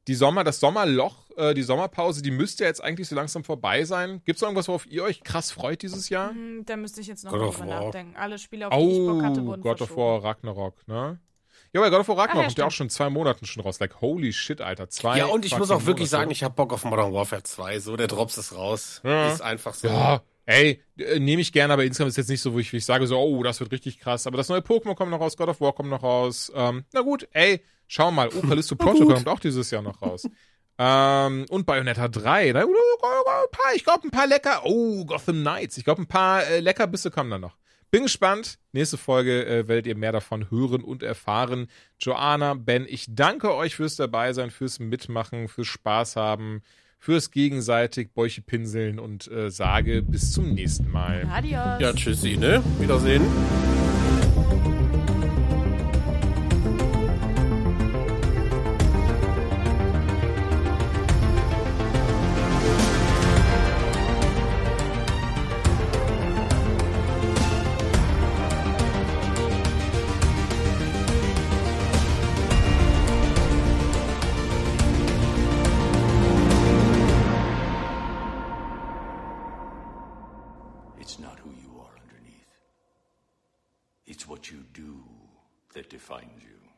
die Sommer, das Sommerloch, äh, die Sommerpause, die müsste jetzt eigentlich so langsam vorbei sein. Gibt es irgendwas, worauf ihr euch krass freut dieses Jahr? Hm, Da müsste ich jetzt noch drüber nachdenken. Alle Spiele, auf die ich Bock hatte, Oh, wurden God of. War Ragnarok, ne? Ja, aber God of War Ragnarok Ach ja, kommt ja auch schon in zwei Monaten schon raus. Like, holy shit, Alter. Zwei Ja, und ich muss auch wirklich Monate. sagen, ich habe Bock auf Modern Warfare 2. So, der Drops ist raus. Ja. Ist einfach so. Ja, ey, äh, nehme ich gerne, aber insgesamt ist jetzt nicht so, wo ich, ich sage so, oh, das wird richtig krass. Aber das neue Pokémon kommt noch raus, God of War kommt noch raus. Ähm, na gut, ey, schau mal. Oh, Callisto Protocol kommt auch dieses Jahr noch raus. ähm, und Bayonetta 3. Na, gut, ein paar, ich glaube, ein paar lecker. Oh, Gotham Knights. Ich glaube, ein paar äh, Leckerbisse kommen da noch. Bin gespannt. Nächste Folge äh, werdet ihr mehr davon hören und erfahren. Joanna, Ben, ich danke euch fürs Dabeisein, fürs Mitmachen, fürs Spaß haben, fürs gegenseitig Bäuche pinseln und äh, sage bis zum nächsten Mal. Adios. Ja, tschüssi, ne? Wiedersehen. Defines you.